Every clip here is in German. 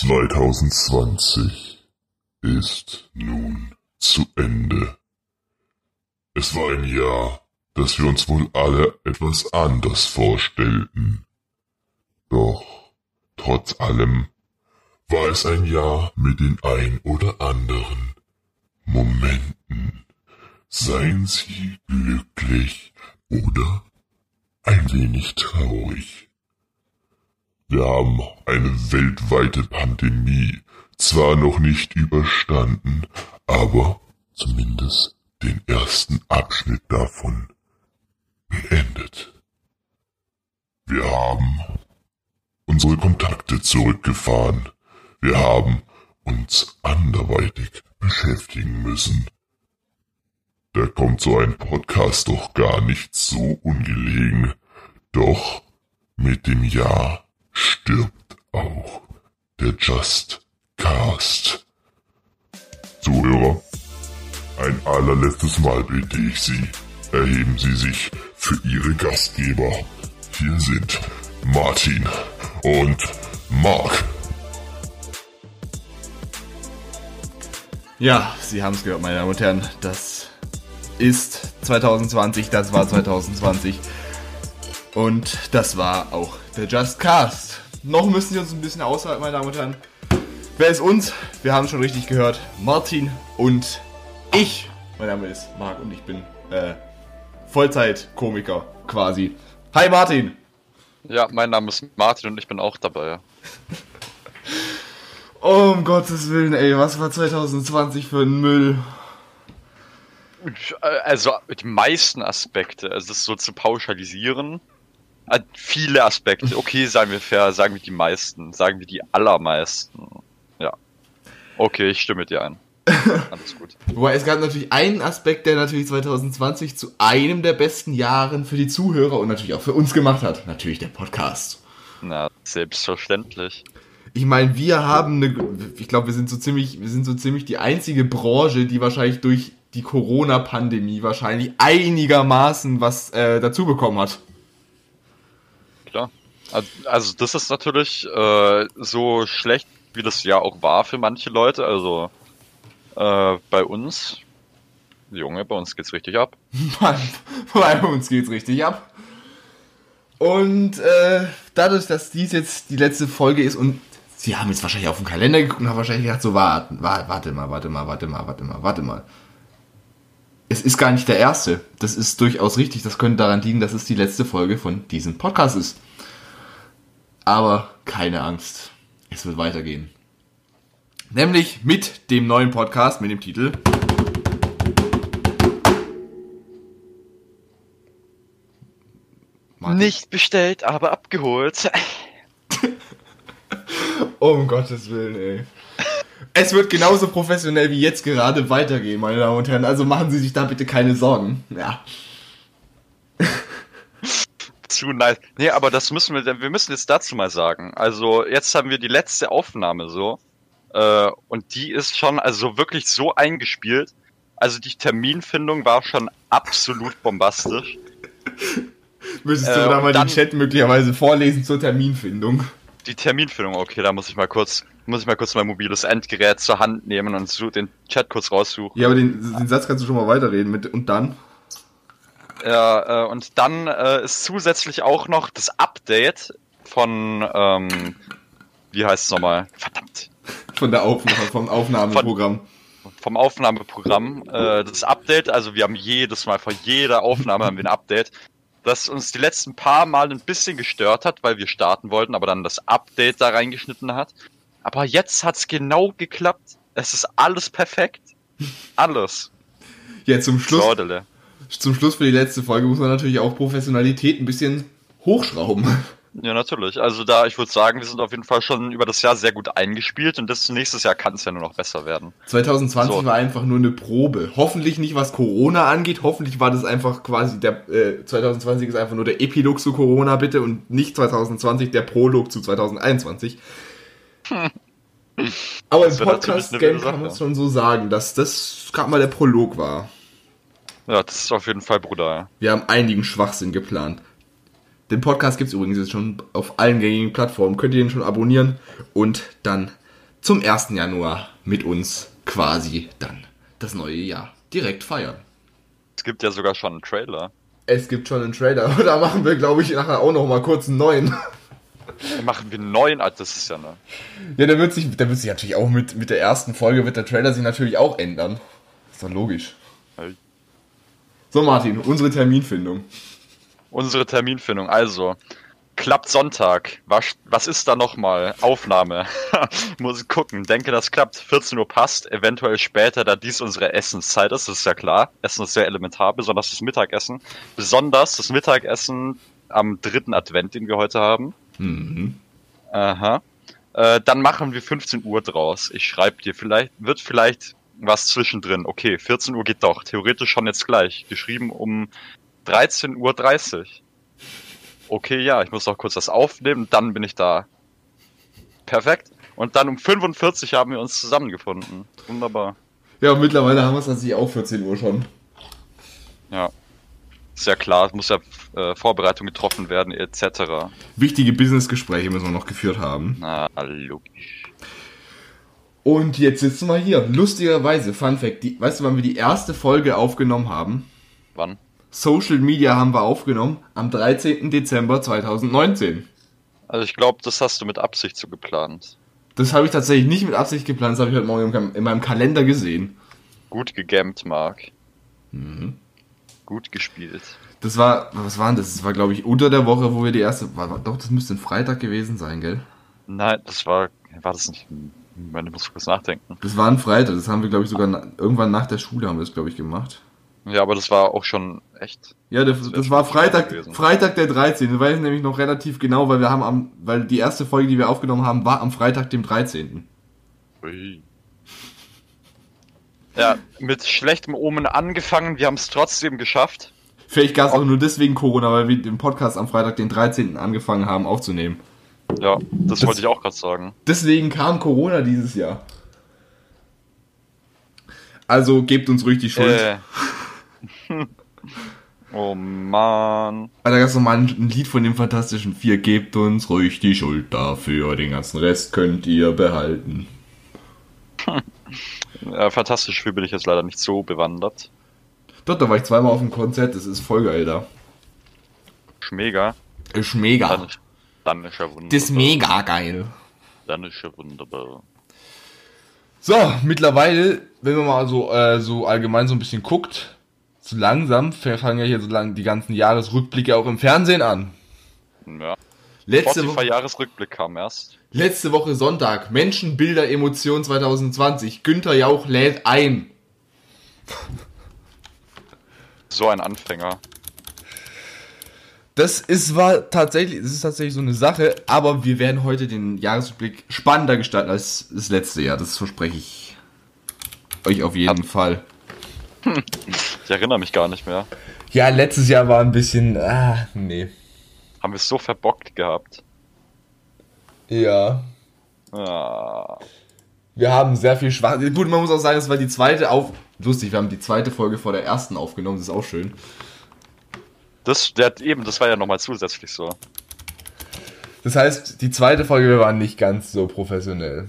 2020 ist nun zu Ende. Es war ein Jahr, das wir uns wohl alle etwas anders vorstellten. Doch trotz allem war es ein Jahr mit den ein oder anderen Momenten. Seien sie glücklich oder ein wenig traurig. Wir haben eine weltweite Pandemie zwar noch nicht überstanden, aber zumindest den ersten Abschnitt davon beendet. Wir haben unsere Kontakte zurückgefahren. Wir haben uns anderweitig beschäftigen müssen. Da kommt so ein Podcast doch gar nicht so ungelegen. Doch mit dem Jahr stirbt auch der Just Cast. Zuhörer, ein allerletztes Mal bitte ich Sie, erheben Sie sich für Ihre Gastgeber. Hier sind Martin und Mark. Ja, Sie haben es gehört, meine Damen und Herren. Das ist 2020, das war 2020. Und das war auch der Just Cast. Noch müssen Sie uns ein bisschen aushalten, meine Damen und Herren. Wer ist uns? Wir haben schon richtig gehört. Martin und ich. Mein Name ist Marc und ich bin äh, Vollzeit-Komiker quasi. Hi Martin. Ja, mein Name ist Martin und ich bin auch dabei. Oh, um Gottes Willen, ey, was war 2020 für ein Müll? Also die meisten Aspekte, also das so zu pauschalisieren, viele Aspekte. Okay, sagen wir fair, sagen wir die meisten, sagen wir die allermeisten. Ja. Okay, ich stimme dir ein. Alles gut. Wobei es gab natürlich einen Aspekt, der natürlich 2020 zu einem der besten Jahren für die Zuhörer und natürlich auch für uns gemacht hat. Natürlich der Podcast. Na, selbstverständlich. Ich meine, wir haben eine, ich glaube, wir sind so ziemlich, wir sind so ziemlich die einzige Branche, die wahrscheinlich durch die Corona-Pandemie wahrscheinlich einigermaßen was äh, dazu bekommen hat. Klar. Also das ist natürlich äh, so schlecht, wie das ja auch war für manche Leute. Also äh, bei uns, Junge, bei uns geht's richtig ab. bei uns geht's richtig ab. Und äh, dadurch, dass dies jetzt die letzte Folge ist und sie haben jetzt wahrscheinlich auf den Kalender geguckt und haben wahrscheinlich gedacht, so warten, warte, warte mal, warte mal, warte mal, warte mal, warte mal. Es ist gar nicht der erste. Das ist durchaus richtig. Das könnte daran liegen, dass es die letzte Folge von diesem Podcast ist. Aber keine Angst. Es wird weitergehen. Nämlich mit dem neuen Podcast mit dem Titel Martin. Nicht bestellt, aber abgeholt. um Gottes Willen, ey. Es wird genauso professionell wie jetzt gerade weitergehen, meine Damen und Herren. Also machen Sie sich da bitte keine Sorgen. Ja. Zu nice. Nee, aber das müssen wir, wir müssen jetzt dazu mal sagen. Also, jetzt haben wir die letzte Aufnahme so. Äh, und die ist schon also wirklich so eingespielt. Also, die Terminfindung war schon absolut bombastisch. Müsstest du äh, da mal den Chat möglicherweise vorlesen zur Terminfindung? Die Terminfindung, okay, da muss ich mal kurz muss ich mal kurz mein mobiles Endgerät zur Hand nehmen und so den Chat kurz raussuchen. Ja, aber den, den Satz kannst du schon mal weiterreden mit und dann? Ja, äh, und dann äh, ist zusätzlich auch noch das Update von, ähm, wie heißt es nochmal? Verdammt. Von der Aufnahme, vom Aufnahmeprogramm. Von, vom Aufnahmeprogramm. Äh, das Update, also wir haben jedes Mal, vor jeder Aufnahme haben wir ein Update das uns die letzten paar Mal ein bisschen gestört hat, weil wir starten wollten, aber dann das Update da reingeschnitten hat. Aber jetzt hat's genau geklappt. Es ist alles perfekt. Alles. Ja, zum Schluss. Sordele. Zum Schluss für die letzte Folge muss man natürlich auch Professionalität ein bisschen hochschrauben. Ja, natürlich. Also da, ich würde sagen, wir sind auf jeden Fall schon über das Jahr sehr gut eingespielt und das nächstes Jahr kann es ja nur noch besser werden. 2020 so. war einfach nur eine Probe. Hoffentlich nicht, was Corona angeht. Hoffentlich war das einfach quasi der, äh, 2020 ist einfach nur der Epilog zu Corona bitte und nicht 2020 der Prolog zu 2021. Aber im Podcast-Game kann man es schon so sagen, dass das gerade mal der Prolog war. Ja, das ist auf jeden Fall brutal. Wir haben einigen Schwachsinn geplant. Den Podcast gibt es übrigens jetzt schon auf allen gängigen Plattformen. Könnt ihr den schon abonnieren und dann zum 1. Januar mit uns quasi dann das neue Jahr direkt feiern. Es gibt ja sogar schon einen Trailer. Es gibt schon einen Trailer. Da machen wir, glaube ich, nachher auch noch mal kurz einen neuen. Dann machen wir einen neuen, ah, das ist ja ne. Ja, der wird sich, der wird sich natürlich auch mit, mit der ersten Folge, wird der Trailer sich natürlich auch ändern. Ist doch logisch. Hey. So, Martin, unsere Terminfindung. Unsere Terminfindung, also. Klappt Sonntag. Was, was ist da nochmal? Aufnahme. Muss ich gucken. Denke, das klappt. 14 Uhr passt. Eventuell später, da dies unsere Essenszeit ist. Das ist ja klar. Essen ist sehr elementar. Besonders das Mittagessen. Besonders das Mittagessen am dritten Advent, den wir heute haben. Mhm. Aha. Äh, dann machen wir 15 Uhr draus. Ich schreibe dir vielleicht, wird vielleicht was zwischendrin. Okay, 14 Uhr geht doch. Theoretisch schon jetzt gleich. Geschrieben um 13.30 Uhr. Okay, ja, ich muss noch kurz das aufnehmen, dann bin ich da. Perfekt. Und dann um 45 haben wir uns zusammengefunden. Wunderbar. Ja, mittlerweile haben wir es tatsächlich auch 14 Uhr schon. Ja. Ist ja klar, es muss ja äh, Vorbereitung getroffen werden, etc. Wichtige Businessgespräche müssen wir noch geführt haben. Na, logisch. Und jetzt sitzen wir hier. Lustigerweise, Fun Fact, die, weißt du, wann wir die erste Folge aufgenommen haben? Wann? Social Media haben wir aufgenommen am 13. Dezember 2019. Also ich glaube, das hast du mit Absicht so geplant. Das habe ich tatsächlich nicht mit Absicht geplant, das habe ich heute Morgen in meinem Kalender gesehen. Gut gegamt, Mark. Gut gespielt. Das war, was war denn das? Das war, glaube ich, unter der Woche, wo wir die erste, war, doch, das müsste ein Freitag gewesen sein, gell? Nein, das war, war das nicht, ich meine, ich muss kurz nachdenken. Das war ein Freitag, das haben wir, glaube ich, sogar na, irgendwann nach der Schule haben wir das, glaube ich, gemacht. Ja, aber das war auch schon echt. Ja, das, das schon war Freitag. Freitag der 13. Das weiß ich nämlich noch relativ genau, weil wir haben am, weil die erste Folge, die wir aufgenommen haben, war am Freitag, dem 13. Ui. Ja, mit schlechtem Omen angefangen, wir haben es trotzdem geschafft. Vielleicht gab es auch nur deswegen Corona, weil wir den Podcast am Freitag, den 13. angefangen haben aufzunehmen. Ja, das, Das- wollte ich auch gerade sagen. Deswegen kam Corona dieses Jahr. Also gebt uns ruhig die Schuld. Äh. oh man. Da gab es nochmal ein, Lied von den Fantastischen Vier. Gebt uns ruhig die Schuld dafür. Den ganzen Rest könnt ihr behalten. Äh, fantastisch viel bin ich jetzt leider nicht so bewandert. Dort, da war ich zweimal auf dem Konzert. Das ist voll geil da. Schmega. Ist Dann mega. ist, dann ist ja wunderbar. Das ist mega geil. Dann ist ja wunderbar. So, mittlerweile, wenn man mal so, äh, so allgemein so ein bisschen guckt, so langsam fangen ja hier so lang die ganzen Jahresrückblicke auch im Fernsehen an. Ja. Letzte, Spotify Jahresrückblick kam erst. Letzte Woche Sonntag. Menschen, Bilder, Emotionen 2020. Günther Jauch lädt ein. So ein Anfänger. Das ist war tatsächlich, das ist tatsächlich so eine Sache, aber wir werden heute den Jahresrückblick spannender gestalten als das letzte Jahr. Das verspreche ich euch auf jeden Fall. Ich erinnere mich gar nicht mehr. Ja, letztes Jahr war ein bisschen, ah, nee. Haben wir es so verbockt gehabt. Ja. Ah. Wir haben sehr viel Schwach. Gut, man muss auch sagen, es war die zweite auf. Lustig, wir haben die zweite Folge vor der ersten aufgenommen, das ist auch schön. Das, der, eben, das war ja nochmal zusätzlich so. Das heißt, die zweite Folge, wir waren nicht ganz so professionell.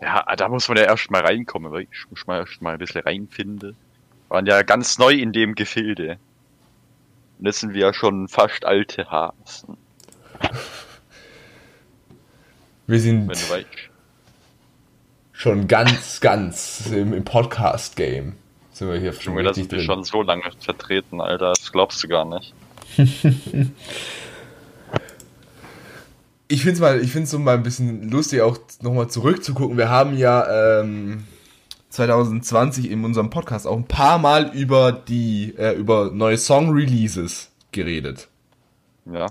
Ja, da muss man ja erst mal reinkommen, weil ich muss mal erst mal ein bisschen reinfinden. Waren ja ganz neu in dem Gefilde. Und jetzt sind wir ja schon fast alte Hasen, Wir sind schon ganz, ganz im, im Podcast-Game. Sind wir hier schon Junge, richtig sind wir drin. schon so lange vertreten, Alter. Das glaubst du gar nicht. Ich finde es mal, ich find's so mal ein bisschen lustig, auch nochmal zurückzugucken. Wir haben ja ähm, 2020 in unserem Podcast auch ein paar Mal über die, äh, über neue Song-Releases geredet. Ja.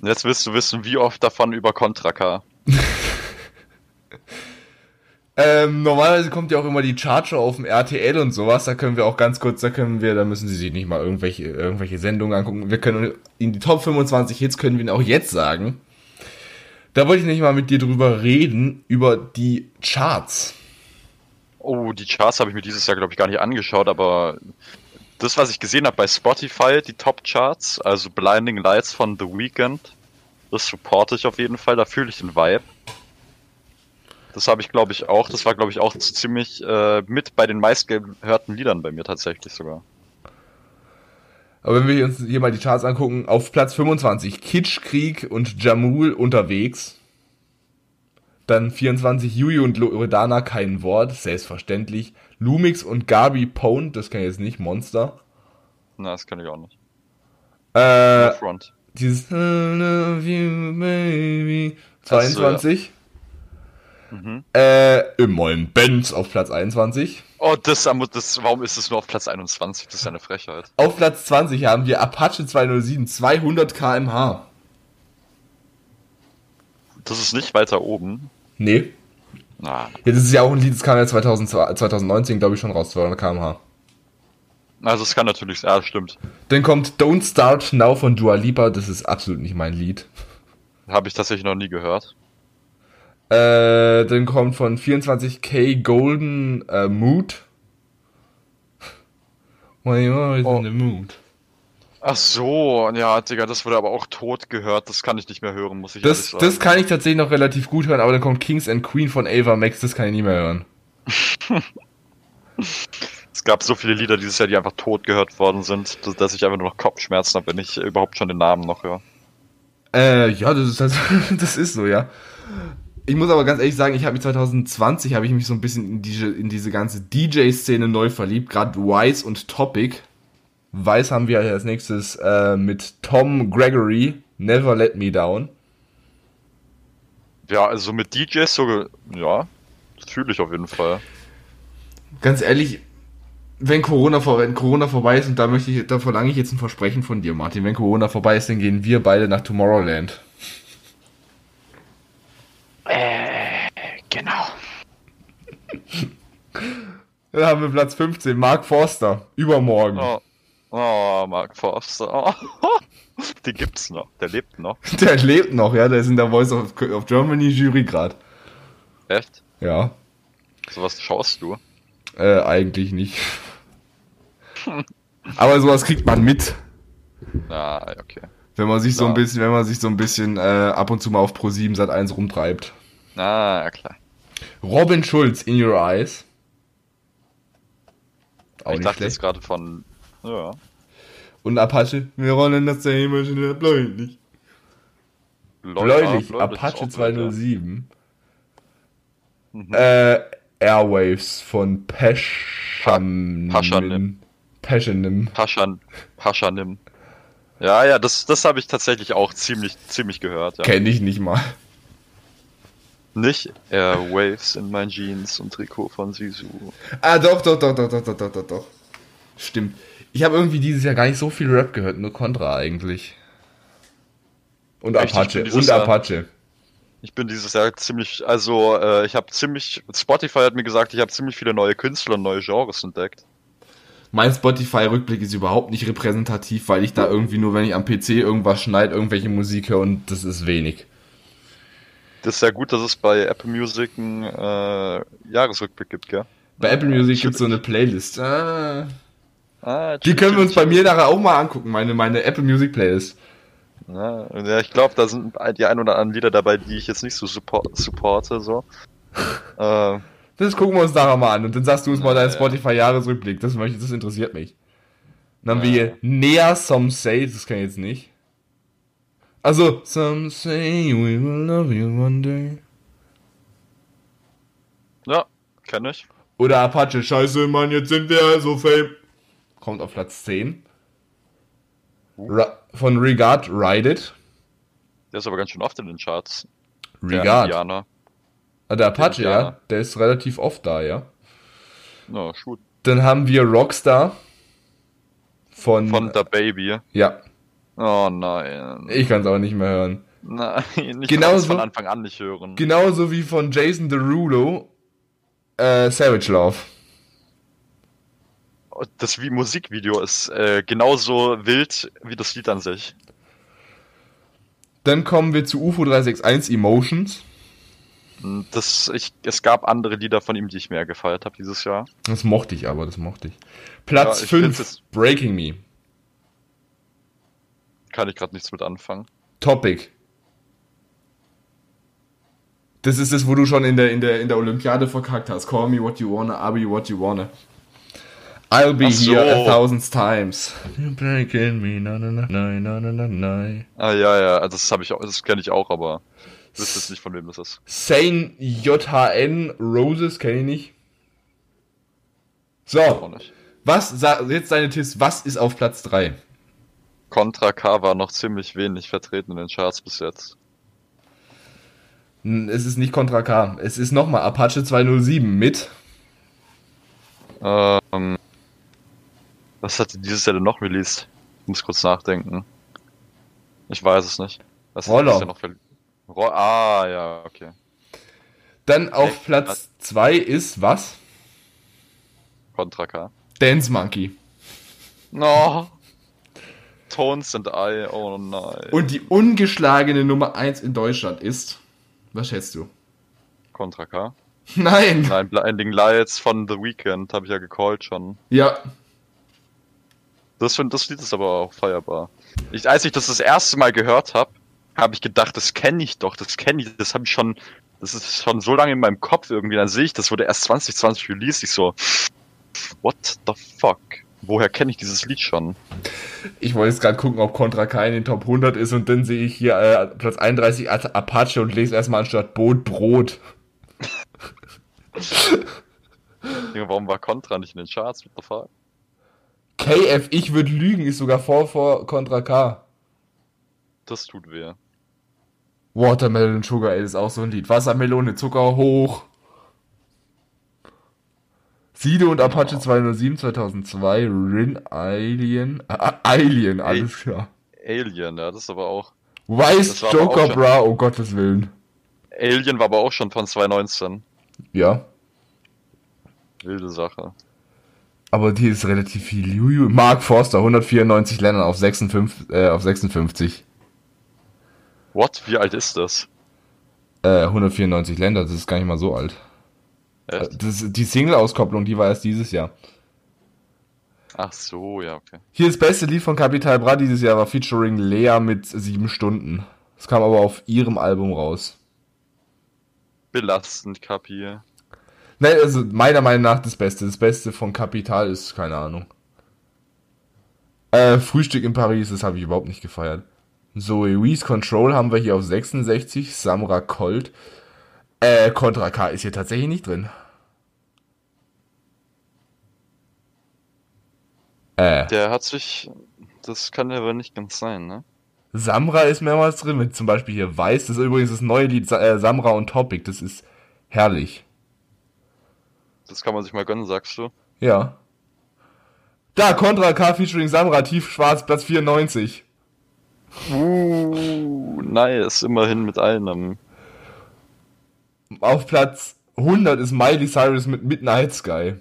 Und jetzt willst du wissen, wie oft davon über Contra K. Ähm, normalerweise kommt ja auch immer die Charger auf dem RTL und sowas. Da können wir auch ganz kurz, da können wir, da müssen Sie sich nicht mal irgendwelche, irgendwelche Sendungen angucken. Wir können in die Top 25 Hits können wir Ihnen auch jetzt sagen. Da wollte ich nicht mal mit dir drüber reden, über die Charts. Oh, die Charts habe ich mir dieses Jahr, glaube ich, gar nicht angeschaut, aber das, was ich gesehen habe bei Spotify, die Top-Charts, also Blinding Lights von The Weeknd, Das supporte ich auf jeden Fall, da fühle ich den Vibe. Das habe ich, glaube ich, auch. Das war, glaube ich, auch ziemlich äh, mit bei den meistgehörten Liedern bei mir tatsächlich sogar. Aber wenn wir uns hier mal die Charts angucken, auf Platz 25 Kitschkrieg und Jamul unterwegs. Dann 24 Yui und Loredana kein Wort, selbstverständlich. Lumix und Gabi Pone, das kann ich jetzt nicht, Monster. Na, das kann ich auch nicht. Äh, Front. dieses I love you, baby. 22. Mhm. Äh, immer in Benz auf Platz 21. Oh, das, das, warum ist es nur auf Platz 21? Das ist ja eine Frechheit. Auf Platz 20 haben wir Apache 207, 200 kmh. Das ist nicht weiter oben. Nee. Na, Ja, das ist ja auch ein Lied, das kam ja 2000, 2019, glaube ich, schon raus, 200 kmh. also es kann natürlich, ja, stimmt. Dann kommt Don't Start Now von Dua Lipa, das ist absolut nicht mein Lied. Habe ich tatsächlich noch nie gehört. Äh, dann kommt von 24K Golden äh, Mood. When you're always Oh. in the mood. Ach so, ja, Digga, das wurde aber auch tot gehört. Das kann ich nicht mehr hören, muss ich Das, ehrlich sagen. das kann ich tatsächlich noch relativ gut hören, aber dann kommt Kings and Queen von Ava Max, das kann ich nie mehr hören. Es gab so viele Lieder dieses Jahr, die einfach tot gehört worden sind, dass, ich einfach nur noch Kopfschmerzen habe, wenn ich überhaupt schon den Namen noch höre. Äh, ja, das ist, das, das ist so, ja. Ich muss aber ganz ehrlich sagen, ich habe mich 2020 habe ich mich so ein bisschen in diese, in diese ganze DJ-Szene neu verliebt, gerade Wise und Topic. Wise haben wir als nächstes äh, mit Tom Gregory, Never Let Me Down. Ja, also mit DJs so, ja, das fühle ich auf jeden Fall. Ganz ehrlich, wenn Corona, vor, wenn Corona vorbei ist, und da möchte ich, da verlange ich jetzt ein Versprechen von dir, Martin, wenn Corona vorbei ist, dann gehen wir beide nach Tomorrowland. Genau. Dann haben wir Platz 15, Mark Forster, übermorgen. Oh, oh Mark Forster. Oh. Den gibt's noch, der lebt noch. Der lebt noch, ja, der ist in der Voice of, of Germany Jury gerade. Echt? Ja, So was schaust du? äh, eigentlich nicht. Aber sowas kriegt man mit, Ah, okay. wenn man sich so ein bisschen, wenn man sich so ein bisschen äh, ab und zu mal auf Pro 7 Sat 1 rumtreibt. Ah, ja klar. Robin Schulz, In Your Eyes. Auch ich dachte schlecht. jetzt gerade von, ja. Und Apache, wir rollen das der Himmel schnell bläulich. Bläulich, Apache ist auch blöd, 207. Mhm. Äh, Airwaves von Peshanim. Paschanim. Paschanim. ja. Paschan, Paschanim. Ja, ja, das, das habe ich tatsächlich auch ziemlich, ziemlich gehört, ja. Kenn ich nicht mal. Nicht Airwaves in meinen Jeans und Trikot von Sisu. Ah, doch, doch, doch, doch, doch, doch, doch, doch, doch. Stimmt. Ich habe irgendwie dieses Jahr gar nicht so viel Rap gehört, nur Contra eigentlich. Und? Ich Apache. Und Jahr- Apache. Ich bin dieses Jahr ziemlich, also äh, ich habe ziemlich, Spotify hat mir gesagt, ich habe ziemlich viele neue Künstler und neue Genres entdeckt. Mein Spotify-Rückblick ist überhaupt nicht repräsentativ, weil ich da irgendwie nur, wenn ich am PC irgendwas schneide, irgendwelche Musik höre und das ist wenig. Das ist ja gut, dass es bei Apple Music einen äh, Jahresrückblick gibt, gell? Bei Apple Music chillig. gibt's so eine Playlist. Ah, Ah, die können wir uns bei mir nachher auch mal angucken, meine, meine Apple Music Playlist. Ja, ja ich glaube, da sind die ein oder anderen Lieder dabei, die ich jetzt nicht so support, supporte, so. äh, Das gucken wir uns nachher mal an und dann sagst du uns mal deinen Ja. Spotify-Jahresrückblick. Das, das interessiert mich. Dann haben wir Nea Some Say, das kann ich jetzt nicht. Also, Some say we will love you one day. ja, kenne ich. Oder Apache, scheiße, Mann, jetzt sind wir so fame. Kommt auf Platz 10. Ra von Regard, Ride It. Der ist aber ganz schön oft in den Charts. Der Regard. Indianer. Ah, der Apache, ja. Indianer. Der ist relativ oft da, ja. Ja, shoot. Dann haben wir Rockstar. Von, Von The Baby. ja, Oh nein. ich kann es aber nicht mehr hören. Nein, ich Genau kann es so- von Anfang an nicht hören. Genauso wie von Jason Derulo, äh, Savage Love. Das wie Musikvideo ist äh, genauso wild wie das Lied an sich. Dann kommen wir zu UFO 361 Emotions. Und Das, ich, es gab andere Lieder von ihm, die ich mehr gefeiert habe dieses Jahr. Das mochte ich aber, das mochte ich. Platz Ja, ich find's 5, jetzt- Breaking Me. Kann ich gerade nichts mit anfangen. Topic. Das ist das, wo du schon in der, in der, in der Olympiade verkackt hast. Call me what you wanna, I'll be what you wanna. I'll be so. here a thousand times. You breaking me, na na na na na na na. Ah ja ja, also das habe ich auch, das kenne ich auch, aber ich wüsste jetzt nicht von wem das ist. Sane JHN Roses kenne ich nicht. So. Auch nicht. Was jetzt deine Tipps, was ist auf Platz 3? Contra K war noch ziemlich wenig vertreten in den Charts bis jetzt. Es ist nicht Contra K, es ist nochmal Apache 207 mit ähm, was hat die dieses Jahr denn noch released? Ich muss kurz nachdenken. Ich weiß es nicht. Was Roller. noch für... Ro ah, ja, okay. Dann auf Echt? Platz 2 ist was? Contra K. Dance Monkey. No. Tones and I, oh nein. Und die ungeschlagene Nummer 1 in Deutschland ist. Was schätzt du? Contra K. Nein! Nein, Blinding Lights von The Weeknd habe ich ja gecallt schon. Ja, Das, das Lied ist aber auch feierbar. Ich, als ich das das erste Mal gehört habe, habe ich gedacht, das kenne ich doch, das kenne ich, das habe ich schon, das ist schon so lange in meinem Kopf irgendwie. Dann sehe ich, das wurde erst 2020 released. Ich so, what the fuck? Woher kenne ich dieses Lied schon? ich wollte jetzt gerade gucken, ob Contra K in den Top 100 ist und dann sehe ich hier äh, Platz 31 At- Apache und lese erstmal anstatt Boot Brot. Warum war Contra nicht in den Charts? What the fuck? KF, ich würde lügen, ist sogar vor vor Contra K. Das tut weh. Watermelon Sugar, ey, ist auch so ein Lied. Wassermelone, Zucker hoch. Sido und Apache 207 2002, Rin Alien, äh, Alien, alles klar. Alien, ja, das ist aber auch. Weiß Joker Bra, oh Gottes Willen. Alien war aber auch schon von 2019. Ja, Wilde Sache. Aber die ist relativ viel. Juju. Mark Forster, 194 Ländern auf 56, äh, auf 56. What? Wie alt ist das? Äh, 194 Länder, das ist gar nicht mal so alt. Echt? Das, die Single-Auskopplung, die war erst dieses Jahr. Ach so, ja, okay. Hier das beste Lied von Capital Bra dieses Jahr war featuring Lea mit sieben Stunden. Das kam aber auf ihrem Album raus. Belastend, Kapi. Nein, also meiner Meinung nach das Beste. Das Beste von Capital ist, keine Ahnung. Äh, Frühstück in Paris, das habe ich überhaupt nicht gefeiert. Zoe Wees Control haben wir hier auf 66, Samra Colt. Äh, Contra K ist hier tatsächlich nicht drin. Äh, Der hat sich. Das kann aber nicht ganz sein, ne? Samra ist mehrmals drin, mit zum Beispiel hier Weiß. Das ist übrigens das neue Lied äh, Samra und Topic. Das ist herrlich. Das kann man sich mal gönnen, sagst du? Ja. Da, Contra K featuring Samra, tiefschwarz, Platz 94. Uh, nice, immerhin mit einem. Auf Platz 100 ist Miley Cyrus mit Midnight Sky.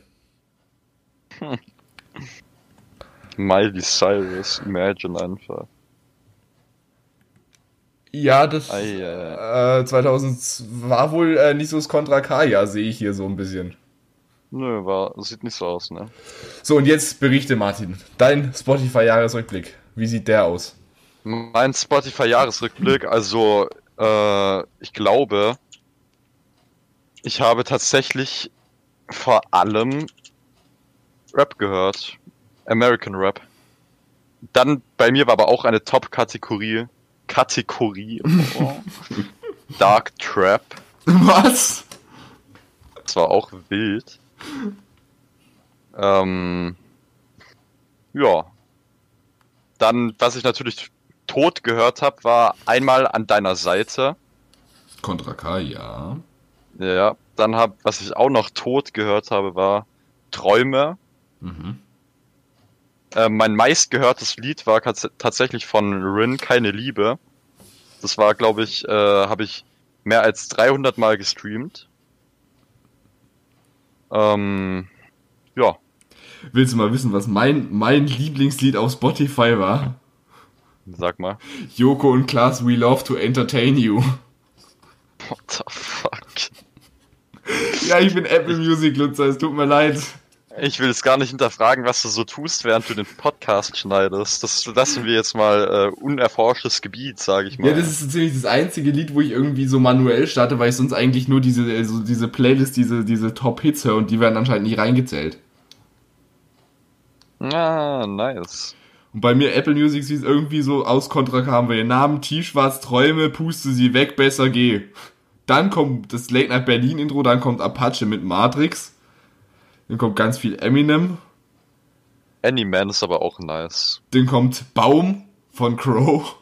Miley Cyrus, Imagine einfach. Ja, das Ei, äh, 2000 war wohl äh, nicht so das Contra K-Jahr, sehe ich hier so ein bisschen. Nö, war, sieht nicht so aus, ne? So, und jetzt berichte Martin. Dein Spotify-Jahresrückblick. Wie sieht der aus? Mein Spotify-Jahresrückblick, also, äh, ich glaube, ich habe tatsächlich vor allem Rap gehört. American Rap. Dann bei mir war aber auch eine Top-Kategorie. Kategorie. Oh. Dark Trap. Was? Das war auch wild. Ähm, ja. Dann, was ich natürlich tot gehört habe, war einmal an deiner Seite. Contra K, ja. Ja. Dann hab, was ich auch noch tot gehört habe, war Träume. Mhm. Äh, mein meistgehörtes Lied war tats- tatsächlich von Rin, Keine Liebe. Das war, glaube ich, äh, habe ich mehr als 300 Mal gestreamt. Ähm, ja. Willst du mal wissen, was mein, mein Lieblingslied auf Spotify war? Sag mal. Joko und Klaas, we love to entertain you. What the fuck? Ja, ich bin Apple Music Nutzer, es tut mir leid. Ich will jetzt gar nicht hinterfragen, was du so tust, während du den Podcast schneidest. Das lassen wir jetzt mal äh, unerforschtes Gebiet, sage ich mal. Ja, das ist so ziemlich das einzige Lied, wo ich irgendwie so manuell starte, weil ich sonst eigentlich nur diese, also diese Playlist, diese, diese Top-Hits höre und die werden anscheinend nicht reingezählt. Ah, nice. Und bei mir Apple Music sieht irgendwie so aus, Contra K haben wir den Namen, T-Schwarz, Träume, puste sie weg, besser geh. Dann kommt das Late Night Berlin Intro, dann kommt Apache mit Matrix. Dann kommt ganz viel Eminem. Anyman ist aber auch nice. Dann kommt Baum von Crow.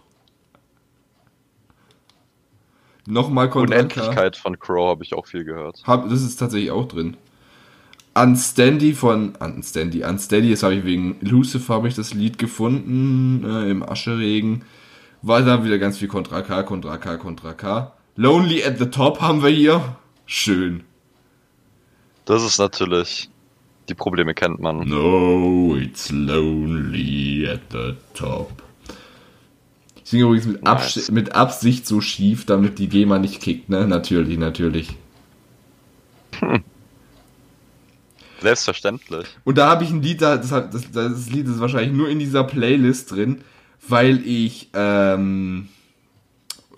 Nochmal Contra K. Unendlichkeit von Crow habe ich auch viel gehört. Hab, das ist tatsächlich auch drin. Unstandy von Unstandy, Unsteady, das habe ich wegen Lucifer habe ich das Lied gefunden äh, im Ascheregen. War da wieder ganz viel Contra K, Contra K, Contra K. Lonely at the Top haben wir hier. Schön. Das ist natürlich. Die Probleme kennt man. No, it's lonely at the top. Ich singe übrigens mit, Abs Nice. mit Absicht so schief, damit die GEMA nicht kickt, ne? Natürlich, natürlich. Selbstverständlich. Und da habe ich ein Lied, da- das, das, das Lied ist wahrscheinlich nur in dieser Playlist drin, weil ich ähm,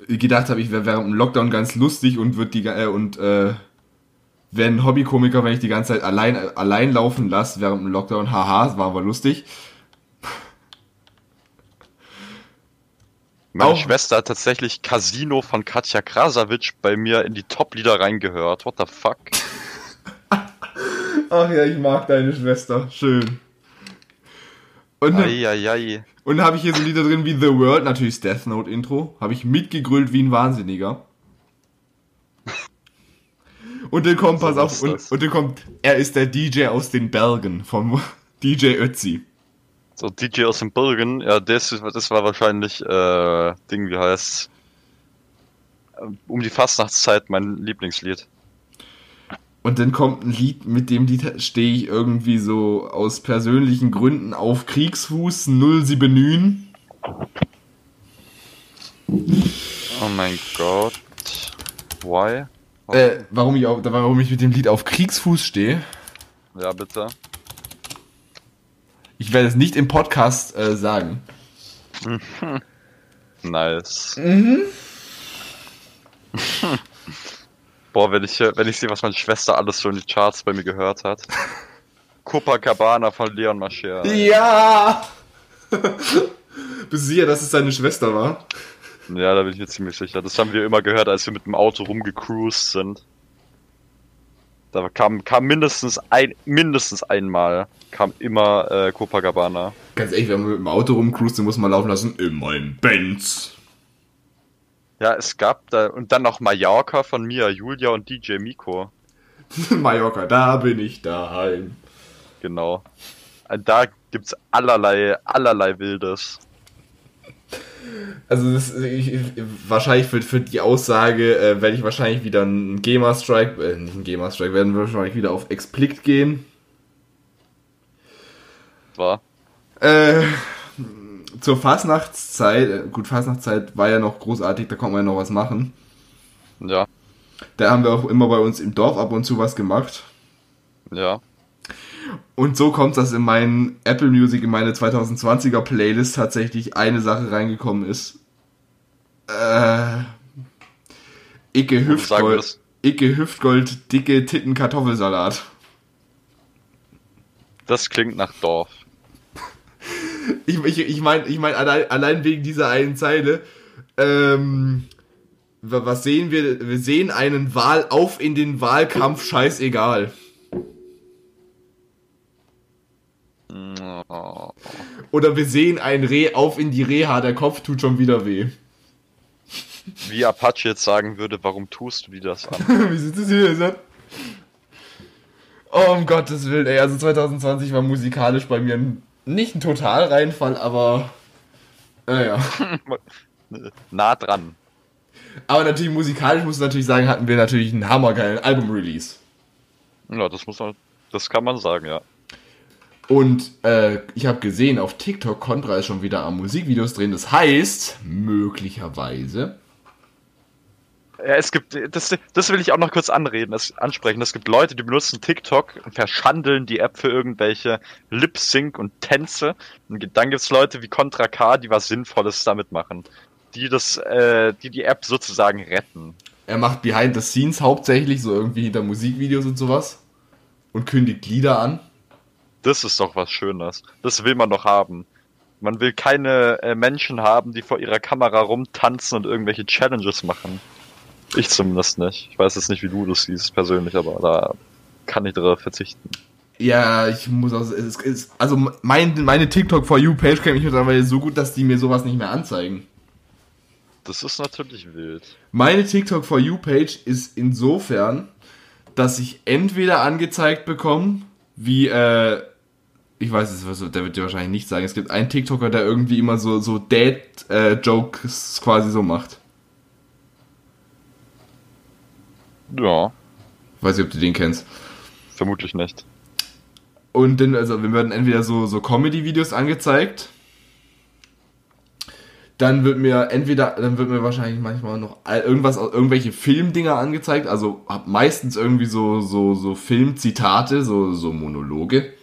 gedacht habe, ich wäre während dem Lockdown ganz lustig und wird die äh, und äh, ein Hobbykomiker, wenn ich die ganze Zeit allein allein laufen lasse während dem Lockdown. Haha, war aber lustig. Meine Auch- Schwester hat tatsächlich Casino von Katja Krasavic bei mir in die Top-Lieder reingehört. What the fuck? Ach ja, ich mag deine Schwester. Schön. Und, und habe ich hier so Lieder drin wie The World, natürlich das Death Note Intro. Habe ich mitgegrüllt wie ein Wahnsinniger. Und dann kommt, pass auf, und, und dann kommt, er ist der DJ aus den Bergen vom DJ Ötzi. So, DJ aus dem Bergen, ja, das, das war wahrscheinlich, äh, Ding, wie heißt Um die Fastnachtszeit mein Lieblingslied. Und dann kommt ein Lied, mit dem Lied stehe ich irgendwie so aus persönlichen Gründen auf Kriegsfuß 079. Oh mein Gott. Why? Äh, warum ich, auf, warum ich mit dem Lied auf Kriegsfuß stehe. Ja, bitte. Ich werde es nicht im Podcast äh, sagen. Nice. Boah, wenn ich, wenn ich sehe, was meine Schwester alles so in die Charts bei mir gehört hat. Copacabana von Leon Mascher. Ja! Bist du sicher, dass es seine Schwester war? Ja, da bin ich mir ziemlich sicher. Das haben wir immer gehört, als wir mit dem Auto rumgecruised sind. Da kam, kam mindestens ein, mindestens einmal kam immer äh, Copacabana. Ganz ehrlich, wenn man mit dem Auto rumcruist, dann muss man laufen lassen. In meinem Benz. Ja, es gab da und dann noch Mallorca von Mia, Julia und DJ Miko. Mallorca, da bin ich daheim. Genau. Da gibt's allerlei, allerlei Wildes. Also das, ich, ich, wahrscheinlich für, für die Aussage äh, werde ich wahrscheinlich wieder einen GEMA-Strike, äh, nicht einen GEMA-Strike, werden wir wahrscheinlich wieder auf Explikt gehen. War. Äh, zur Fastnachtszeit, äh, gut, Fastnachtszeit war ja noch großartig, da konnte man ja noch was machen. Ja, Da haben wir auch immer bei uns im Dorf ab und zu was gemacht. ja. Und so kommt dass in meinen Apple Music, in meine 2020er Playlist tatsächlich eine Sache reingekommen ist. Äh, Icke Hüftgold, Icke Hüftgold, dicke Titten Kartoffelsalat. Das klingt nach Dorf. Ich, ich, ich meine, ich mein, allein, allein wegen dieser einen Zeile, ähm, wa- was sehen wir? Wir sehen einen Wahl auf in den Wahlkampf, scheißegal. Oder wir sehen ein Reh auf in die Reha, der Kopf tut schon wieder weh. Wie Apache jetzt sagen würde, warum tust du dir das an? Wie sieht das hier? Oh, um Gottes Willen, ey. Also 2020 war musikalisch bei mir ein, nicht ein Totalreinfall, aber. Naja. nah dran. Aber natürlich musikalisch muss ich natürlich sagen, hatten wir natürlich einen hammergeilen Album-Release. Ja, das muss man, das kann man sagen, ja. Und äh, ich habe gesehen, auf TikTok Contra ist schon wieder am Musikvideos drehen. Das heißt, möglicherweise Ja, es gibt, das, das will ich auch noch kurz anreden, das ansprechen. Es gibt Leute, die benutzen TikTok und verschandeln die App für irgendwelche Lip-Sync und Tänze. Und dann gibt's Leute wie Contra K, die was Sinnvolles damit machen. Die das, äh, die die App sozusagen retten. Er macht Behind the Scenes hauptsächlich, so irgendwie hinter Musikvideos und sowas. Und kündigt Lieder an. Das ist doch was Schönes. Das will man doch haben. Man will keine äh, Menschen haben, die vor ihrer Kamera rumtanzen und irgendwelche Challenges machen. Ich zumindest nicht. Ich weiß jetzt nicht, wie du das siehst persönlich, aber da kann ich darauf verzichten. Ja, ich muss auch, es ist, also mein, meine TikTok for You Page kennt mich mittlerweile so gut, dass die mir sowas nicht mehr anzeigen. Das ist natürlich wild. Meine TikTok for You Page ist insofern, dass ich entweder angezeigt bekomme, wie, äh, ich weiß es, der wird dir wahrscheinlich nicht sagen. Es gibt einen TikToker, der irgendwie immer so, so Dad-Jokes quasi so macht. Ja, Weiß nicht, ob du den kennst. vermutlich nicht. Und dann, also wir werden entweder so, so Comedy-Videos angezeigt. Dann wird mir entweder, dann wird mir wahrscheinlich manchmal noch irgendwas, irgendwelche Filmdinger angezeigt. Also hab meistens irgendwie so, so, so Filmzitate, so, so Monologe.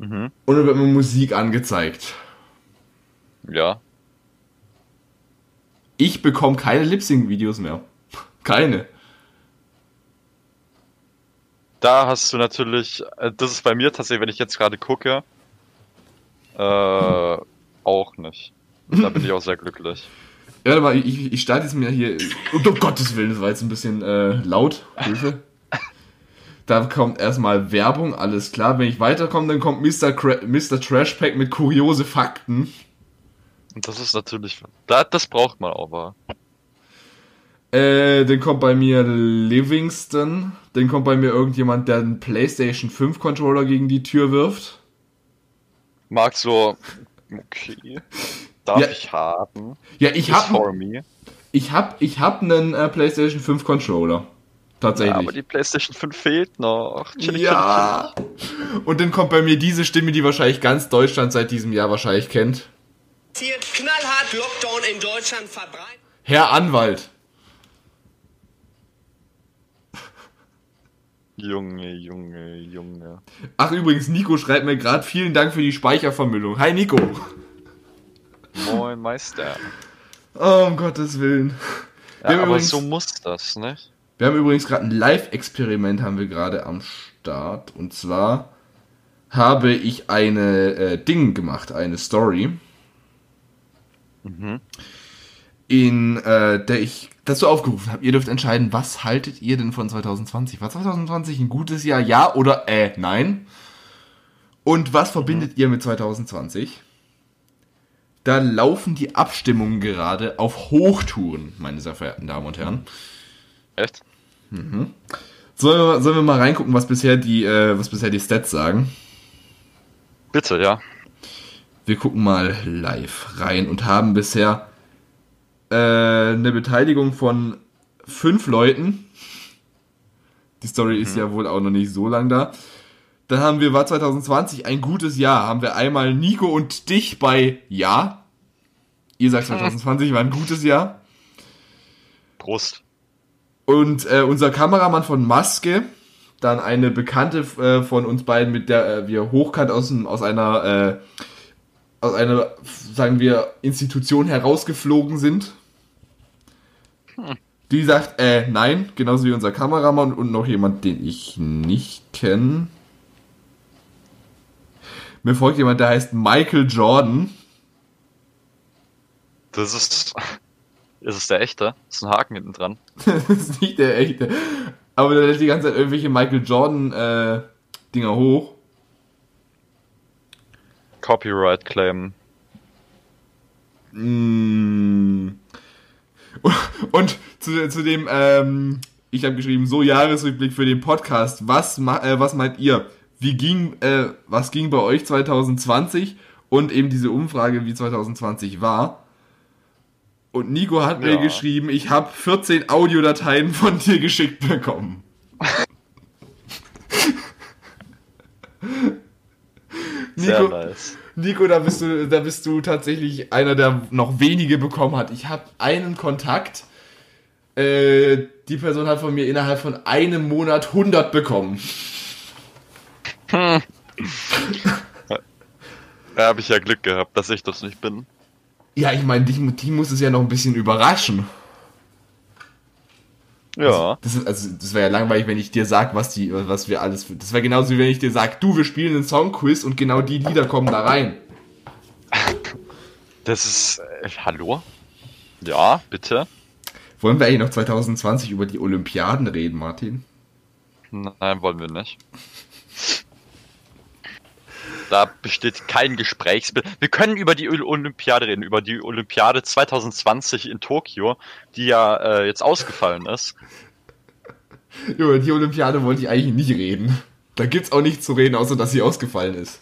Mhm. Und dann wird mir Musik angezeigt. Ja. Ich bekomme keine Lip-Sync-Videos mehr. Keine. Da hast du natürlich, äh, das ist bei mir tatsächlich, wenn ich jetzt gerade gucke, äh, auch nicht. Da bin ich auch sehr glücklich. Ja, warte mal, ich, ich starte jetzt mir hier. Um Gottes Willen, das war jetzt ein bisschen äh, laut. Hilfe. Da kommt erstmal Werbung, alles klar. Wenn ich weiterkomme, dann kommt Mr. Cra Mr. Trashpack mit kuriose Fakten. Und das ist natürlich, da, das braucht man aber. Äh, dann kommt bei mir Livingston. Dann kommt bei mir irgendjemand, der einen PlayStation 5 Controller gegen die Tür wirft. Mag so, okay, darf Ja. ich haben? Ja, ich Is hab, for me. ich hab, ich hab einen äh, PlayStation 5 Controller. Ja, Tatsächlich. aber die PlayStation 5 fehlt noch. Chillig, Ja. Und dann kommt bei mir diese Stimme, die wahrscheinlich ganz Deutschland seit diesem Jahr wahrscheinlich kennt. Hier knallhart Lockdown in Deutschland verbreitet. Herr Anwalt. Junge, Junge, Junge. Ach übrigens, Nico schreibt mir gerade vielen Dank für die Speichervermüllung. Hi Nico. Moin Meister. Oh, um Gottes Willen. Ja, aber übrigens- so muss das, ne? Wir haben übrigens gerade ein Live-Experiment haben wir gerade am Start. Und zwar habe ich eine äh, Ding gemacht, eine Story. In äh, der ich dazu aufgerufen habe. Ihr dürft entscheiden, was haltet ihr denn von 2020? War 2020 ein gutes Jahr? Ja oder äh, nein? Und was verbindet ihr mit 2020? Da laufen die Abstimmungen gerade auf Hochtouren, meine sehr verehrten Damen und Herren. Echt? Sollen wir, sollen wir mal reingucken, was bisher die, äh, was bisher die Stats sagen? Bitte, ja. Wir gucken mal live rein und haben bisher äh, eine Beteiligung von fünf Leuten. Die Story ist ja wohl auch noch nicht so lang da. Dann haben wir, war 2020 ein gutes Jahr. Haben wir einmal Nico und dich bei Ja. Ihr sagt 2020 war ein gutes Jahr. Prost. Und äh, unser Kameramann von Maske, dann eine Bekannte äh, von uns beiden, mit der äh, wir hochkant aus, aus einer, äh, aus einer, sagen wir, Institution herausgeflogen sind. Die sagt, äh, nein, genauso wie unser Kameramann und noch jemand, den ich nicht kenne. Mir folgt jemand, der heißt Michael Jordan. Das ist. Ist es der echte? Ist ein Haken hinten dran. das ist nicht der echte. Aber der lädt die ganze Zeit irgendwelche Michael Jordan äh, Dinger hoch. Copyright Claim. Mm. Und zu, zu dem, ähm, ich habe geschrieben, so Jahresrückblick für den Podcast. Was, äh, was meint ihr? Wie ging, äh, was ging bei euch 2020? Und eben diese Umfrage, wie 2020 war. Und Nico hat mir Ja. geschrieben, ich habe 14 Audiodateien von dir geschickt bekommen. Nico, nice. Nico, da bist du, da bist du tatsächlich einer, der noch wenige bekommen hat. Ich habe einen Kontakt. Äh, die Person hat von mir innerhalb von einem Monat 100 bekommen. Da habe ich ja Glück gehabt, dass ich das nicht bin. Ja, ich meine, die, die muss es ja noch ein bisschen überraschen. Ja. Das ist, also, das wäre ja langweilig, wenn ich dir sag, was die, was wir alles. Das wäre genauso wie wenn ich dir sag, du, wir spielen einen Songquiz und genau die Lieder kommen da rein. Das ist. Äh, hallo? Ja, bitte. Wollen wir eigentlich noch 2020 über die Olympiaden reden, Martin? Nein, wollen wir nicht. Da besteht kein Gesprächsbild. Wir können über die Ol- Olympiade reden, über die Olympiade 2020 in Tokio, die ja äh, jetzt ausgefallen ist. Über die Olympiade wollte ich eigentlich nicht reden. Da gibt's auch nichts zu reden, außer dass sie ausgefallen ist.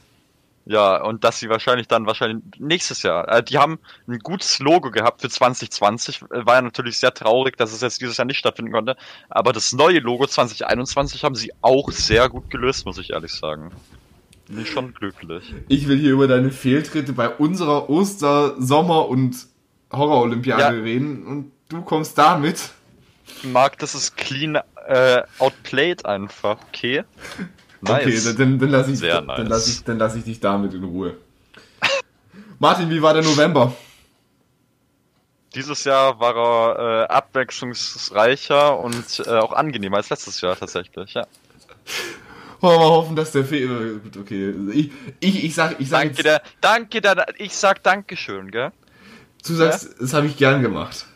Ja, und dass sie wahrscheinlich dann wahrscheinlich nächstes Jahr. Äh, die haben ein gutes Logo gehabt für 2020. Äh, War ja natürlich sehr traurig, dass es jetzt dieses Jahr nicht stattfinden konnte. Aber das neue Logo 2021 haben sie auch sehr gut gelöst, muss ich ehrlich sagen. Bin ich schon glücklich. Ich will hier über deine Fehltritte bei unserer Oster-, Sommer- und Horror-Olympiade Ja. reden und du kommst damit. Marc, das ist clean äh, outplayed einfach. Okay. Nice. Okay, dann, dann, dann lass ich, Sehr dann, nice. lass ich, dann lass ich dich damit in Ruhe. Martin, wie war der November? Dieses Jahr war er äh, abwechslungsreicher und äh, auch angenehmer als letztes Jahr tatsächlich, ja. Wollen wir mal hoffen, dass der Fehler. Okay. Ich, ich, ich sag, ich sag Danke, jetzt, der, danke, der, ich sag Dankeschön, gell? du sagst, das habe ich gern gemacht.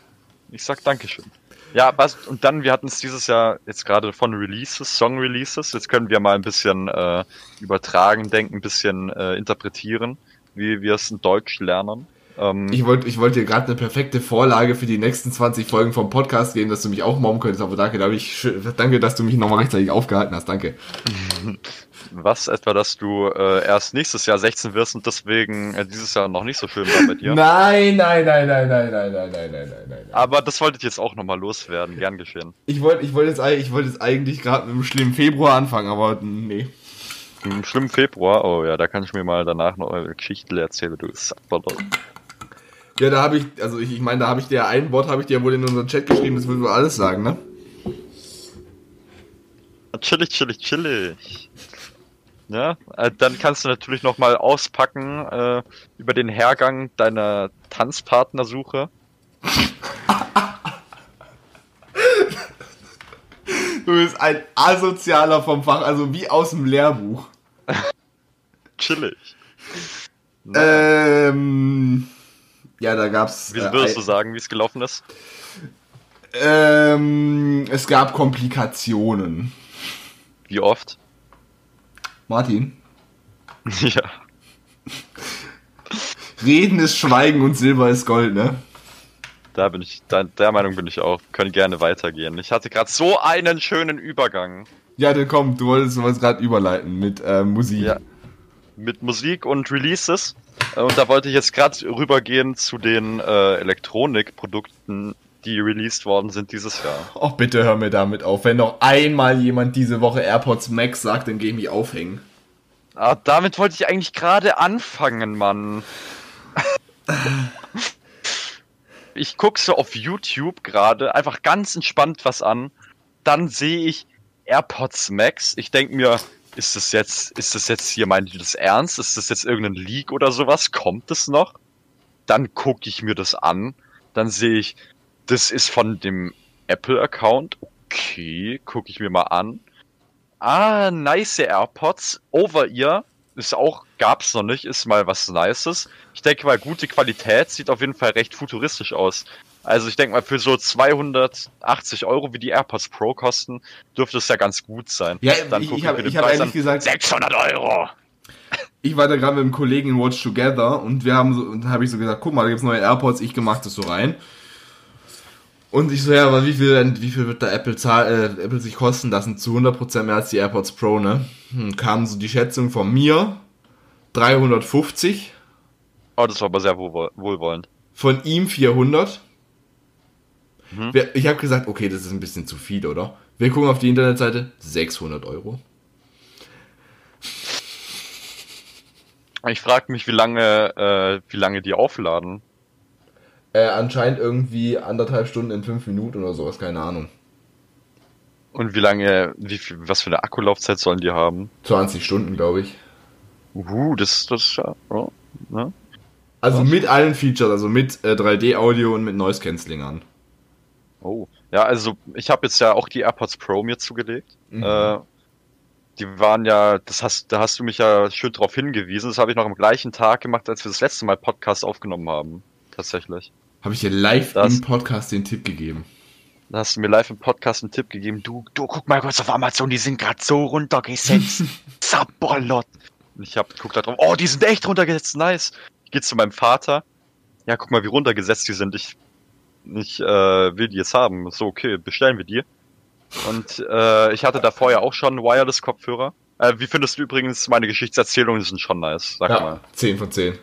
Ich sag Dankeschön. Ja, was, und dann, wir hatten es dieses Jahr jetzt gerade von Releases, Song-Releases. Jetzt können wir mal ein bisschen äh, übertragen, denken, ein bisschen äh, interpretieren, wie wir es in Deutsch lernen. Ähm, Ich wollte ich wollte dir gerade eine perfekte Vorlage für die nächsten 20 Folgen vom Podcast geben, dass du mich auch mobben könntest, aber danke, da ich, danke, dass du mich nochmal rechtzeitig aufgehalten hast, danke. was etwa, dass du äh, erst nächstes Jahr 16 wirst und deswegen äh, dieses Jahr noch nicht so schön war bei dir. Nein, nein, nein, nein, nein, nein, nein, nein, nein, nein, nein. Aber das wollte ich jetzt auch nochmal loswerden, gern geschehen. Ich wollte ich wollte jetzt, ich wollte jetzt eigentlich gerade mit dem schlimmen Februar anfangen, aber nee. Im schlimmen Februar, oh ja, da kann ich mir mal danach noch eure Geschichte erzählen, du Sackballer. Ja, da habe ich, also ich, ich meine, da habe ich dir ein Wort, habe ich dir wohl in unseren Chat geschrieben, das würden wir alles sagen, ne? Chillig, chillig, chillig. Ja, äh, dann kannst du natürlich noch mal auspacken äh, über den Hergang deiner Tanzpartnersuche. Du bist ein Asozialer vom Fach, also wie aus dem Lehrbuch. Chillig. Ähm, ja, da gab's. Wie äh, würdest du ein- sagen, wie es gelaufen ist? Ähm, es gab Komplikationen. Wie oft? Martin, ja. Reden ist Schweigen und Silber ist Gold, ne? Da bin ich, da, der Meinung bin ich auch. Können gerne weitergehen. Ich hatte gerade so einen schönen Übergang Ja, dann komm, du wolltest was gerade überleiten mit äh, Musik. Ja. mit Musik und Releases. Und da wollte ich jetzt gerade rübergehen zu den äh, Elektronikprodukten, die released worden sind dieses Jahr. Och, bitte hör mir damit auf. Wenn noch einmal jemand diese Woche AirPods Max sagt, dann geh ich mich aufhängen. Ah, damit wollte ich eigentlich gerade anfangen, Mann. Ich guck so auf YouTube gerade einfach ganz entspannt was an. Dann sehe ich AirPods Max. Ich denk mir, ist das jetzt, ist das jetzt hier meint ihr das ernst? Ist das jetzt irgendein Leak oder sowas? Kommt es noch? Dann gucke ich mir das an. Dann sehe ich, das ist von dem Apple-Account. Okay, gucke ich mir mal an. Ah, nice AirPods. Over-Ear ist auch, gab's noch nicht, ist mal was Nices. Ich denke mal, gute Qualität sieht auf jeden Fall recht futuristisch aus. Also ich denke mal, für so 280 Euro, wie die AirPods Pro kosten, dürfte es ja ganz gut sein. Ja, Dann ich, ich habe hab ehrlich an. gesagt, 600 Euro! ich war da gerade mit einem Kollegen in Watch Together und wir haben so, und habe ich so gesagt, guck mal, da gibt's neue AirPods, ich gemacht das so rein. Und ich so, ja, aber wie viel, wie viel wird da Apple, zahl, äh, Apple sich kosten lassen? Zu 100% mehr als die AirPods Pro, ne? Hm, kam so die Schätzung von mir, 350, Oh, das war aber sehr wohl, wohlwollend. von ihm 400. Mhm. Ich habe gesagt, okay, das ist ein bisschen zu viel, oder? Wir gucken auf die Internetseite, 600 Euro. Ich frage mich, wie lange, äh, wie lange die aufladen. Äh, anscheinend irgendwie anderthalb Stunden in fünf Minuten oder sowas, keine Ahnung. Und wie lange, wie viel, was für eine Akkulaufzeit sollen die haben? 20 Stunden, glaube ich. Uh, das, das ist ja, ne? Also mit allen Features, also mit äh, 3D-Audio und mit Noise Cancelling an. Oh. Ja, also ich habe jetzt ja auch die AirPods Pro mir zugelegt. Mhm. Äh, die waren ja, das hast, da hast du mich ja schön drauf hingewiesen. Das habe ich noch am gleichen Tag gemacht, als wir das letzte Mal Podcast aufgenommen haben. Tatsächlich. Habe ich dir live Das- im Podcast den Tipp gegeben. Da hast du mir live im Podcast einen Tipp gegeben. Du, du guck mal kurz auf Amazon, die sind gerade so runtergesetzt. Sabolot. Und ich hab guck da drauf. Oh, die sind echt runtergesetzt. Nice. Ich geh zu meinem Vater. Ja, guck mal, wie runtergesetzt die sind. Ich, ich äh, will die jetzt haben. So, okay, bestellen wir die. Und äh, ich hatte da vorher auch schon Wireless-Kopfhörer. Äh, wie findest du übrigens meine Geschichtserzählungen? Die sind schon nice. Sag mal. Ja, 10 von 10.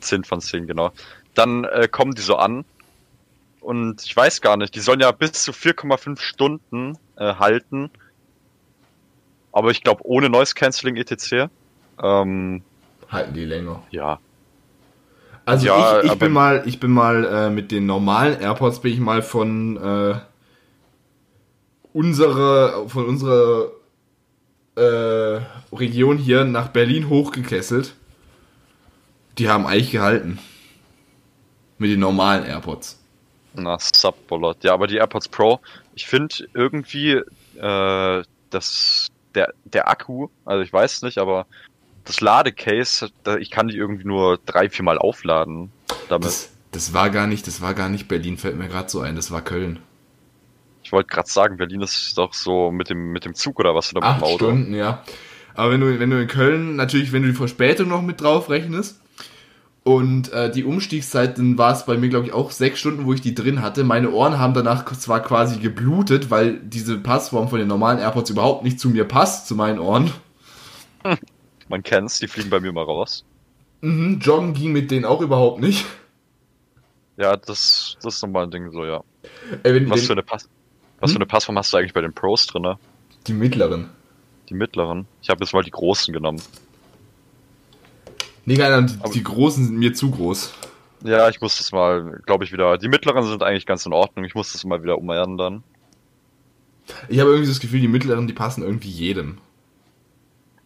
10 von 10, genau. Dann äh, kommen die so an. Und ich weiß gar nicht, die sollen ja bis zu 4,5 Stunden äh, halten. Aber ich glaube ohne Noise Cancelling etc. Ähm, Halten die länger. ja. Also Ja, ich, ich bin mal, ich bin mal äh, mit den normalen AirPods bin ich mal von äh, unsere, von unserer äh, Region hier nach Berlin hochgekesselt. Die haben eigentlich gehalten. Mit den normalen AirPods. Na, Subbolot. Ja, aber die AirPods Pro, ich finde irgendwie, äh, dass der, der Akku, also ich weiß nicht, aber das Ladecase, ich kann die irgendwie nur drei, vier Mal aufladen damit. Das, das war gar nicht, das war gar nicht Berlin, fällt mir gerade so ein, das war Köln. ich wollte gerade sagen, Berlin ist doch so mit dem, mit dem Zug oder was oder mit Acht dem Auto. Stunden, ja. Aber wenn du, wenn du in Köln, natürlich, wenn du die Verspätung noch mit drauf rechnest und äh, die Umstiegszeit, dann war es bei mir, glaube ich, auch sechs Stunden, wo ich die drin hatte. Meine Ohren haben danach zwar quasi geblutet, weil diese Passform von den normalen AirPods überhaupt nicht zu mir passt, zu meinen Ohren. Man kennt's, die fliegen bei mir mal raus. Mhm, Joggen ging mit denen auch überhaupt nicht. Ja, das, das ist nochmal ein Ding so, ja. Wenn, Was wenn, für eine Pass was für eine Passform hast du eigentlich bei den Pros drinne? die mittleren. Die mittleren? Ich habe jetzt mal die großen genommen. Nee, Ahnung, die, die großen sind mir zu groß. Ja, ich muss das mal, glaube ich, wieder. Die mittleren sind eigentlich ganz in Ordnung. Ich muss das mal wieder umändern. Ich habe irgendwie das Gefühl, die mittleren, die passen irgendwie jedem.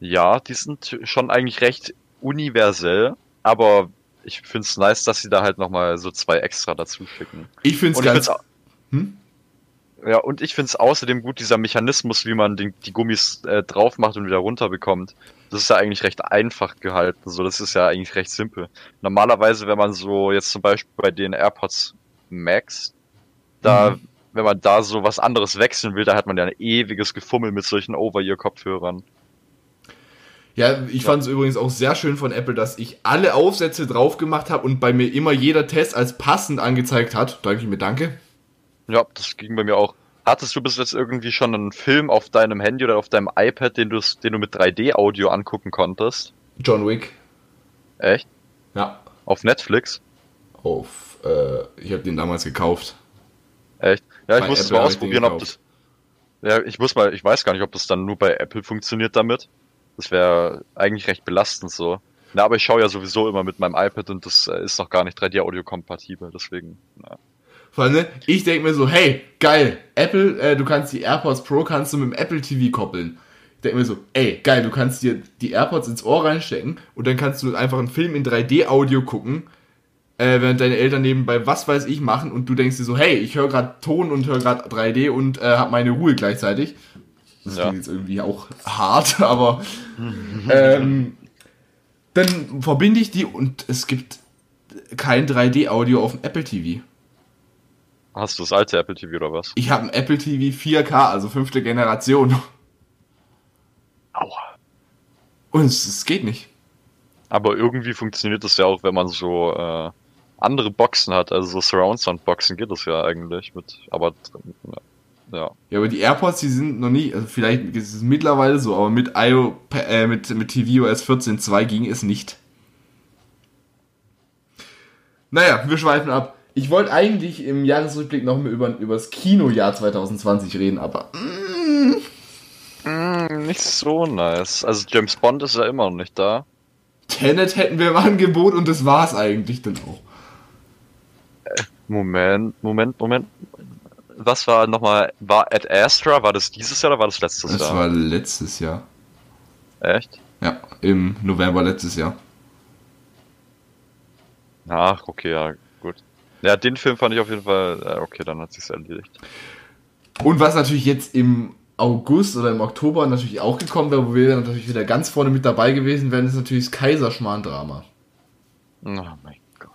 Ja, die sind schon eigentlich recht universell, aber ich finde es nice, dass sie da halt nochmal so zwei extra dazu schicken. Ich finde es ganz... Hm? ja, und ich finde es außerdem gut, dieser Mechanismus, wie man den, die Gummis äh, drauf macht und wieder runter bekommt. Das ist ja eigentlich recht einfach gehalten. So, das ist ja eigentlich recht simpel. Normalerweise, wenn man so jetzt zum Beispiel bei den AirPods Max, da, Mhm. wenn man da so was anderes wechseln will, da hat man ja ein ewiges Gefummel mit solchen Over-Ear-Kopfhörern. Ja, ich fand es übrigens auch sehr schön von Apple, dass ich alle Aufsätze drauf gemacht habe und bei mir immer jeder Test als passend angezeigt hat. Danke ich mir, danke. Ja, das ging bei mir auch. Hattest du bis jetzt irgendwie schon einen Film auf deinem Handy oder auf deinem iPad, den du, den du mit 3D-Audio angucken konntest? John Wick. Echt? Ja. Auf Netflix? Auf, äh, ich habe den damals gekauft. Echt? Ja, ich Bei muss Apple mal ausprobieren, ob das. Ja, ich muss mal, ich weiß gar nicht, ob das dann nur bei Apple funktioniert damit. Das wäre eigentlich recht belastend so. Na, aber ich schaue ja sowieso immer mit meinem iPad und das äh, ist noch gar nicht 3D-Audio kompatibel, deswegen. Na. Vor allem, ne, ich denke mir so, hey, geil, Apple, äh, du kannst die AirPods Pro kannst du mit dem Apple TV koppeln. Ich denke mir so, ey, geil, du kannst dir die AirPods ins Ohr reinstecken und dann kannst du einfach einen Film in 3D-Audio gucken, äh, während deine Eltern nebenbei was weiß ich machen und du denkst dir so, hey, ich höre gerade Ton und höre gerade 3D und äh, habe meine Ruhe gleichzeitig. Das Ja. klingt jetzt irgendwie auch hart, aber ähm, dann verbinde ich die und es gibt kein 3D-Audio auf dem Apple TV. Hast du das alte Apple TV oder was? Ich habe ein Apple TV 4K, also fünfte Generation. Aua. Und es, es geht nicht. Aber irgendwie funktioniert das ja auch, wenn man so äh, andere Boxen hat, also so Surround Sound Boxen geht das ja eigentlich mit, aber ja. Ja. Ja, aber die AirPods, die sind noch nie, also vielleicht ist es mittlerweile so, aber mit IO, äh, mit, mit tvOS 14.2 ging es nicht. Naja, wir schweifen ab. Ich wollte eigentlich im Jahresrückblick noch mal über, über das Kinojahr 2020 reden, aber Mm, nicht so nice. Also James Bond ist ja immer noch nicht da. Tenet hätten wir im Angebot und das war's eigentlich dann auch. Moment, Moment, Moment. Was war nochmal, war Ad Astra, war das dieses Jahr oder war das letztes Das Jahr? war letztes Jahr. Echt? Ja, im November letztes Jahr. Ach, okay, ja, gut. Ja, den Film fand ich auf jeden Fall, äh, okay, dann hat sich's erledigt. Und was natürlich jetzt im August oder im Oktober natürlich auch gekommen wäre, wo wir dann natürlich wieder ganz vorne mit dabei gewesen wären, ist natürlich das Kaiserschmarrn-Drama. Oh mein Gott.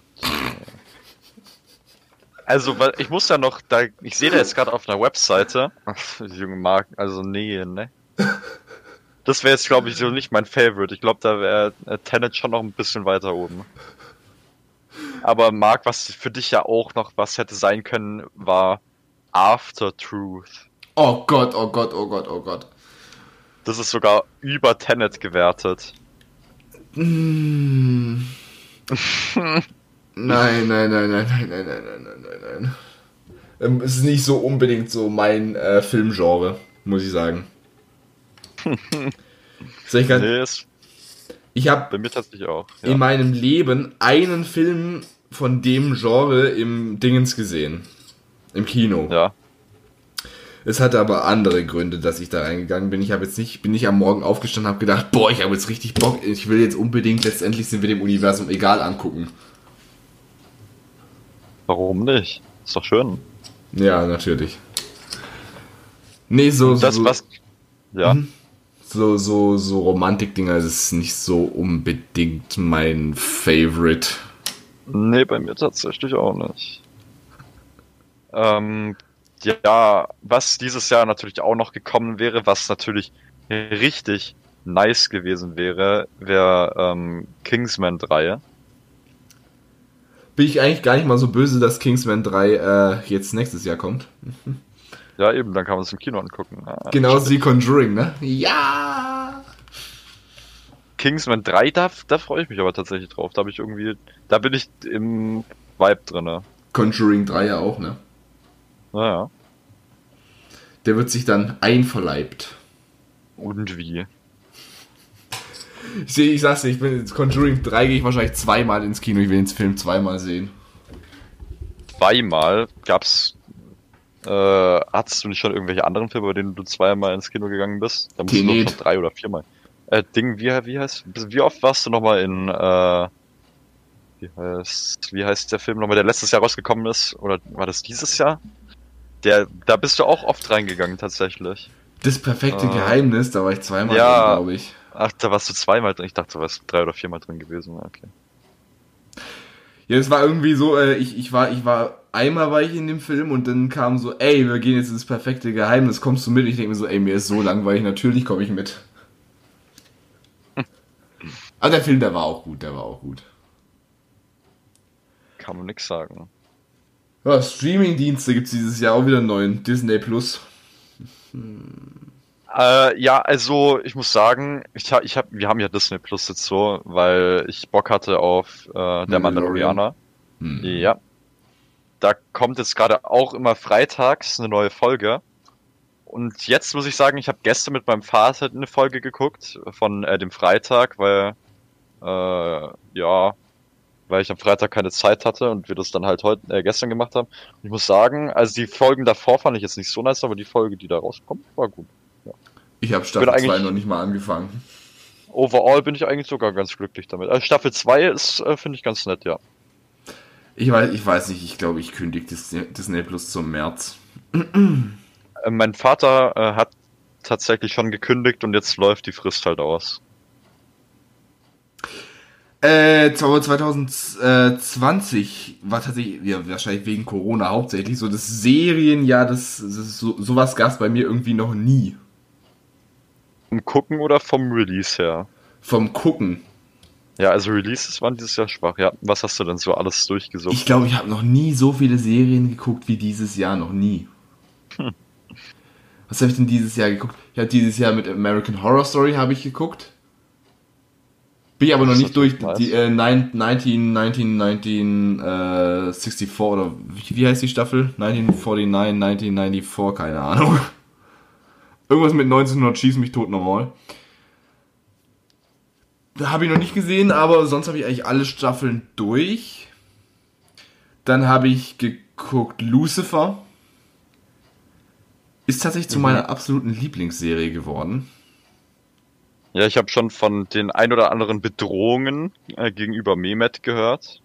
Also, weil ich muss ja noch, da, ich sehe da jetzt gerade auf einer Webseite, junge Mark, also nee, ne? Das wäre jetzt, glaube ich, so nicht mein Favorite. Ich glaube, da wäre äh, Tenet schon noch ein bisschen weiter oben. Aber Mark, was für dich ja auch noch was hätte sein können, war After Truth. Oh Gott, oh Gott, oh Gott, oh Gott. Das ist sogar über Tenet gewertet. Mm. Nein, nein, nein, nein, nein, nein, nein, nein, nein, nein, nein. Ähm, Es ist nicht so unbedingt so mein äh, Filmgenre, muss ich sagen. Soll ich, ganz- Nee, ich habe bei mir tatsächlich auch. in Ja. meinem Leben einen Film von dem Genre im Dingens gesehen. Im Kino. ja. Es hatte aber andere Gründe, dass ich da reingegangen bin. Ich habe jetzt nicht, bin nicht am Morgen aufgestanden und habe gedacht, boah, ich habe jetzt richtig Bock. Ich will jetzt unbedingt, letztendlich sind wir dem Universum egal angucken. Warum nicht? Ist doch schön. Ja, natürlich. Nee, so, Das, so, was. Ja. Mhm. so, so, so Romantik-Dinger, ist nicht so unbedingt mein Favorite. Nee, bei mir tatsächlich auch nicht. Ähm, ja, was dieses Jahr natürlich auch noch gekommen wäre, was natürlich richtig nice gewesen wäre, wäre ähm, Kingsman 3. Bin ich eigentlich gar nicht mal so böse, dass Kingsman 3 äh, jetzt nächstes Jahr kommt. Ja, eben, dann kann man es im Kino angucken. Ah, Genauso wie Conjuring, ne? Ja! Kingsman 3, da, da freue ich mich aber tatsächlich drauf. Da habe ich irgendwie, da bin ich im Vibe drinne. Conjuring 3 ja auch, ne? Naja. Der wird sich dann einverleibt. Und wie? Ich, seh, ich sag's dir, ich bin Conjuring 3 gehe ich wahrscheinlich zweimal ins Kino. Ich will den Film zweimal sehen. Zweimal gab's. Äh, hattest du nicht schon irgendwelche anderen Filme, bei denen du zweimal ins Kino gegangen bist? Da musst du Tenet. doch schon drei oder viermal. Äh, Ding, wie, wie heißt, wie oft warst du nochmal in, äh, wie heißt, wie heißt der Film nochmal, der letztes Jahr rausgekommen ist? Oder war das dieses Jahr? Der, da bist du auch oft reingegangen, tatsächlich. Das perfekte Ah. Geheimnis, da war ich zweimal Ja. glaube ich. Ach, da warst du zweimal drin. Ich dachte, du warst drei oder viermal drin gewesen. Okay. Ja, es war irgendwie so, äh, ich, ich war, ich war, einmal war ich in dem Film und dann kam so, ey, wir gehen jetzt ins perfekte Geheimnis, kommst du mit? Ich denke mir so, ey, mir ist so langweilig, natürlich komme ich mit. Aber der Film, der war auch gut, der war auch gut. Kann man nix sagen. Ja, Streaming-Dienste gibt's dieses Jahr auch wieder einen neuen. Disney Plus. Äh, ja, also ich muss sagen, ich hab, ich hab, wir haben ja Disney Plus jetzt so, weil ich Bock hatte auf äh, der Mandalorian. Mandalorianer. Hm. Ja. Da kommt jetzt gerade auch immer freitags eine neue Folge. Und jetzt muss ich sagen, ich habe gestern mit meinem Vater eine Folge geguckt von äh, dem Freitag, weil äh, ja, weil ich am Freitag keine Zeit hatte und wir das dann halt heute äh, gestern gemacht haben. Und ich muss sagen, also die Folgen davor fand ich jetzt nicht so nice, aber die Folge, die da rauskommt, war gut. Ich habe Staffel Bin eigentlich- 2 noch nicht mal angefangen. Overall bin ich eigentlich sogar ganz glücklich damit. Also Staffel 2 ist, äh, finde ich ganz nett, ja. Ich weiß, ich weiß nicht, ich glaube, ich kündige Disney, Disney Plus zum März. Äh, mein Vater äh, hat tatsächlich schon gekündigt und jetzt läuft die Frist halt aus. Äh, aber 2020 war tatsächlich, ja, wahrscheinlich wegen Corona hauptsächlich so das Serienjahr, das, das so, sowas gab's bei mir irgendwie noch nie. Vom Gucken oder vom Release her? Vom Gucken. Ja, also Releases waren dieses Jahr schwach. Ja, was hast du denn so alles durchgesucht? Ich glaube, ich habe noch nie so viele Serien geguckt wie dieses Jahr, noch nie. Was habe ich denn dieses Jahr geguckt? Ich habe dieses Jahr mit American Horror Story habe ich geguckt. Bin ich aber noch nicht durch. Die, äh, 9, 19, 19, 19, äh, 64 oder wie, wie heißt die Staffel? 1949, 1994, keine Ahnung. Irgendwas mit 1900 schieß mich tot normal. habe ich noch nicht gesehen, aber sonst habe ich eigentlich alle Staffeln durch. Dann habe ich geguckt Lucifer. Ist tatsächlich zu meiner absoluten Lieblingsserie geworden. Ja, ich habe schon von den ein oder anderen Bedrohungen äh, gegenüber Mehmet gehört,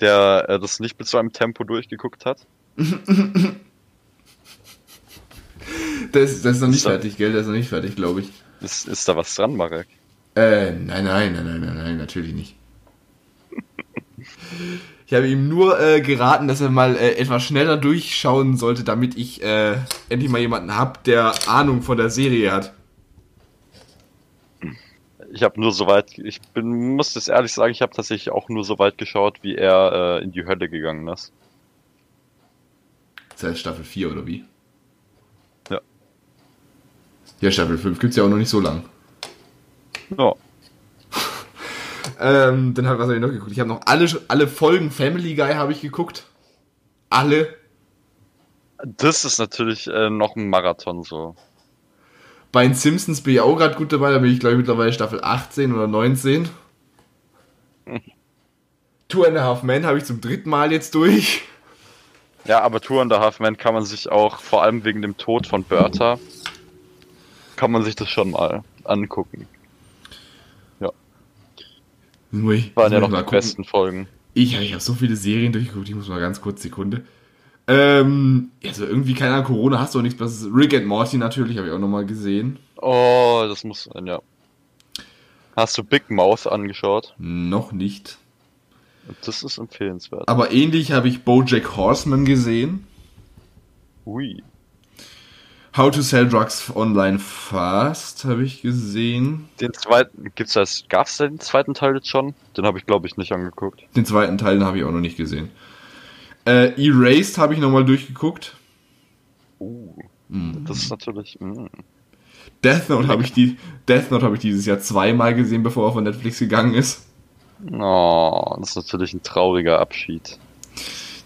der äh, das nicht mit so einem Tempo durchgeguckt hat. Das, das ist noch nicht So. fertig, gell? Das ist noch nicht fertig, glaube ich. Ist, ist da was dran, Marek? Äh, nein, nein, nein, nein, nein, nein, natürlich nicht. Ich habe ihm nur äh, geraten, dass er mal äh, etwas schneller durchschauen sollte, damit ich äh, endlich mal jemanden hab, der Ahnung von der Serie hat. Ich habe nur so weit, ich bin, muss das ehrlich sagen, ich habe tatsächlich auch nur so weit geschaut, wie er äh, in die Hölle gegangen ist. Das heißt Staffel 4 oder wie? Ja. Staffel 5 gibt's ja auch noch nicht so lang. Ja. Ähm, dann hab, was habe ich noch geguckt? Ich habe noch alle, alle Folgen Family Guy habe ich geguckt. Alle. Das ist natürlich äh, noch ein Marathon so. Bei den Simpsons bin ich auch gerade gut dabei, da bin ich glaube ich mittlerweile Staffel 18 oder 19. Two and a Half Men habe ich zum dritten Mal jetzt durch. Ja, aber Tour and a Half Man kann man sich auch, vor allem wegen dem Tod von Bertha, kann man sich das schon mal angucken. Muss ich- Waren ja noch die gucken. besten Folgen. Ich, ich habe so viele Serien durchgeguckt, ich muss mal ganz kurz Sekunde. Ähm, also irgendwie, keine Ahnung, Corona hast du auch nichts besseres. Rick and Morty natürlich, habe ich auch nochmal gesehen. Oh, das muss sein, ja. Hast du Big Mouth angeschaut? Noch nicht. Das ist empfehlenswert. Aber ähnlich habe ich Bojack Horseman gesehen. Ui. How to Sell Drugs Online Fast habe ich gesehen. Den zweiten, gibt's das, gab's den zweiten Teil jetzt schon? Den habe ich glaube ich nicht angeguckt. Den zweiten Teil den habe ich auch noch nicht gesehen. Äh, Erased habe ich nochmal durchgeguckt. Uh. Mhm. Das ist natürlich, mm. Death Note habe ich die Death Note habe ich dieses Jahr zweimal gesehen, bevor er von Netflix gegangen ist. Oh, das ist natürlich ein trauriger Abschied.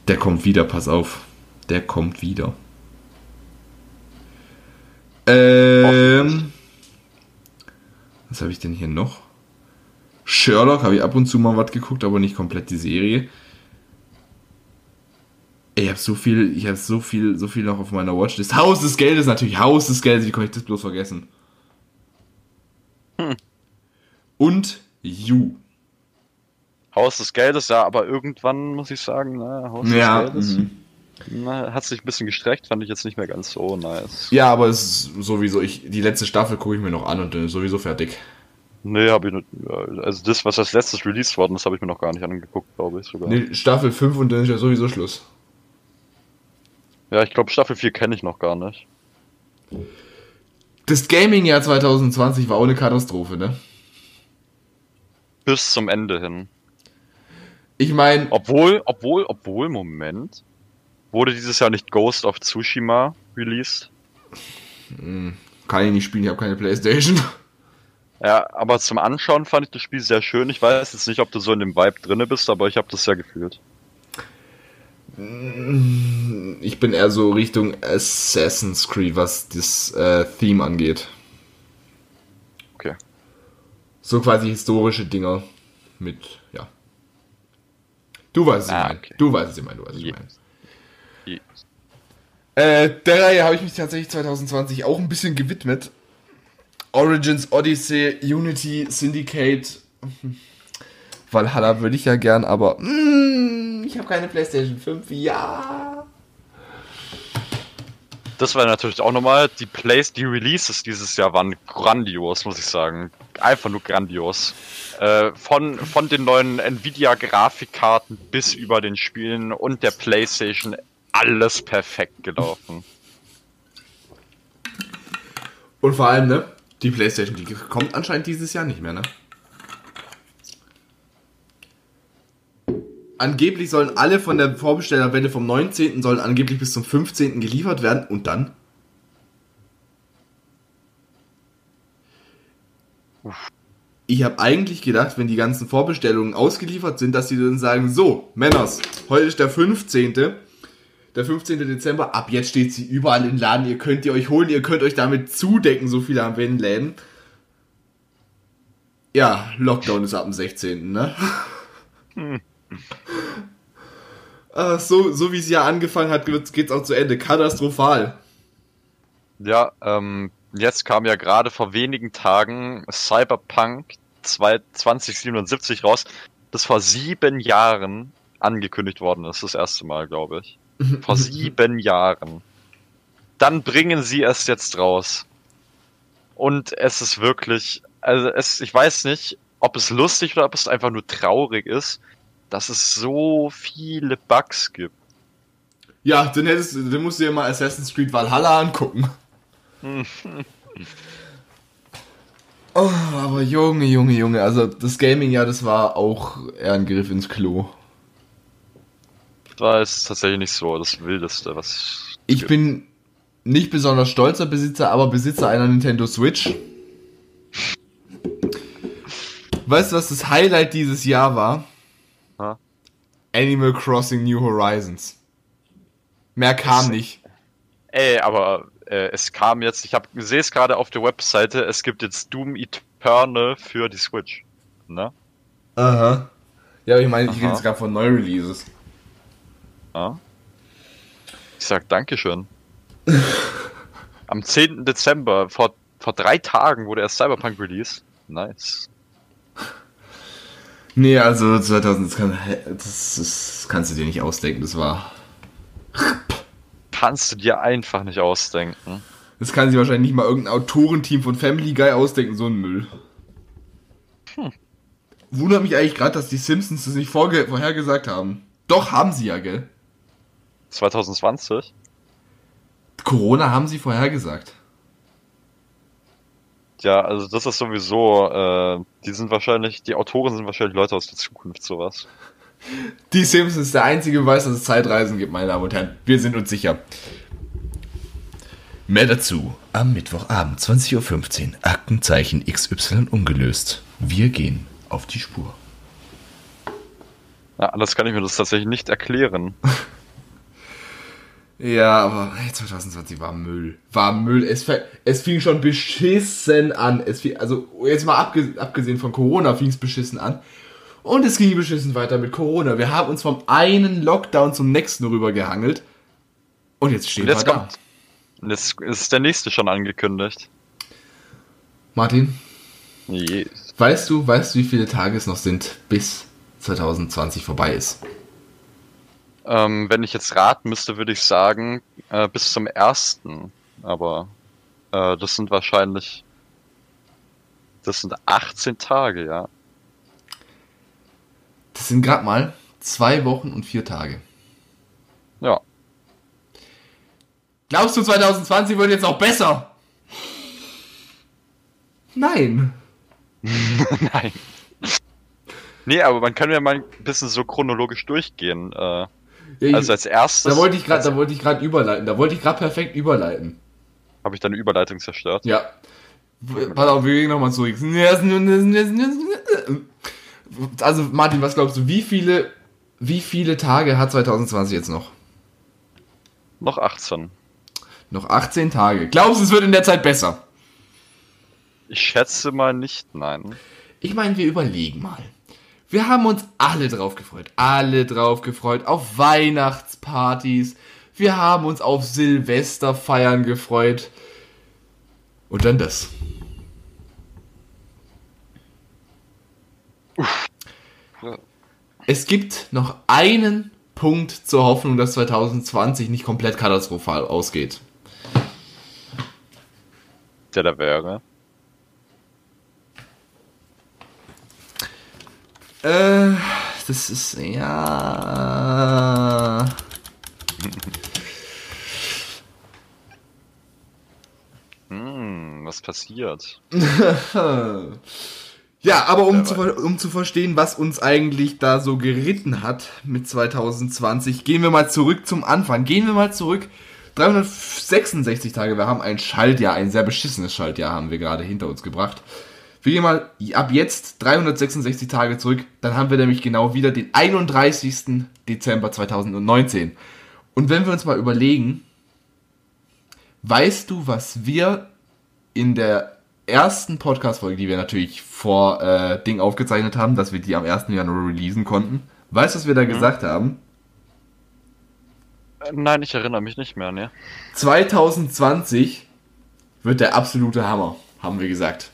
Der kommt wieder, pass auf. Der kommt wieder. Ähm, was habe ich denn hier noch? Sherlock habe ich ab und zu mal was geguckt, aber nicht komplett die Serie. Ich habe so viel, ich habe so viel, so viel noch auf meiner Watchlist. Haus des Geldes natürlich, Haus des Geldes, wie konnte ich das bloß vergessen? Und You. Haus des Geldes, ja, aber irgendwann muss ich sagen, na, Haus Ja, des Geldes mhm. Na, hat sich ein bisschen gestreckt, fand ich jetzt nicht mehr ganz so nice. ja, aber es ist sowieso, ich, die letzte Staffel gucke ich mir noch an und dann ist sowieso fertig. Nee, habe ich nicht, also das, was als letztes released worden ist, habe ich mir noch gar nicht angeguckt, glaube ich sogar. Nee, Staffel 5 und dann ist ja sowieso Schluss. Ja, ich glaube Staffel 4 kenne ich noch gar nicht. Das Gaming-Jahr 2020 war auch eine Katastrophe, ne? Bis zum Ende hin. Ich meine, Obwohl, obwohl, obwohl, Moment. Wurde dieses Jahr nicht Ghost of Tsushima released? kann ich nicht spielen, ich habe keine Playstation. Ja, aber zum Anschauen fand ich das Spiel sehr schön. Ich weiß jetzt nicht, ob du so in dem Vibe drinne bist, aber ich habe das sehr gefühlt. Ich bin eher so Richtung Assassin's Creed, was das äh, Theme angeht. Okay. So quasi historische Dinger mit, ja. Du weißt, was ich Ah, meine. okay. Du weißt, was ich meine. Du weißt, was ich meine. Äh, der Reihe habe ich mich tatsächlich 2020 auch ein bisschen gewidmet. Origins, Odyssey, Unity, Syndicate. Valhalla würde ich ja gern, aber mm, ich habe keine PlayStation 5. Ja. Das war natürlich auch nochmal, die Plays, die Releases dieses Jahr waren grandios, muss ich sagen. Einfach nur grandios. Äh, von, von den neuen Nvidia-Grafikkarten bis über den Spielen und der Playstation, alles perfekt gelaufen. Und vor allem, ne? Die PlayStation, die kommt anscheinend dieses Jahr nicht mehr, ne? Angeblich sollen alle von der Vorbestellerwelle vom 19. sollen angeblich bis zum 15. geliefert werden und dann? Ich habe eigentlich gedacht, wenn die ganzen Vorbestellungen ausgeliefert sind, dass sie dann sagen, so, Männers, heute ist der 15. Der 15. Dezember, ab jetzt steht sie überall im Laden, ihr könnt ihr euch holen, ihr könnt euch damit zudecken, so viele haben wir in den Läden. Ja, Lockdown ist ab dem 16., ne? Ah, so, so wie es ja angefangen hat, geht's auch zu Ende. Katastrophal. Ja, ähm, jetzt kam ja gerade vor wenigen Tagen Cyberpunk 2077 raus, das vor sieben Jahren angekündigt worden ist, das erste Mal, glaube ich. Vor sieben Jahren. Dann bringen sie es jetzt raus. Und es ist wirklich, also es, ich weiß nicht, ob es lustig oder ob es einfach nur traurig ist, dass es so viele Bugs gibt. Ja, dann hättest du, dann musst du dir mal Assassin's Creed Valhalla angucken. oh, aber Junge, Junge, Junge, also das Gaming, ja, das war auch eher ein Griff ins Klo. War jetzt tatsächlich nicht so das Wildeste, was. Ich gibt. bin nicht besonders stolzer Besitzer, aber Besitzer einer Nintendo Switch. Weißt du, was das Highlight dieses Jahr war? Ha? Animal Crossing New Horizons. Mehr kam Es- nicht. Ey, aber äh, es kam jetzt, ich habe sehe es gerade auf der Webseite, es gibt jetzt Doom Eternal für die Switch. Ne? Aha. Ja, aber ich meine, ich rede jetzt gerade von Neu-Releases. Ja. Ich sag Dankeschön. Am 10. Dezember, vor, vor drei Tagen, wurde erst Cyberpunk released. Nice. Nee, also 2000, das, kann, das, das kannst du dir nicht ausdenken. Das war. Kannst du dir einfach nicht ausdenken. Das kann sich wahrscheinlich nicht mal irgendein Autorenteam von Family Guy ausdenken, so ein Müll. Wundert mich eigentlich gerade, dass die Simpsons das nicht vorhergesagt haben. Doch, haben sie ja, gell? 2020? Corona haben sie vorhergesagt. Ja, also das ist sowieso, äh, die sind wahrscheinlich, die Autoren sind wahrscheinlich Leute aus der Zukunft, sowas. Die Simpsons ist der einzige Beweis, dass es Zeitreisen gibt, meine Damen und Herren. Wir sind uns sicher. Mehr dazu am Mittwochabend, 20.15 Uhr. Aktenzeichen XY ungelöst. Wir gehen auf die Spur. Ja, anders kann ich mir das tatsächlich nicht erklären. Ja, aber hey, 2020 war Müll. War Müll. Es, es fing schon beschissen an. Es fing, also jetzt mal abge abgesehen von Corona fing es beschissen an. Und es ging beschissen weiter mit Corona. Wir haben uns vom einen Lockdown zum nächsten rüber gehangelt. Und jetzt stehen Und jetzt wir da. kommt, und jetzt ist der nächste schon angekündigt. Martin, Je. weißt du, weißt du, wie viele Tage es noch sind, bis 2020 vorbei ist? Ähm, wenn ich jetzt raten müsste, würde ich sagen, äh, bis zum ersten. Aber äh, das sind wahrscheinlich. Das sind 18 Tage, ja. Das sind gerade mal zwei Wochen und vier Tage. Ja. Glaubst du, 2020 wird jetzt auch besser? Nein. Nein. Nee, aber man kann ja mal ein bisschen so chronologisch durchgehen. Äh, Ja, ich- also als erstes Da wollte ich gerade, da wollte ich gerade überleiten. Da wollte ich gerade perfekt überleiten. habe ich deine Überleitung zerstört. Ja. Pass auf, wir gehen nochmal zurück. Also Martin, was glaubst du, wie viele, wie viele Tage hat 2020 jetzt noch? Noch 18. Noch 18 Tage. Glaubst du, es wird in der Zeit besser? Ich schätze mal nicht, nein. Ich meine, wir überlegen mal. Wir haben uns alle drauf gefreut. Alle drauf gefreut. Auf Weihnachtspartys. Wir haben uns auf Silvesterfeiern gefreut. Und dann das. Es gibt noch einen Punkt zur Hoffnung, dass 2020 nicht komplett katastrophal ausgeht. Der da wäre. Äh, das ist ja. Hm, was passiert? Ja, aber um zu, um zu verstehen, was uns eigentlich da so geritten hat mit 2020, gehen wir mal zurück zum Anfang. Gehen wir mal zurück. 366 Tage, wir haben ein Schaltjahr, ein sehr beschissenes Schaltjahr haben wir gerade hinter uns gebracht. Wir gehen mal ab jetzt 366 Tage zurück, dann haben wir nämlich genau wieder den 31. Dezember 2019. Und wenn wir uns mal überlegen, weißt du, was wir in der ersten Podcast-Folge, die wir natürlich vor äh, Ding aufgezeichnet haben, dass wir die am 1. Januar releasen konnten. Weißt du, was wir da gesagt haben? Äh, Nein, ich erinnere mich nicht mehr, ne? 2020 wird der absolute Hammer, haben wir gesagt.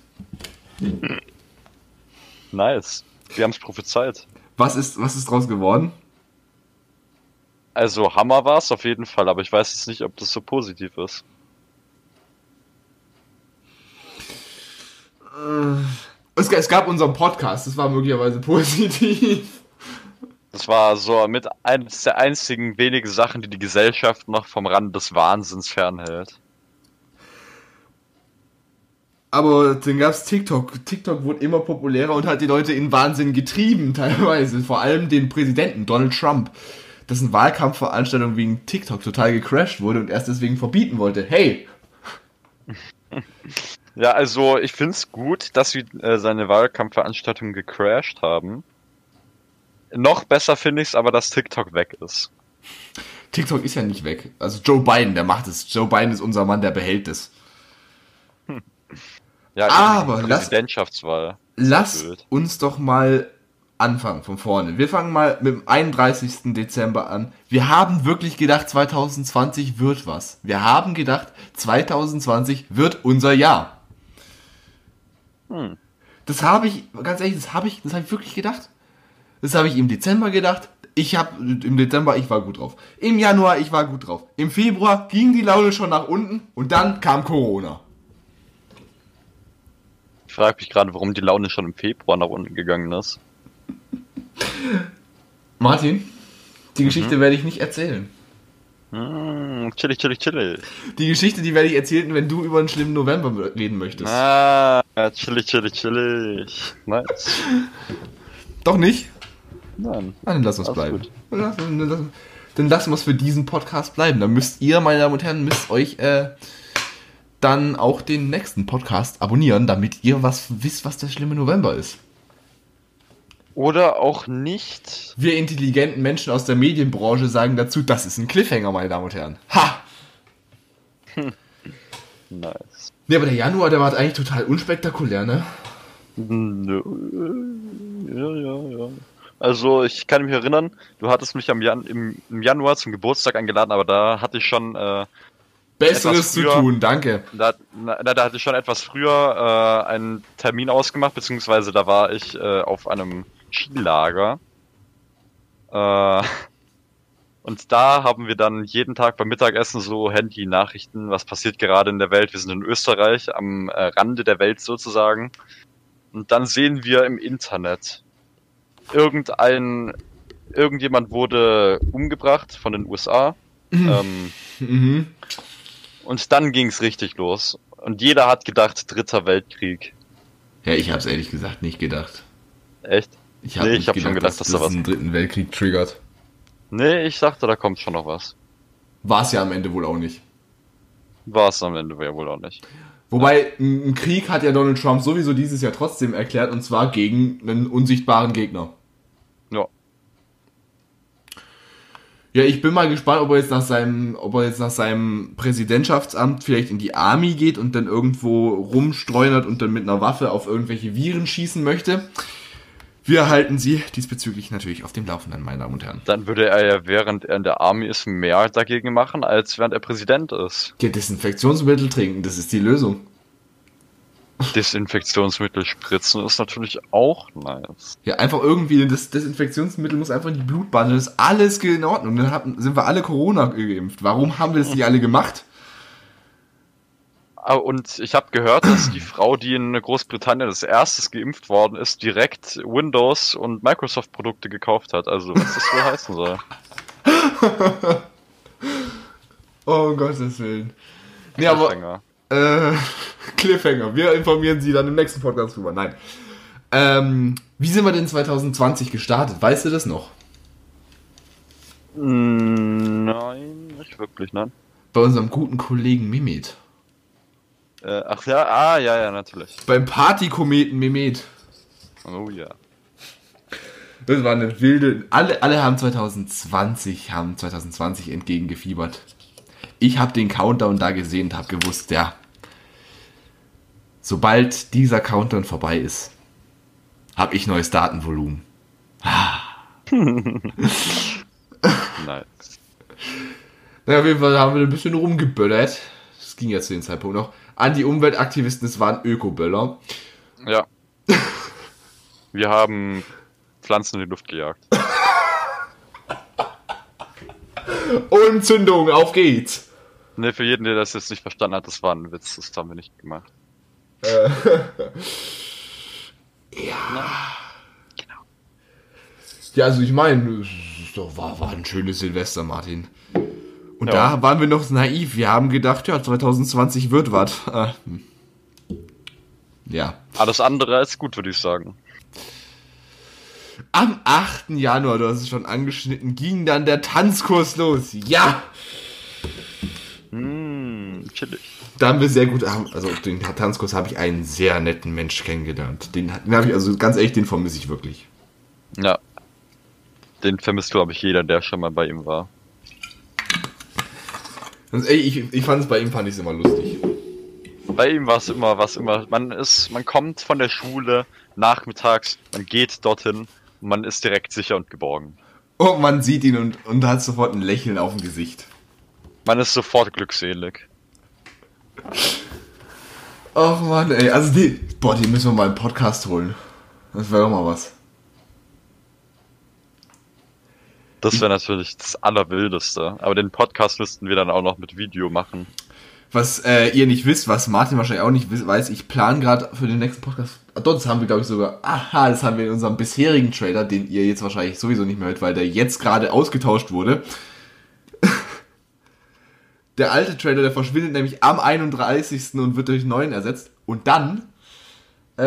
Nice. Wir haben es prophezeit. Was ist, was ist draus geworden? Also Hammer war es auf jeden Fall, aber ich weiß jetzt nicht, ob das so positiv ist. Es, es gab unseren Podcast, das war möglicherweise positiv. Das war so mit eines der einzigen wenigen Sachen, die die Gesellschaft noch vom Rand des Wahnsinns fernhält. Aber dann gab's TikTok. TikTok wurde immer populärer und hat die Leute in Wahnsinn getrieben, teilweise. Vor allem den Präsidenten, Donald Trump, dessen Wahlkampfveranstaltung wegen TikTok total gecrashed wurde und erst deswegen verbieten wollte. Hey, Ja, also ich find's gut, dass sie äh, seine Wahlkampfveranstaltung gecrashed haben. Noch besser finde ich's aber, dass TikTok weg ist. TikTok ist ja nicht weg. Also Joe Biden, der macht es. Joe Biden ist unser Mann, der behält es. Ja, Aber lass- Präsidentschaftswahl. Lass Blöd. uns doch mal anfangen von vorne. Wir fangen mal mit dem 31. Dezember an. Wir haben wirklich gedacht, 2020 wird was. Wir haben gedacht, 2020 wird unser Jahr. Hm. Das habe ich, ganz ehrlich, das habe ich, das habe ich wirklich gedacht. Das habe ich im Dezember gedacht. Ich habe im Dezember, ich war gut drauf. Im Januar, ich war gut drauf. Im Februar ging die Laune schon nach unten und dann kam Corona. Ich frage mich gerade, warum die Laune schon im Februar nach unten gegangen ist. Martin, die Geschichte werde ich nicht erzählen. Hm, chillig, chillig, chillig. Die Geschichte, die werde ich erzählen, wenn du über einen schlimmen November reden möchtest. Ah, chillig, chillig, chillig. Nice. Doch nicht? Nein. Na, dann lass uns bleiben. Dann lass- dann lass- Dann lassen wir es für diesen Podcast bleiben. Dann müsst ihr, meine Damen und Herren, müsst euch äh, dann auch den nächsten Podcast abonnieren, damit ihr was wisst, was der schlimme November ist. Oder auch nicht. Wir intelligenten Menschen aus der Medienbranche sagen dazu, das ist ein Cliffhanger, meine Damen und Herren. Ha! Nice. Ne, aber der Januar, der war eigentlich total unspektakulär, ne? Nö. Ja, ja, ja. Also ich kann mich erinnern, du hattest mich am Jan im, im Januar zum Geburtstag eingeladen, aber da hatte ich schon, äh, Besseres Etwas zu früher. tun, danke. da, na, da hatte ich schon etwas früher äh, einen Termin ausgemacht, beziehungsweise da war ich äh, auf einem Skilager. Äh, und da haben wir dann jeden Tag beim Mittagessen so Handy-Nachrichten, was passiert gerade in der Welt. Wir sind in Österreich, am äh, Rande der Welt sozusagen. Und dann sehen wir im Internet, irgendein, irgendjemand wurde umgebracht von den USA. ähm, Mhm. Und dann ging's richtig los. Und jeder hat gedacht, dritter Weltkrieg. Ja, ich hab's ehrlich gesagt nicht gedacht. Echt? Ich hab Nee, ich hab schon gedacht, dass da das was- einen dritten Weltkrieg triggert. Nee, ich dachte, da kommt schon noch was. War es ja am Ende wohl auch nicht. War es am Ende ja wohl auch nicht. Wobei, ein Krieg hat ja Donald Trump sowieso dieses Jahr trotzdem erklärt, und zwar gegen einen unsichtbaren Gegner. Ja, ich bin mal gespannt, ob er jetzt nach seinem, ob er jetzt nach seinem Präsidentschaftsamt vielleicht in die Army geht und dann irgendwo rumstreunert und dann mit einer Waffe auf irgendwelche Viren schießen möchte. Wir halten Sie diesbezüglich natürlich auf dem Laufenden, meine Damen und Herren. Dann würde er ja, während er in der Army ist, mehr dagegen machen, als während er Präsident ist. Ja, Desinfektionsmittel trinken, das ist die Lösung. Desinfektionsmittel spritzen ist natürlich auch nice. Ja, einfach irgendwie, das Desinfektionsmittel muss einfach in die Blutbahn, dann ist alles in Ordnung. Dann haben, sind wir alle Corona geimpft. Warum haben wir das nicht alle gemacht? Ah, Und ich habe gehört, dass die Frau, die in Großbritannien als erstes geimpft worden ist, direkt Windows und Microsoft Produkte gekauft hat. Also was das wohl heißen soll. Oh, um Gottes Willen. Nee, aber. Äh, Cliffhanger. Wir informieren Sie dann im nächsten Podcast drüber. Nein. Ähm, wie sind wir denn 2020 gestartet? Weißt du das noch? Mm, Nein, nicht wirklich, nein. Bei unserem guten Kollegen Mehmet. Äh, ach ja, ah, ja, ja, natürlich. Beim Partykometen Mehmet. Oh ja. Das war eine wilde. Alle, alle haben 2020, haben 2020 entgegengefiebert. Ich habe den Countdown da gesehen und habe gewusst, ja. sobald dieser Countdown vorbei ist, habe ich neues Datenvolumen. Nice. Na, auf jeden Fall haben wir ein bisschen rumgeböllert. Das ging ja zu dem Zeitpunkt noch. An die Umweltaktivisten, es waren Ökoböller. Ja. Wir haben Pflanzen in die Luft gejagt. Und Zündung, auf geht's. Ne, für jeden, der das jetzt nicht verstanden hat, das war ein Witz, das haben wir nicht gemacht. Ja, also ich meine, es ist doch- war, war ein schönes Silvester, Martin. Und Ja. da waren wir noch naiv. Wir haben gedacht, ja, 2020 wird was. Äh, hm. ja. Alles andere als gut, würde ich sagen. Am 8. Januar, du hast es schon angeschnitten, ging dann der Tanzkurs los. Ja! Hm, chillig. Da haben wir sehr gut, also auf den Tanzkurs habe ich einen sehr netten Mensch kennengelernt. Den, den habe ich, also ganz ehrlich, den vermisse ich wirklich. Ja. Den vermisst, glaube ich, jeder, der schon mal bei ihm war. Ganz ehrlich, ich, ich fand es bei ihm, fand ich es immer lustig. Bei ihm war es immer, was immer. Man ist, man kommt von der Schule nachmittags, man geht dorthin und man ist direkt sicher und geborgen. Und man sieht ihn und, und hat sofort ein Lächeln auf dem Gesicht. Man ist sofort glückselig. Ach man, ey, also die, boah, die müssen wir mal im Podcast holen. Das wäre doch mal was. Das wäre natürlich das Allerwildeste. Aber den Podcast müssten wir dann auch noch mit Video machen. Was äh, ihr nicht wisst, was Martin wahrscheinlich auch nicht weiß, ich plane gerade für den nächsten Podcast. Ah, Dort haben wir, glaube ich, sogar. Aha, das haben wir in unserem bisherigen Trailer, den ihr jetzt wahrscheinlich sowieso nicht mehr hört, weil der jetzt gerade ausgetauscht wurde. Der alte Trailer, der verschwindet nämlich am 31. und wird durch neuen ersetzt. Und dann äh,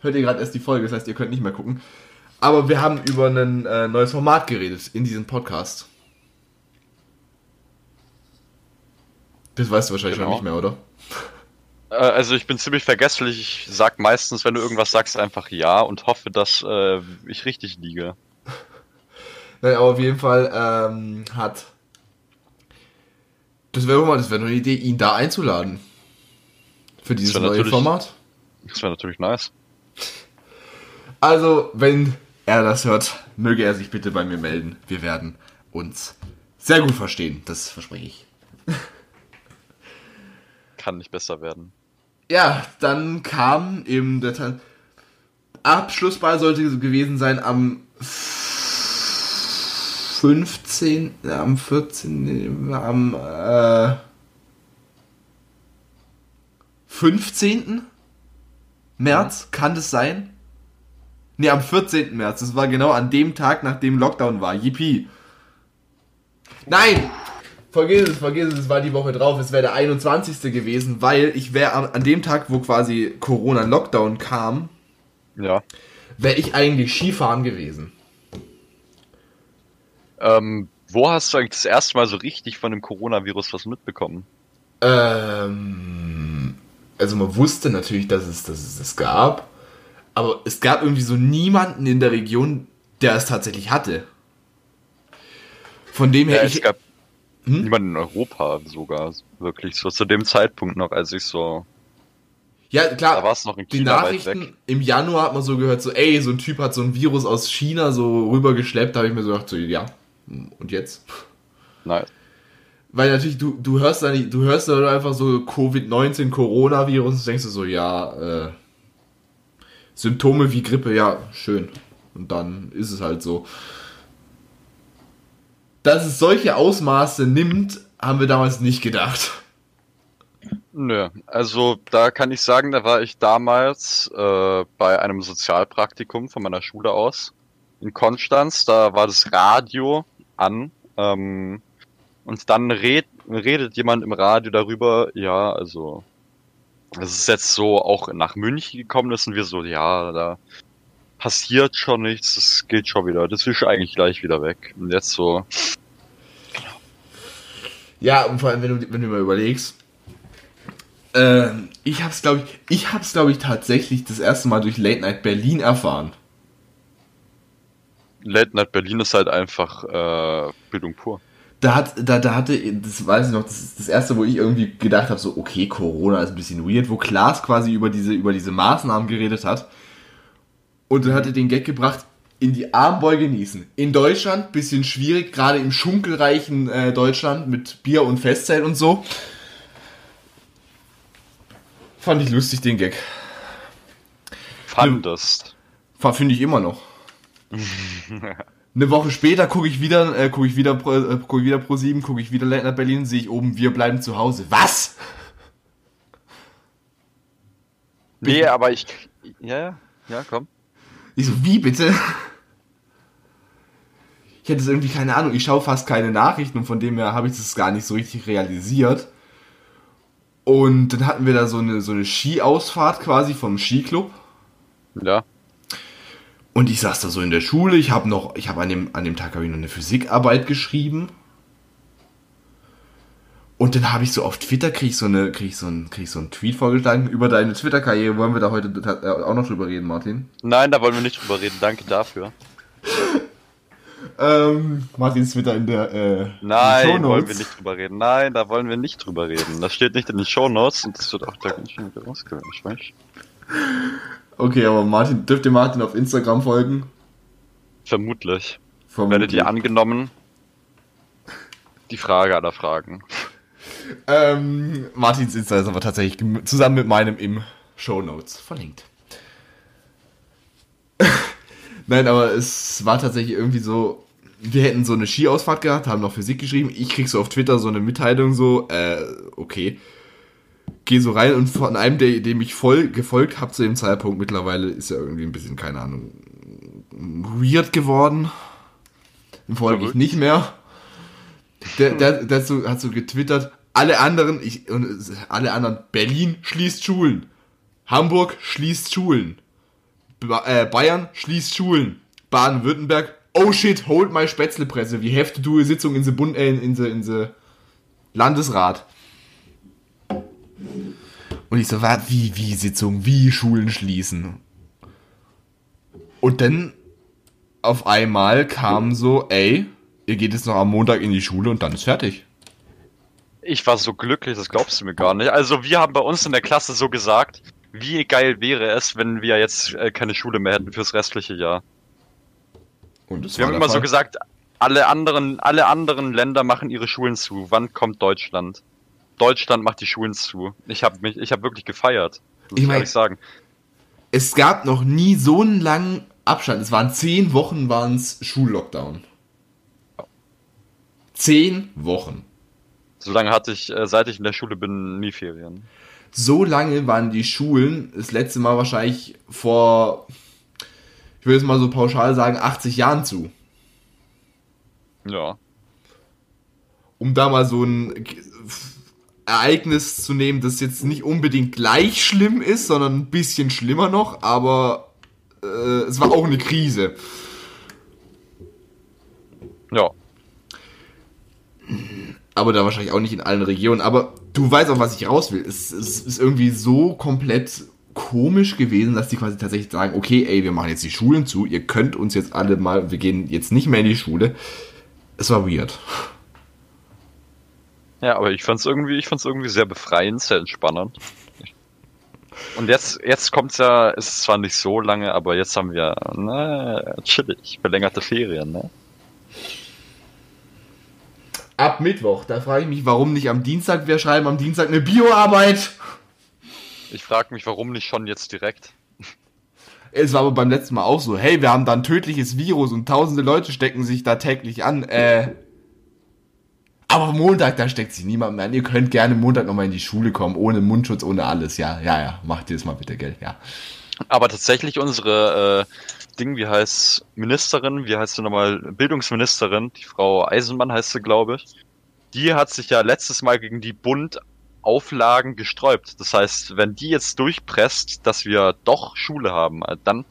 hört ihr gerade erst die Folge, das heißt, ihr könnt nicht mehr gucken. Aber wir haben über ein äh, neues Format geredet in diesem Podcast. Das weißt du wahrscheinlich Genau. schon nicht mehr, oder? Äh, also ich bin ziemlich vergesslich. Ich sag meistens, wenn du irgendwas sagst, einfach ja und hoffe, dass äh, ich richtig liege. Nein, aber auf jeden Fall ähm, hat. Das wäre mal, das wäre eine Idee, ihn da einzuladen. Für dieses neue Format. Das wäre natürlich nice. Also, wenn er das hört, möge er sich bitte bei mir melden. Wir werden uns sehr gut verstehen, das verspreche ich. Kann nicht besser werden. Ja, dann kam eben der Abschlussball sollte gewesen sein am 15. äh, am 14. am äh, 15. März, kann das sein? Ne, am 14. März. Das war genau an dem Tag, nachdem Lockdown war. Yippie. Nein! Vergiss es, vergiss es, es war die Woche drauf. Es wäre der 21. gewesen, weil ich wäre an, an dem Tag, wo quasi Corona-Lockdown kam, Ja. wäre ich eigentlich Skifahren gewesen. Ähm, wo hast du eigentlich das erste Mal so richtig von dem Coronavirus was mitbekommen? Ähm, also man wusste natürlich, dass es, dass es es gab, aber es gab irgendwie so niemanden in der Region, der es tatsächlich hatte. Von dem her, Ja, ich, es gab Hm? niemanden in Europa sogar, wirklich so zu dem Zeitpunkt noch, als ich so, ja klar, da war es noch in die Nachrichten im Januar hat man so gehört, so ey, so ein Typ hat so ein Virus aus China so rübergeschleppt, da habe ich mir so gedacht, so ja, und jetzt? Nein. Weil natürlich, du, du hörst da nicht, du hörst da einfach so Covid-19, Coronavirus und denkst du so, ja, äh, Symptome wie Grippe, ja, schön. Und dann ist es halt so. Dass es solche Ausmaße nimmt, haben wir damals nicht gedacht. Nö, also da kann ich sagen, da war ich damals äh, bei einem Sozialpraktikum von meiner Schule aus in Konstanz. Da war das Radio an ähm, und dann red, redet jemand im Radio darüber, ja, also es ist jetzt so auch nach München gekommen ist und wir so, ja, da passiert schon nichts, das geht schon wieder, das ist eigentlich gleich wieder weg. Und jetzt so, Ja, und vor allem, wenn du, wenn du mal überlegst, ähm, ich hab's, glaube ich, ich hab's, glaube ich, tatsächlich das erste Mal durch Late Night Berlin erfahren. Late Night Berlin ist halt einfach äh, Bildung pur. da hat, da, da hatte, das weiß ich noch, das ist das erste, wo ich irgendwie gedacht habe, so, okay, Corona ist ein bisschen weird, wo Klaas quasi über diese, über diese Maßnahmen geredet hat. Und dann hat er den Gag gebracht, in die Armbeuge niesen. In Deutschland, bisschen schwierig, gerade im schunkelreichen äh, Deutschland mit Bier und Festzelt und so. Fand ich lustig, den Gag. Fandest. Finde ich immer noch. Eine Woche später gucke ich wieder, äh, gucke ich wieder, Pro- äh, gucke ich wieder Pro 7, gucke ich wieder Night Berlin, sehe ich oben, wir bleiben zu Hause. Was? Nee, aber ich. Ja, ja, ja, komm. Ich so, wie bitte? Ich hätte es irgendwie keine Ahnung. Ich schaue fast keine Nachrichten und von dem her habe ich das gar nicht so richtig realisiert. Und dann hatten wir da so eine, so eine Skiausfahrt quasi vom Skiclub. Ja. Und ich saß da so in der Schule. Ich habe noch, ich habe an dem, an dem Tag habe ich noch eine Physikarbeit geschrieben. Und dann habe ich so auf Twitter krieg ich so eine, krieg ich so ein, krieg ich so einen Tweet vorgeschlagen über deine Twitter-Karriere. Wollen wir da heute äh, auch noch drüber reden, Martin? Nein, da wollen wir nicht drüber reden. Danke dafür. Ähm, Martins Twitter in der äh, Nein, Shownotes. wollen wir nicht drüber reden. Nein, da wollen wir nicht drüber reden. Das steht nicht in den Shownotes und das wird auch da ganz schön wieder rausgelöscht, weißt du? Okay, aber Martin, dürft ihr Martin auf Instagram folgen? Vermutlich. Vermutlich. Werdet ihr angenommen? Die Frage aller Fragen. Ähm, Martins Insta ist aber tatsächlich zusammen mit meinem im Show Notes verlinkt. Nein, aber es war tatsächlich irgendwie so, wir hätten so eine Skiausfahrt gehabt, haben noch Physik geschrieben. Ich krieg so auf Twitter so eine Mitteilung so, äh, okay. Geh so rein und von einem, der, dem ich voll gefolgt habe zu dem Zeitpunkt, mittlerweile ist er irgendwie ein bisschen, keine Ahnung, weird geworden. Den folge ich nicht mehr. Der, der, der hat, so, hat so getwittert, alle anderen, ich, und alle anderen, Berlin schließt Schulen. Hamburg schließt Schulen. Ba äh, Bayern schließt Schulen. Baden-Württemberg, oh shit, hold my Spätzlepresse. Wie hefte du Sitzung in the Bund, äh, in the, in the Landesrat. Und ich so, was, wie, wie Sitzung, wie Schulen schließen. Und dann auf einmal kam so, ey, ihr geht jetzt noch am Montag in die Schule und dann ist fertig. Ich war so glücklich, das glaubst du mir gar nicht. Also wir haben bei uns in der Klasse so gesagt, wie geil wäre es, wenn wir jetzt äh, keine Schule mehr hätten fürs restliche Jahr. Und das Wir haben immer so Fall. gesagt, alle anderen, alle anderen Länder machen ihre Schulen zu. Wann kommt Deutschland? Deutschland macht die Schulen zu. Ich habe mich, ich habe wirklich gefeiert. Ich ich mein- ehrlich sagen. Es gab noch nie so einen langen Abstand. Es waren zehn Wochen, waren es Schullockdown. Zehn Wochen. So lange hatte ich, äh, seit ich in der Schule bin, nie Ferien. So lange waren die Schulen das letzte Mal wahrscheinlich vor, ich würde jetzt mal so pauschal sagen, 80 Jahren zu. Ja. um da mal so ein Ereignis zu nehmen, das jetzt nicht unbedingt gleich schlimm ist, sondern ein bisschen schlimmer noch, aber äh, es war auch eine Krise. Ja. Aber da wahrscheinlich auch nicht in allen Regionen. Aber du weißt auch, was ich raus will. Es, es ist irgendwie so komplett komisch gewesen, dass die quasi tatsächlich sagen, okay, ey, wir machen jetzt die Schulen zu, ihr könnt uns jetzt alle mal, wir gehen jetzt nicht mehr in die Schule. Es war weird. Ja, aber ich fand's irgendwie, ich fand's irgendwie sehr befreiend, sehr entspannend. Und jetzt, jetzt kommt's ja, ist zwar nicht so lange, aber jetzt haben wir, na, chillig, verlängerte Ferien, ne? Ab Mittwoch, da frage ich mich, warum nicht am Dienstag, wir schreiben am Dienstag eine Bioarbeit. Ich frage mich, warum nicht schon jetzt direkt? Es war aber beim letzten Mal auch so, hey, wir haben da ein tödliches Virus und tausende Leute stecken sich da täglich an. Äh, aber Montag, da steckt sich niemand mehr an. Ihr könnt gerne Montag nochmal in die Schule kommen, ohne Mundschutz, ohne alles. Ja, ja, ja, macht ihr das mal bitte, gell? Ja. Aber tatsächlich unsere äh, Ding, wie heißt Ministerin, wie heißt sie nochmal, Bildungsministerin, die Frau Eisenmann heißt sie, glaube ich, die hat sich ja letztes Mal gegen die Bund-Auflagen gesträubt. Das heißt, wenn die jetzt durchpresst, dass wir doch Schule haben, äh, dann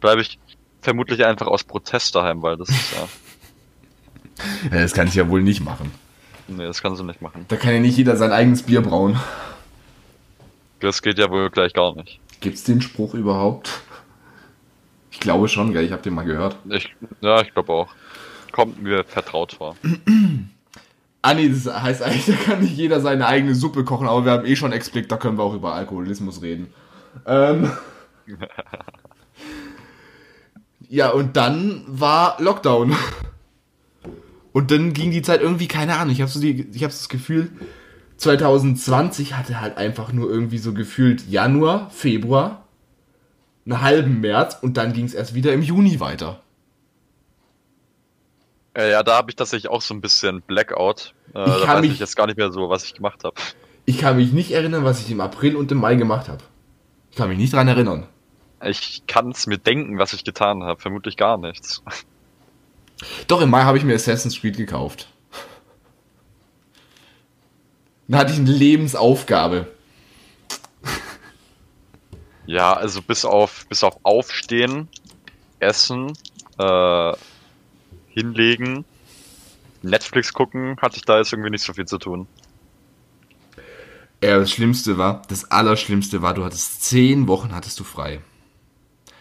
bleibe ich vermutlich einfach aus Protest daheim, weil das ist ja, ja. Das kann ich ja wohl nicht machen. Nee, das kann sie nicht machen. Da kann ja nicht jeder sein eigenes Bier brauen. Das geht ja wohl gleich gar nicht. Gibt's den Spruch überhaupt? Ich glaube schon, gell? Ich habe den mal gehört. Ich, ja, ich glaube auch. Kommt mir vertraut vor. Ah nee, das heißt eigentlich, da kann nicht jeder seine eigene Suppe kochen, aber wir haben eh schon Explikt, da können wir auch über Alkoholismus reden. Ähm. ja, und dann war Lockdown. Und dann ging die Zeit irgendwie, keine Ahnung, ich habe so, die, ich hab so das Gefühl, 2020 hatte halt einfach nur irgendwie so gefühlt Januar, Februar, einen halben März und dann ging es erst wieder im Juni weiter. Äh, ja, da habe ich tatsächlich auch so ein bisschen Blackout. Äh, da kann weiß mich- ich jetzt gar nicht mehr so, was ich gemacht habe. Ich kann mich nicht erinnern, was ich im April und im Mai gemacht habe. Ich kann mich nicht dran erinnern. Ich kann es mir denken, was ich getan habe. Vermutlich gar nichts. Doch, im Mai habe ich mir Assassin's Creed gekauft. Dann hatte ich eine Lebensaufgabe. Ja, also bis auf bis auf Aufstehen, Essen, äh, hinlegen, Netflix gucken, hatte ich da jetzt irgendwie nicht so viel zu tun. Ja, das Schlimmste war, das Allerschlimmste war, du hattest zehn Wochen hattest du frei.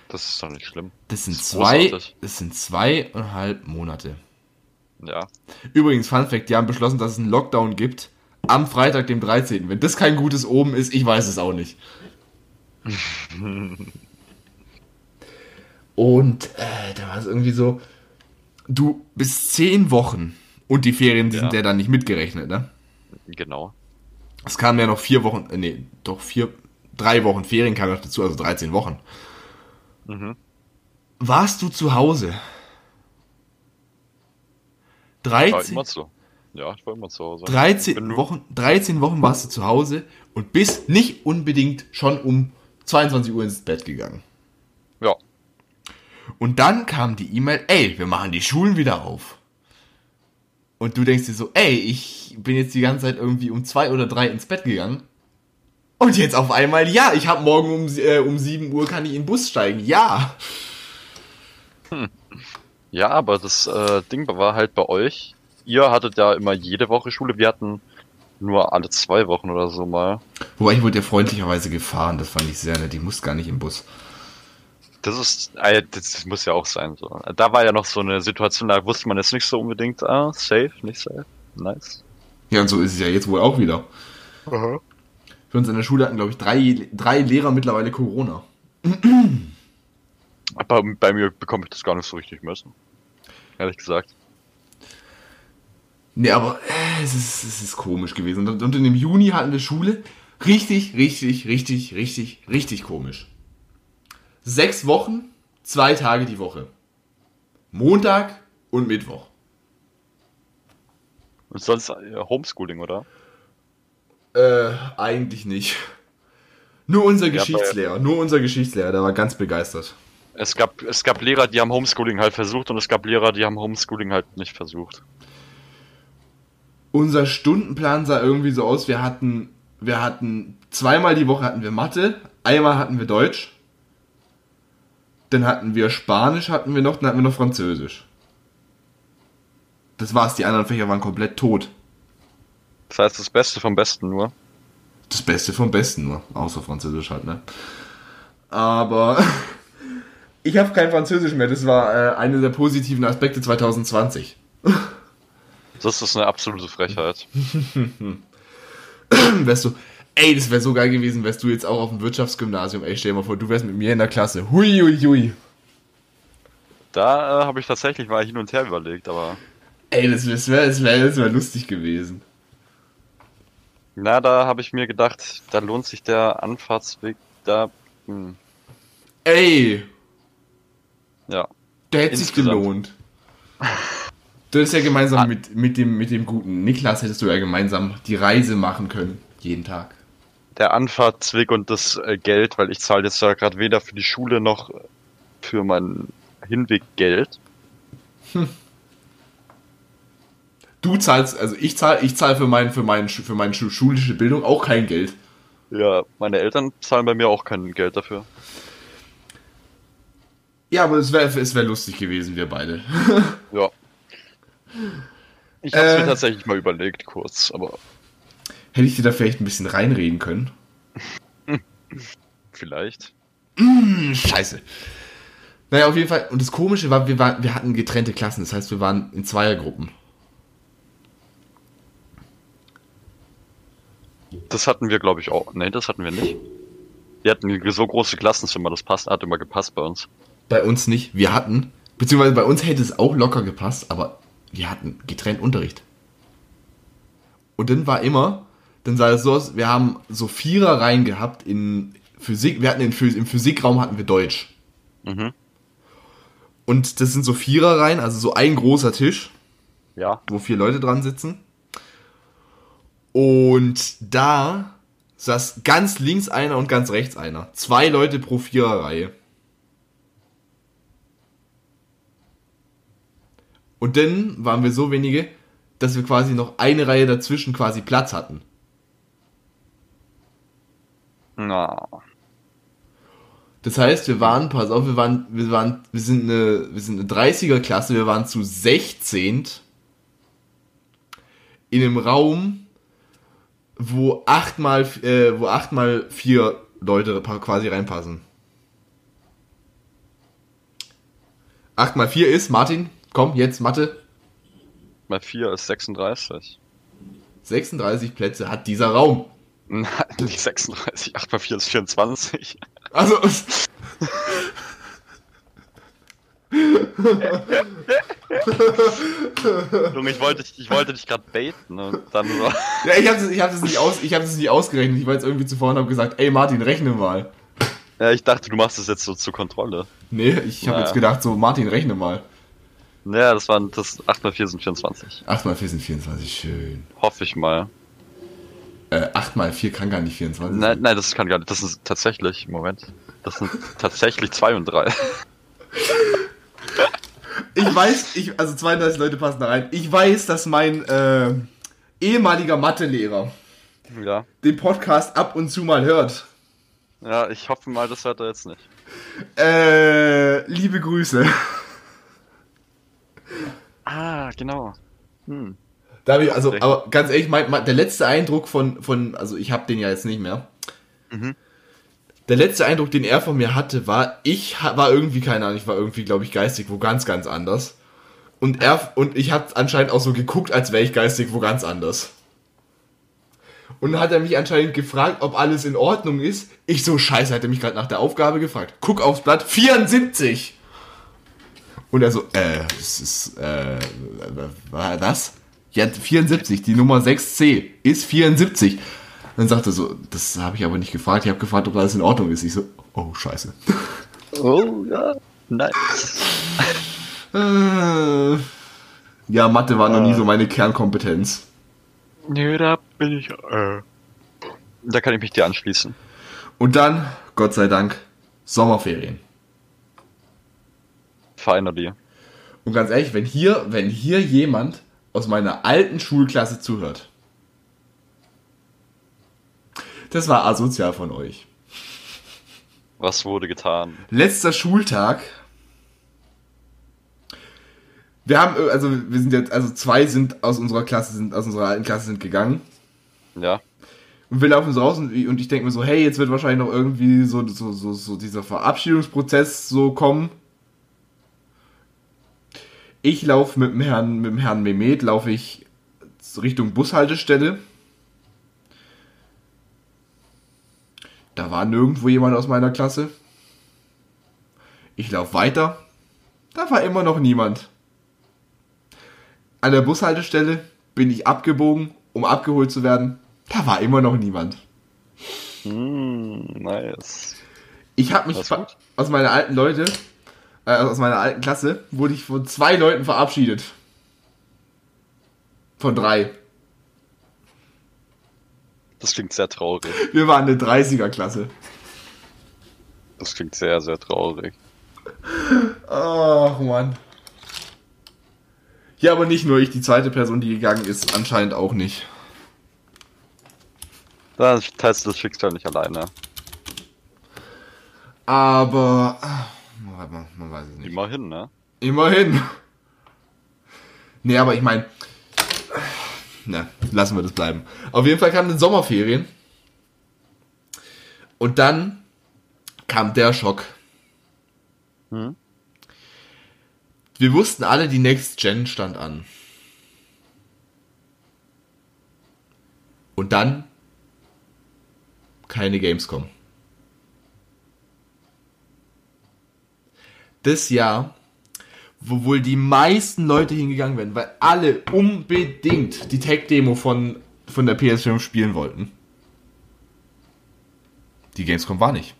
Das ist doch nicht schlimm. Das sind Das zwei, das sind zweieinhalb Monate. Ja. Übrigens, Fun Fact, die haben beschlossen, dass es einen Lockdown gibt am Freitag, dem 13. Wenn das kein gutes Oben ist, ich weiß es auch nicht. Und äh, da war es irgendwie so, du bist zehn Wochen und die Ferien die Ja. sind ja dann nicht mitgerechnet, ne? Genau. Es kamen ja noch vier Wochen, äh, nee, doch vier, drei Wochen Ferien kamen noch dazu, also 13 Wochen. Mhm. Warst du zu Hause? Ich war 13, immer so. Ja, ich war immer zu Hause. Ich bin 13 nur- Wochen, 13 Wochen warst du zu Hause und bist nicht unbedingt schon um 22 Uhr ins Bett gegangen. Ja. Und dann kam die E-Mail, ey, wir machen die Schulen wieder auf. Und du denkst dir so, ey, ich bin jetzt die ganze Zeit irgendwie um zwei oder drei ins Bett gegangen. Und jetzt auf einmal, ja, ich habe morgen um, äh, um 7 Uhr kann ich in den Bus steigen. Ja. Ja, aber das äh, Ding war halt bei euch. Ihr hattet ja immer jede Woche Schule. Wir hatten nur alle zwei Wochen oder so mal. Wobei ich wurde ja freundlicherweise gefahren, das fand ich sehr nett. Ich musste gar nicht im Bus. Das ist, äh, das muss ja auch sein. So. Da war ja noch so eine Situation, da wusste man jetzt nicht so unbedingt, ah, safe, nicht safe. Nice. Ja, und so ist es ja jetzt wohl auch wieder. Für uns in der Schule hatten, glaube ich, drei, drei Lehrer mittlerweile Corona. Aber bei mir bekomme ich das gar nicht so richtig messen. Ehrlich gesagt. Nee, aber äh, es, ist, es ist komisch gewesen. Und, und in dem Juni hatten wir Schule. Richtig, richtig, richtig, richtig, richtig komisch. Sechs Wochen, zwei Tage die Woche. Montag und Mittwoch. Und sonst äh, Homeschooling, oder? Äh, eigentlich nicht. Nur unser Ja, Geschichtslehrer, nur unser Geschichtslehrer, der war ganz begeistert. Es gab, es gab Lehrer, die haben Homeschooling halt versucht und es gab Lehrer, die haben Homeschooling halt nicht versucht. Unser Stundenplan sah irgendwie so aus, wir hatten, wir hatten zweimal die Woche hatten wir Mathe, einmal hatten wir Deutsch, dann hatten wir Spanisch, hatten wir noch, dann hatten wir noch Französisch. Das war's, die anderen Fächer waren komplett tot. Das heißt, das Beste vom Besten nur. Das Beste vom Besten nur, außer Französisch halt, ne? Aber ich habe kein Französisch mehr, das war äh, einer der positiven Aspekte 2020. Das ist eine absolute Frechheit. wärst du, ey, das wäre so geil gewesen, wärst du jetzt auch auf dem Wirtschaftsgymnasium, ey, stell dir mal vor, du wärst mit mir in der Klasse. Hui, hui, hui. Da äh, habe ich tatsächlich mal hin und her überlegt, aber Ey, das wäre das wär, das wär, das wär lustig gewesen. Na, da habe ich mir gedacht, da lohnt sich der Anfahrtsweg da. Hm, Ey, ja. der hätte sich gelohnt. Du hättest ja gemeinsam mit, mit, dem, mit dem guten Niklas, hättest du ja gemeinsam die Reise machen können. Jeden Tag. Der Anfahrtsweg und das äh, Geld, weil ich zahle jetzt ja gerade weder für die Schule noch für meinen Hinweg Geld. Du zahlst, also ich zahle ich zahl für, mein, für, mein, für meine schu- schulische Bildung auch kein Geld. Ja, meine Eltern zahlen bei mir auch kein Geld dafür. Ja, aber es wäre es wär lustig gewesen, wir beide. Ja. Ich habe Äh. mir tatsächlich mal überlegt, kurz, aber Hätte ich dir da vielleicht ein bisschen reinreden können? vielleicht. Hm, Scheiße. Naja, auf jeden Fall. Und das Komische war, wir, waren, wir hatten getrennte Klassen. Das heißt, wir waren in Zweiergruppen. Das hatten wir, glaube ich, auch. Nee, das hatten wir nicht. Wir hatten so große Klassenzimmer, das passt, hat immer gepasst bei uns. Bei uns nicht. Wir hatten, beziehungsweise bei uns hätte es auch locker gepasst, aber wir hatten getrennt Unterricht. Und dann war immer, dann sah es so aus, wir haben so Viererreihen gehabt in Physik, wir hatten in, im Physikraum hatten wir Deutsch. Mhm. Und das sind so Viererreihen, also so ein großer Tisch, Ja. wo vier Leute dran sitzen. Und da saß ganz links einer und ganz rechts einer. Zwei Leute pro Viererreihe. Und dann waren wir so wenige, dass wir quasi noch eine Reihe dazwischen quasi Platz hatten. Na. Das heißt, wir waren, pass auf, wir waren, wir waren, wir sind eine, wir sind eine 30er Klasse, wir waren zu 16 in einem Raum, wo achtmal, äh, wo achtmal vier Leute quasi reinpassen. Acht mal vier ist, Martin, komm, jetzt Mathe. Mal 4 ist 36. 36 Plätze hat dieser Raum. Nein, nicht 36. 8 mal 4 ist 24. Also, Junge, ich wollte, dich- ich wollte dich gerade baiten und dann so. ja, ich habe das, ich hab das, nicht aus, ich hab das nicht ausgerechnet. Ich war jetzt irgendwie zuvor und habe gesagt, ey Martin, rechne mal. Ja, ich dachte, du machst das jetzt so zur Kontrolle. Nee, ich habe Naja. jetzt gedacht, so Martin, rechne mal. Ja, das waren das 8 mal 4 sind 24. 8 mal 4 sind 24, schön. Hoffe ich mal. Äh, 8 mal 4 kann gar nicht 24 Nein, sein. nein, das kann gar nicht. Das ist tatsächlich, Moment. Das sind tatsächlich 2 und 3. Ich weiß, ich, also 32 Leute passen da rein. Ich weiß, dass mein äh, ehemaliger Mathelehrer Ja. den Podcast ab und zu mal hört. Ja, ich hoffe mal, das hört er jetzt nicht. Äh, liebe Grüße. Ah, genau. Hm. Da hab ich, also, aber ganz ehrlich, mein, mein, der letzte Eindruck von, von, also ich habe den ja jetzt nicht mehr. Mhm. Der letzte Eindruck, den er von mir hatte, war, ich war irgendwie, keine Ahnung, ich war irgendwie, glaube ich, geistig wo ganz, ganz anders. Und er, und ich habe anscheinend auch so geguckt, als wäre ich geistig wo ganz anders. Und dann hat er mich anscheinend gefragt, ob alles in Ordnung ist. Ich so, scheiße, hat er mich gerade nach der Aufgabe gefragt. Guck aufs Blatt, 74! Und er so, äh, das ist, äh, was? Ja, 74, die Nummer 6c ist 74. Dann sagt er so, das habe ich aber nicht gefragt. Ich habe gefragt, ob alles in Ordnung ist. Ich so, oh, scheiße. Oh, ja. Nice. Äh, ja, Mathe war noch nie so meine Kernkompetenz. Nö, da bin ich. Äh. Da kann ich mich dir anschließen. Und dann, Gott sei Dank, Sommerferien. Finally. Und ganz ehrlich, wenn hier, wenn hier jemand aus meiner alten Schulklasse zuhört, das war asozial von euch. Was wurde getan? letzter Schultag. Wir haben, äh, also wir sind jetzt, also zwei sind aus unserer Klasse, sind aus unserer alten Klasse sind gegangen. Ja. Und wir laufen so raus und, und ich denke mir so, hey, jetzt wird wahrscheinlich noch irgendwie so, so, so, so dieser Verabschiedungsprozess so kommen. Ich laufe mit dem Herrn, mit dem Herrn Mehmet, laufe ich Richtung Bushaltestelle. Da war nirgendwo jemand aus meiner Klasse. Ich laufe weiter. Da war immer noch niemand. An der Bushaltestelle bin ich abgebogen, um abgeholt zu werden. Da war immer noch niemand. Hm, nice. Ich habe mich aus meiner alten Leute, äh, aus meiner alten Klasse, wurde ich von zwei Leuten verabschiedet. Von drei. Das klingt sehr traurig. Wir waren eine 30er-Klasse. Das klingt sehr, sehr traurig. Ach, Mann. Ja, aber nicht nur ich, die zweite Person, die gegangen ist, anscheinend auch nicht. Da teilst du das Schicksal nicht alleine. Aber. ah, warte mal, man weiß es nicht. Immerhin, ne? Immerhin. Nee, aber ich meine. Na, lassen wir das bleiben. Auf jeden Fall kamen die Sommerferien. Und dann kam der Schock. Hm? Wir wussten alle, die Next Gen stand an. Und dann keine Gamescom. Das Jahr, wo wohl die meisten Leute hingegangen wären, weil alle unbedingt die Tech-Demo von, von der PS5 spielen wollten. Die Gamescom war nicht.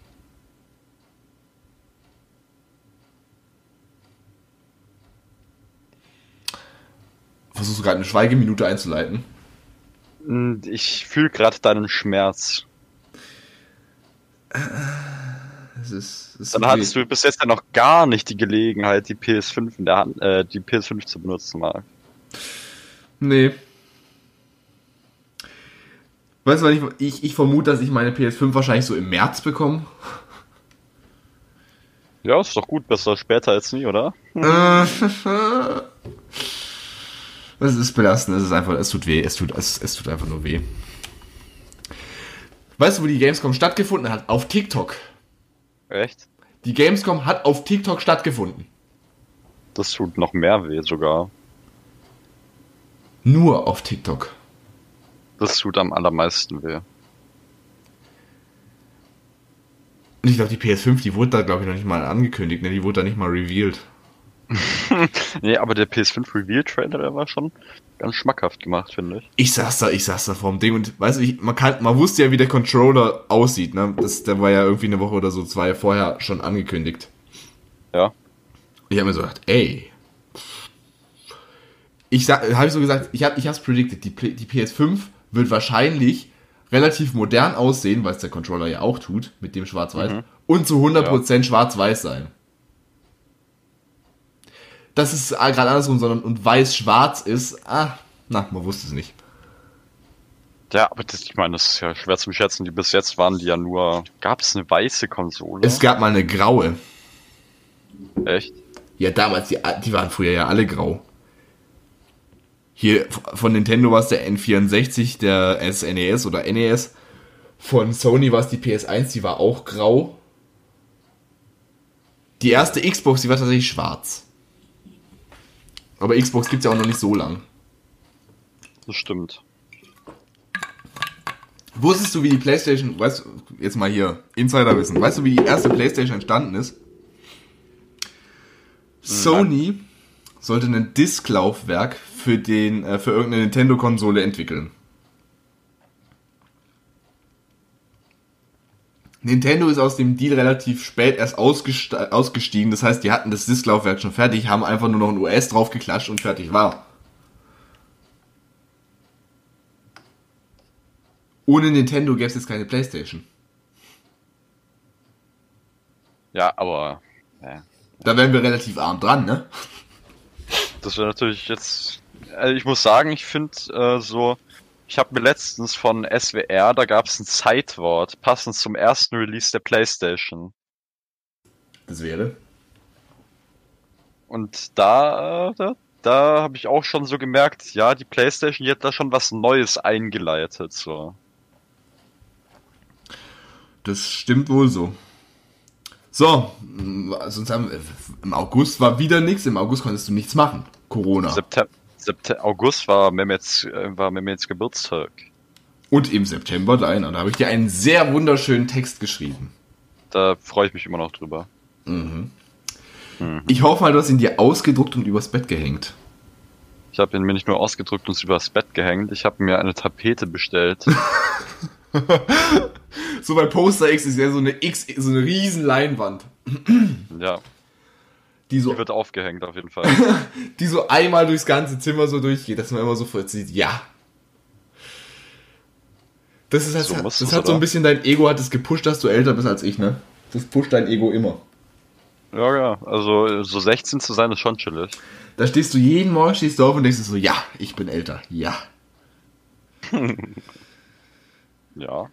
Versuchst du gerade eine Schweigeminute einzuleiten? Hm, Ich fühle gerade deinen Schmerz. Es ist, es Dann hattest du bis jetzt ja noch gar nicht die Gelegenheit, die PS5 in der Hand, äh, die PS5 zu benutzen, Marc. Nee. Weißt du, ich, ich, ich vermute, dass ich meine PS5 wahrscheinlich so im März bekomme. Ja, ist doch gut, besser später als nie, oder? Es ist belastend, es ist einfach, es tut weh, es tut, es, es tut einfach nur weh. Weißt du, wo die Gamescom stattgefunden hat? Auf TikTok. Echt? Die Gamescom hat auf TikTok stattgefunden. Das tut noch mehr weh sogar. Nur auf TikTok. Das tut am allermeisten weh. Und ich glaube, die PS5, die wurde da, glaube ich, noch nicht mal angekündigt, ne? Die wurde da nicht mal revealed. Nee, aber der PS5 Reveal Trailer, der war schon ganz schmackhaft gemacht, finde ich. Ich saß da, ich saß da vor dem Ding und weißt du, ich, man kann, man wusste ja, wie der Controller aussieht, ne? Das, der war ja irgendwie eine Woche oder so zwei vorher schon angekündigt. Ja. Ich habe mir so gedacht, ey. Ich habe ich so gesagt, ich habe ich hab's predicted, die, die PS5 wird wahrscheinlich relativ modern aussehen, weil es der Controller ja auch tut, mit dem Schwarz-Weiß, und zu 100% schwarz-weiß sein. Dass es äh, gerade andersrum, sondern und weiß-schwarz ist, ah, na, man wusste es nicht. Ja, aber das, ich meine, das ist ja schwer zu schätzen. Die bis jetzt waren die ja nur. Gab es eine weiße Konsole? Es gab mal eine graue. Echt? Ja, damals, die, die waren früher ja alle grau. Hier von Nintendo war es der N64, der SNES oder NES. Von Sony war es die PS1, die war auch grau. Die erste Xbox, die war tatsächlich schwarz. Aber Xbox gibt's ja auch noch nicht so lang. Das stimmt. Wusstest du, wie die PlayStation, weißt du, jetzt mal hier, Insiderwissen, weißt du, wie die erste PlayStation entstanden ist? Sony sollte ein Disklaufwerk für den, äh, für irgendeine Nintendo-Konsole entwickeln. Nintendo ist aus dem Deal relativ spät erst ausgestiegen, das heißt, die hatten das Disklaufwerk schon fertig, haben einfach nur noch ein US draufgeklatscht und fertig war. Ohne Nintendo gäbe es jetzt keine Playstation. Ja, aber. Ja, Da wären wir relativ arm dran, ne? das wäre natürlich jetzt. Also ich muss sagen, ich finde äh, so. Ich habe mir letztens von SWR, da gab es ein Zeitwort, passend zum ersten Release der PlayStation. Das wäre. Und da, äh, da, da habe ich auch schon so gemerkt, ja, die PlayStation, die hat da schon was Neues eingeleitet. So. Das stimmt wohl so. So, sonst haben wir, im August war wieder nichts, im August konntest du nichts machen. Corona. September, August war Mehmets, äh, war Mehmets Geburtstag. Und im September deiner. Da habe ich dir einen sehr wunderschönen Text geschrieben. Da freue ich mich immer noch drüber. Ich hoffe mal, du hast ihn dir ausgedruckt und übers Bett gehängt. Ich habe ihn mir nicht nur ausgedrückt und übers Bett gehängt, ich habe mir eine Tapete bestellt. So bei Poster X ist ja so eine X, so eine riesen Leinwand. ja, Die so, die wird aufgehängt auf jeden Fall. die so einmal durchs ganze Zimmer so durchgeht, dass man immer sofort sieht, ja. Das ist halt, So das hat so ein bisschen dein Ego hat es gepusht, dass du älter bist als ich, ne? Das pusht dein Ego immer. ja, ja, also so 16 zu sein ist schon chillig. Da stehst du jeden Morgen, stehst du auf und denkst so, ja, ich bin älter, ja. Ja.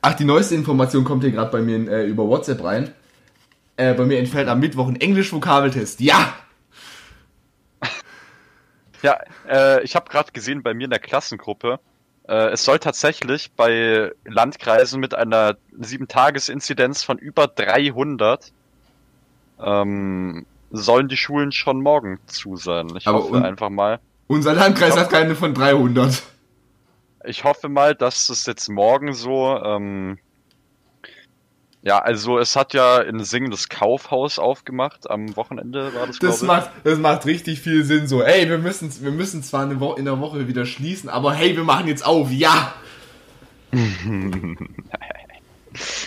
Ach, die neueste Information kommt hier gerade bei mir äh, über WhatsApp rein. Äh, bei mir entfällt am Mittwoch ein Englisch-Vokabeltest. Ja! Ja, äh, ich habe gerade gesehen bei mir in der Klassengruppe, äh, es soll tatsächlich bei Landkreisen mit einer 7-Tages-Inzidenz von über 300 ähm, sollen die Schulen schon morgen zu sein. Ich Aber hoffe einfach mal. Unser Landkreis hat keine von 300. Ich hoffe mal, dass es jetzt morgen so. Ähm, ja, also es hat ja in Singen das Kaufhaus aufgemacht. Am Wochenende war das, Das macht, das macht richtig viel Sinn so. Ey, wir müssen, wir müssen zwar in der Woche wieder schließen, aber hey, wir machen jetzt auf. Ja!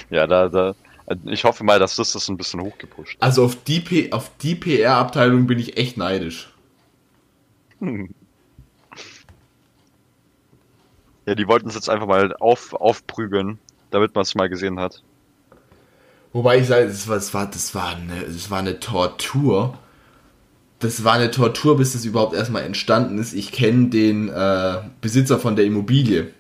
Ja, da, da. Ich hoffe mal, dass das das ein bisschen hochgepusht. Also auf die, P auf die PR-Abteilung bin ich echt neidisch. Ja, die wollten es jetzt einfach mal auf, aufprügeln, damit man es mal gesehen hat. Wobei ich sage, das war, das war, das war eine, das war eine Tortur. Das war eine Tortur, bis das überhaupt erstmal entstanden ist. Ich kenne den äh, Besitzer von der Immobilie.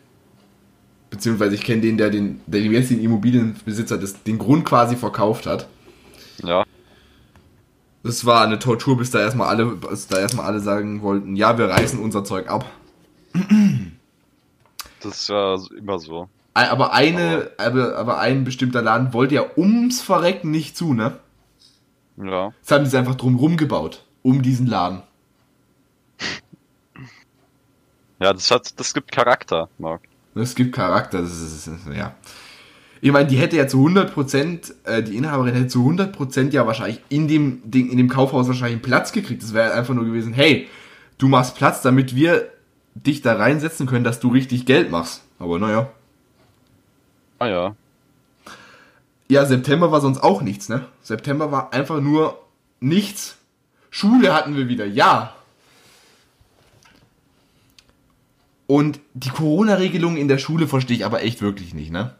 Beziehungsweise ich kenne den, der den, der dem jetzigen Immobilienbesitzer das, den Grund quasi verkauft hat. Ja. Das war eine Tortur, bis da erstmal alle, bis da erstmal alle sagen wollten, ja, wir reißen unser Zeug ab. Das ist ja immer so. Aber eine, aber, aber ein bestimmter Laden wollte ja ums Verrecken nicht zu, ne? Ja. Jetzt haben die es einfach drum gebaut. Um diesen Laden. Ja, das hat, das gibt Charakter, Marc. Es gibt Charakter, das ist, das ist ja. Ich meine, die hätte ja zu 100%, äh, die Inhaberin hätte zu 100% ja wahrscheinlich in dem, Ding, in dem Kaufhaus wahrscheinlich einen Platz gekriegt. Das wäre einfach nur gewesen, hey, du machst Platz, damit wir dich da reinsetzen können, dass du richtig Geld machst. Aber naja. Ah ja. Ja, September war sonst auch nichts, ne? September war einfach nur nichts. Schule hatten wir wieder, ja. Und die Corona-Regelung in der Schule verstehe ich aber echt wirklich nicht, ne?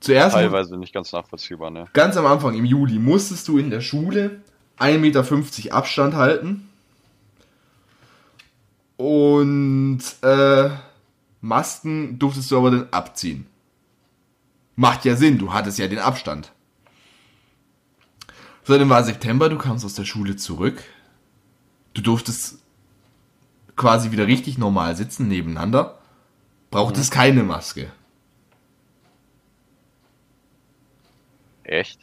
Zuerst Teilweise nicht ganz nachvollziehbar, ne? ganz am Anfang im Juli musstest du in der Schule 1,50 Meter Abstand halten. Und äh, Masken durftest du aber dann abziehen. Macht ja Sinn, du hattest ja den Abstand. So, dann war September, du kamst aus der Schule zurück. Du durftest quasi wieder richtig normal sitzen nebeneinander. Brauchtest keine Maske. Echt?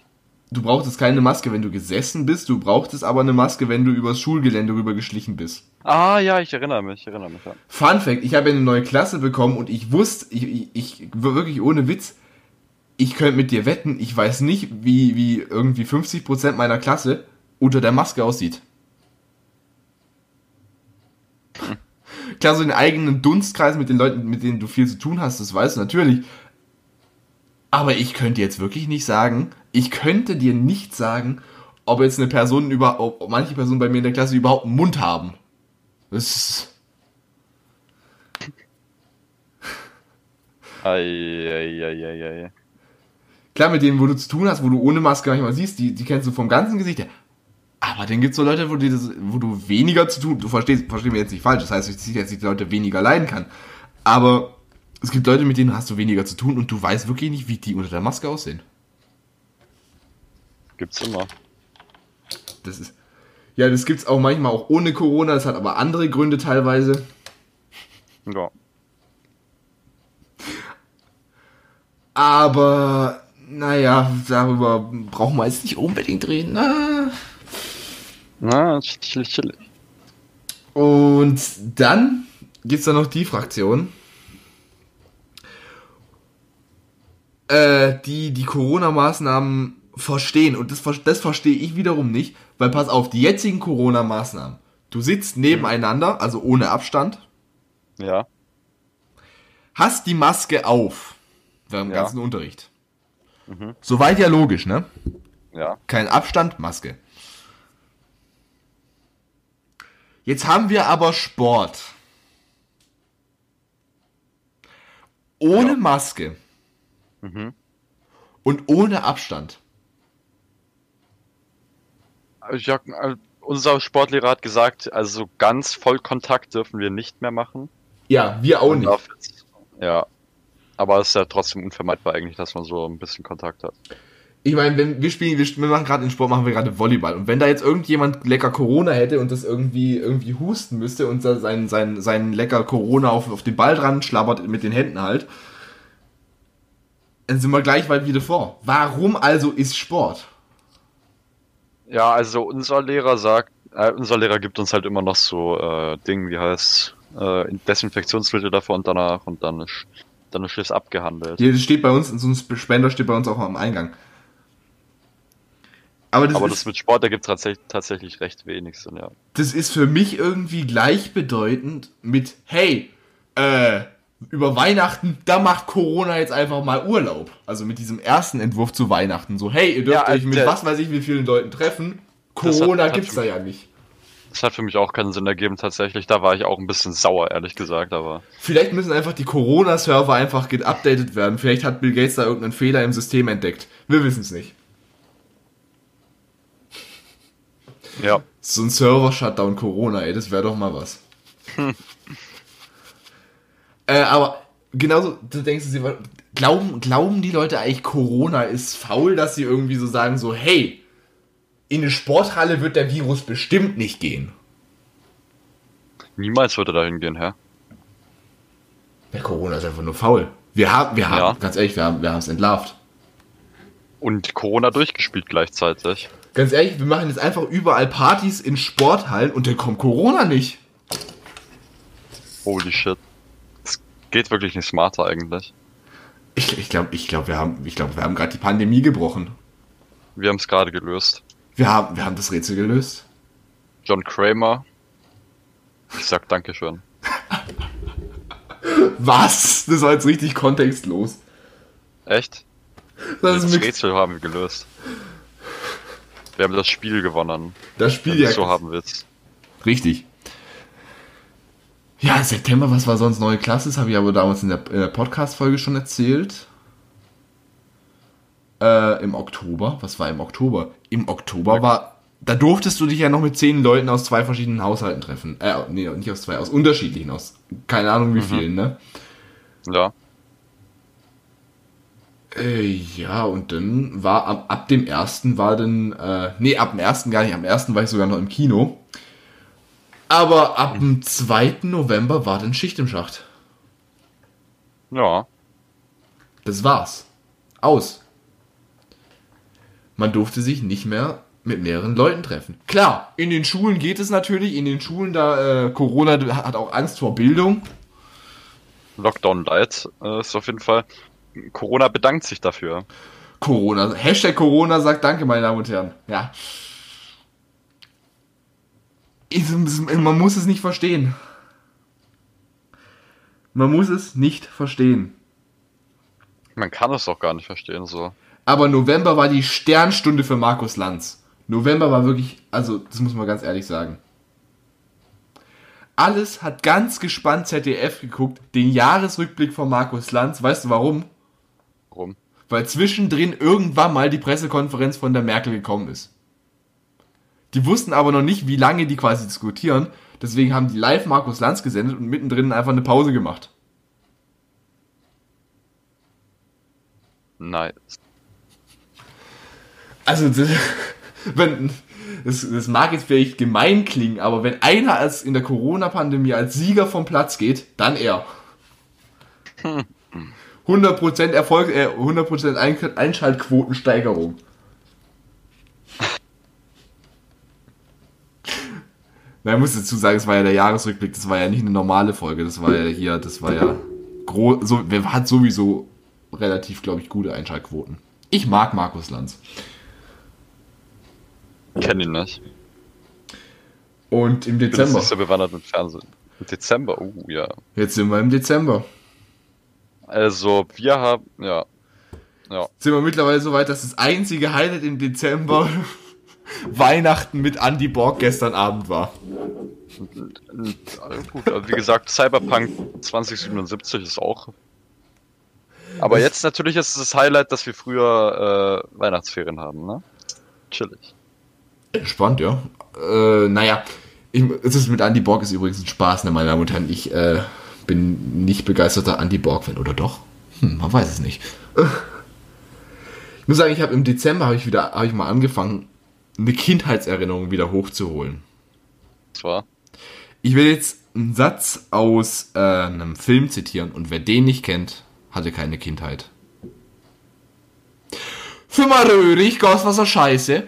Du brauchtest keine Maske, wenn du gesessen bist, du brauchtest aber eine Maske, wenn du übers Schulgelände rüber geschlichen bist. Ah ja, ich erinnere mich, ich erinnere mich. Ja. Fun Fact, ich habe eine neue Klasse bekommen und ich wusste, ich, ich, ich wirklich ohne Witz, ich könnte mit dir wetten, ich weiß nicht, wie, wie irgendwie 50% meiner Klasse unter der Maske aussieht. Klar, so den eigenen Dunstkreis mit den Leuten, mit denen du viel zu tun hast, das weißt du natürlich. Aber ich könnte jetzt wirklich nicht sagen, ich könnte dir nicht sagen, ob jetzt eine Person über, ob manche Personen bei mir in der Klasse überhaupt einen Mund haben. Das ist, Eieieiei. Klar, mit denen, wo du zu tun hast, wo du ohne Maske manchmal siehst, die, die kennst du vom ganzen Gesicht her. Aber dann gibt's so Leute, wo, das, wo du weniger zu tun, du verstehst, versteh mich jetzt nicht falsch, das heißt, ich jetzt nicht, die Leute weniger leiden kann. Aber es gibt Leute, mit denen hast du weniger zu tun und du weißt wirklich nicht, wie die unter der Maske aussehen. Gibt's immer. Das ist, ja, das gibt's auch manchmal auch ohne Corona, das hat aber andere Gründe teilweise. Ja. Aber, naja, darüber brauchen wir jetzt nicht unbedingt reden. Ah. Na, chillig, chillig. Und dann gibt's da noch die Fraktion, äh, die die Corona-Maßnahmen verstehen. Und das, das verstehe ich wiederum nicht, weil pass auf, die jetzigen Corona-Maßnahmen. Du sitzt nebeneinander, also ohne Abstand, Ja. hast die Maske auf während dem Ja. ganzen Unterricht. Soweit ja logisch, ne? Ja. Kein Abstand, Maske. Jetzt haben wir aber Sport. Ohne Maske. Und ohne Abstand. Ja, äh, unser Sportlehrer hat gesagt, also so ganz Vollkontakt dürfen wir nicht mehr machen. Ja, wir auch nicht. Ja. Aber es ist ja trotzdem unvermeidbar eigentlich, dass man so ein bisschen Kontakt hat. Ich meine, wenn wir spielen, wir, wir machen gerade den Sport, machen wir gerade Volleyball. Und wenn da jetzt irgendjemand lecker Corona hätte und das irgendwie irgendwie husten müsste und da sein, sein, sein lecker Corona auf, auf den Ball dran schlabbert mit den Händen halt, dann sind wir gleich weit wieder vor. Warum also ist Sport? Ja, also unser Lehrer sagt, Äh, unser Lehrer gibt uns halt immer noch so äh, Ding, wie heißt äh, Desinfektionsmittel davor und danach und dann ist, dann ist es abgehandelt. Hier das steht bei uns, so ein Spender steht bei uns auch am Eingang. Aber das, Aber das mit Sport, da gibt es tatsächlich, tatsächlich recht wenig Sinn, ja. das ist für mich irgendwie gleichbedeutend mit, hey, äh, über Weihnachten, da macht Corona jetzt einfach mal Urlaub. Also mit diesem ersten Entwurf zu Weihnachten. So, hey, ihr dürft Ja, euch mit der- was weiß ich wie vielen Leuten treffen. Das hat- Corona hat gibt's da ja nicht. Das hat für mich auch keinen Sinn ergeben, tatsächlich. Da war ich auch ein bisschen sauer, ehrlich gesagt, aber. Vielleicht müssen einfach die Corona-Server einfach geupdatet werden. Vielleicht hat Bill Gates da irgendeinen Fehler im System entdeckt. Wir wissen es nicht. Ja. So ein Server-Shutdown Corona, ey, das wäre doch mal was. äh, aber genauso, du denkst sie- glauben, glauben die Leute eigentlich, Corona ist faul, dass sie irgendwie so sagen, so, hey, in eine Sporthalle wird der Virus bestimmt nicht gehen. Niemals würde da hingehen, hä? Der Corona ist einfach nur faul. Wir haben, wir haben, Ja. ganz ehrlich, wir haben, wir haben es entlarvt. Und Corona durchgespielt gleichzeitig. Ganz ehrlich, wir machen jetzt einfach überall Partys in Sporthallen und dann kommt Corona nicht. Holy shit. Geht wirklich nicht smarter eigentlich. Ich, ich glaube, ich glaub, wir haben, ich glaub, wir haben gerade die Pandemie gebrochen. Wir haben es gerade gelöst. Wir haben, wir haben das Rätsel gelöst. John Kramer. Ich sag Dankeschön. Was? Das war jetzt richtig kontextlos. Echt? Das, Das Rätsel haben wir gelöst. Wir haben das Spiel gewonnen. das Spiel du ja es so haben willst. richtig. Ja, September, was war sonst neue Klasse? Das habe ich aber damals in der, in der Podcast-Folge schon erzählt. Äh, Im Oktober. Was war im Oktober? Im Oktober war. Da durftest du dich ja noch mit zehn Leuten aus zwei verschiedenen Haushalten treffen. Äh, nee, nicht aus zwei, aus unterschiedlichen, aus keine Ahnung wie vielen, ne? Ja. Äh, ja, und dann war ab, ab dem ersten war dann, äh, nee, ab dem ersten gar nicht, am ersten war ich sogar noch im Kino. Aber ab dem 2. November war dann Schicht im Schacht. Ja. Das war's. Aus. Man durfte sich nicht mehr mit mehreren Leuten treffen. Klar, in den Schulen geht es natürlich. In den Schulen, da äh, Corona hat auch Angst vor Bildung. Lockdown Light äh, ist auf jeden Fall. Corona bedankt sich dafür. Corona. Hashtag Corona sagt Danke, meine Damen und Herren. Ja. Man muss es nicht verstehen. Man muss es nicht verstehen. Man kann es doch gar nicht verstehen, so. Aber November war die Sternstunde für Markus Lanz. November war wirklich, also das muss man ganz ehrlich sagen. Alles hat ganz gespannt ZDF geguckt, den Jahresrückblick von Markus Lanz. Weißt du warum? Warum? Weil zwischendrin irgendwann mal die Pressekonferenz von der Merkel gekommen ist. Die wussten aber noch nicht, wie lange die quasi diskutieren. Deswegen haben die live Markus Lanz gesendet und mittendrin einfach eine Pause gemacht. Nice. Also, das, wenn, das, das mag jetzt vielleicht gemein klingen, aber wenn einer als in der Corona-Pandemie als Sieger vom Platz geht, dann er. 100% Erfolg, äh, 100% Ein Einschaltquotensteigerung. Na, ich muss dazu sagen, es war ja der Jahresrückblick, das war ja nicht eine normale Folge, das war ja hier, das war ja groß, so, hat sowieso relativ, glaube ich, gute Einschaltquoten. Ich mag Markus Lanz. Kenn ihn nicht. Und im Ich bin Dezember. nicht so bewandert mit Fernsehen. Im Dezember, oh ja. Jetzt sind wir im Dezember. Also, wir haben, ja. Ja. Sind wir mittlerweile so weit, dass das einzige Highlight im Dezember Weihnachten mit Andy Borg gestern Abend war. Gut, aber wie gesagt, Cyberpunk 2077 ist auch. Aber Das- jetzt natürlich ist es das Highlight, dass wir früher äh, Weihnachtsferien haben, ne? Chillig. Entspannt, ja. Äh, naja, ich, es ist mit Andy Borg ist übrigens ein Spaß, ne, meine Damen und Herren. Ich äh, bin nicht begeisterter Andy Borg-Fan, oder doch? Hm, man weiß es nicht. Ich muss sagen, ich habe im Dezember habe ich wieder, habe ich mal angefangen, eine Kindheitserinnerung wieder hochzuholen. Das war. Ich will jetzt einen Satz aus äh, einem Film zitieren und wer den nicht kennt, hatte keine Kindheit. Für mal röhrig, Gaswasser Scheiße.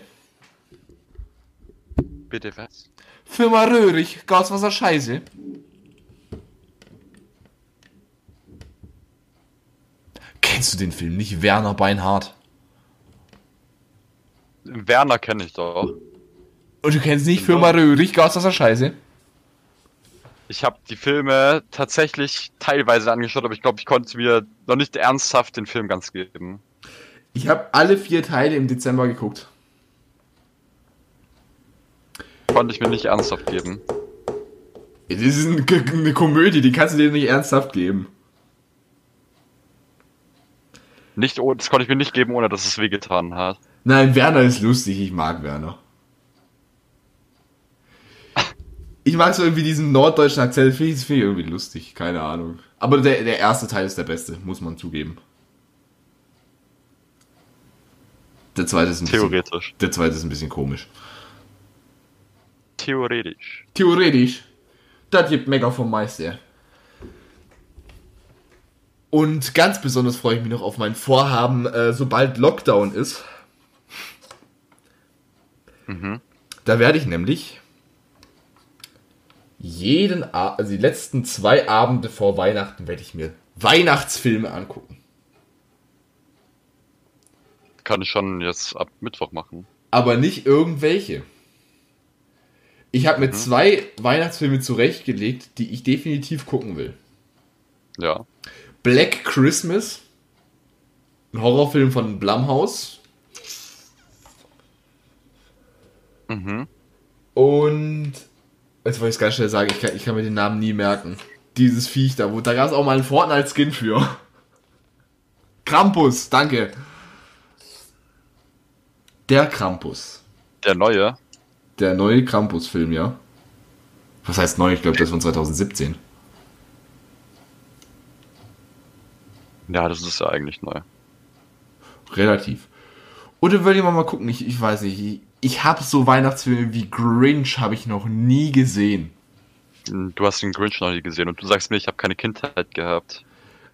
Bitte was? Firma Röhrig, Gaswasser Scheiße. Kennst du den Film nicht? Werner Beinhardt. Werner kenne ich doch. Und du kennst nicht Firma Röhrig, Gaswasser Scheiße? Ich habe die Filme tatsächlich teilweise angeschaut, aber ich glaube, ich konnte mir noch nicht ernsthaft den Film ganz geben. Ich habe alle vier Teile im Dezember geguckt. Konnte ich mir nicht ernsthaft geben. Das ist eine, Komödie, die kannst du dir nicht ernsthaft geben. Nicht, das konnte ich mir nicht geben, ohne dass es wehgetan hat. Nein, Werner ist lustig, ich mag Werner. Ich mag so irgendwie diesen norddeutschen Akzent, finde ich, finde ich irgendwie lustig, keine Ahnung. Aber der, der erste Teil ist der beste, muss man zugeben. Der zweite ist ein bisschen, Theoretisch. der zweite ist ein bisschen komisch. Theoretisch. Theoretisch. Das gibt mega vom Meister. Und ganz besonders freue ich mich noch auf mein Vorhaben, äh, sobald Lockdown ist. Da werde ich nämlich jeden A also die letzten zwei Abende vor Weihnachten werde ich mir Weihnachtsfilme angucken. Kann ich schon jetzt ab Mittwoch machen. Aber nicht irgendwelche. Ich habe mir zwei Weihnachtsfilme zurechtgelegt, die ich definitiv gucken will. Ja. Black Christmas, ein Horrorfilm von Blumhouse. Mhm. Und jetzt wollte ich es ganz schnell sagen, ich kann, ich kann mir den Namen nie merken. Dieses Viech da, wo, da gab es auch mal einen Fortnite-Skin für. Krampus, danke. Der Krampus. Der neue. Der neue Krampus-Film, ja. Was heißt neu? Ich glaube, das ist von 2017. Ja, das ist ja eigentlich neu. Relativ. Oder will jemand mal gucken? Ich, ich weiß nicht. Ich, habe so Weihnachtsfilme wie Grinch habe ich noch nie gesehen. Du hast den Grinch noch nie gesehen und du sagst mir, ich habe keine Kindheit gehabt.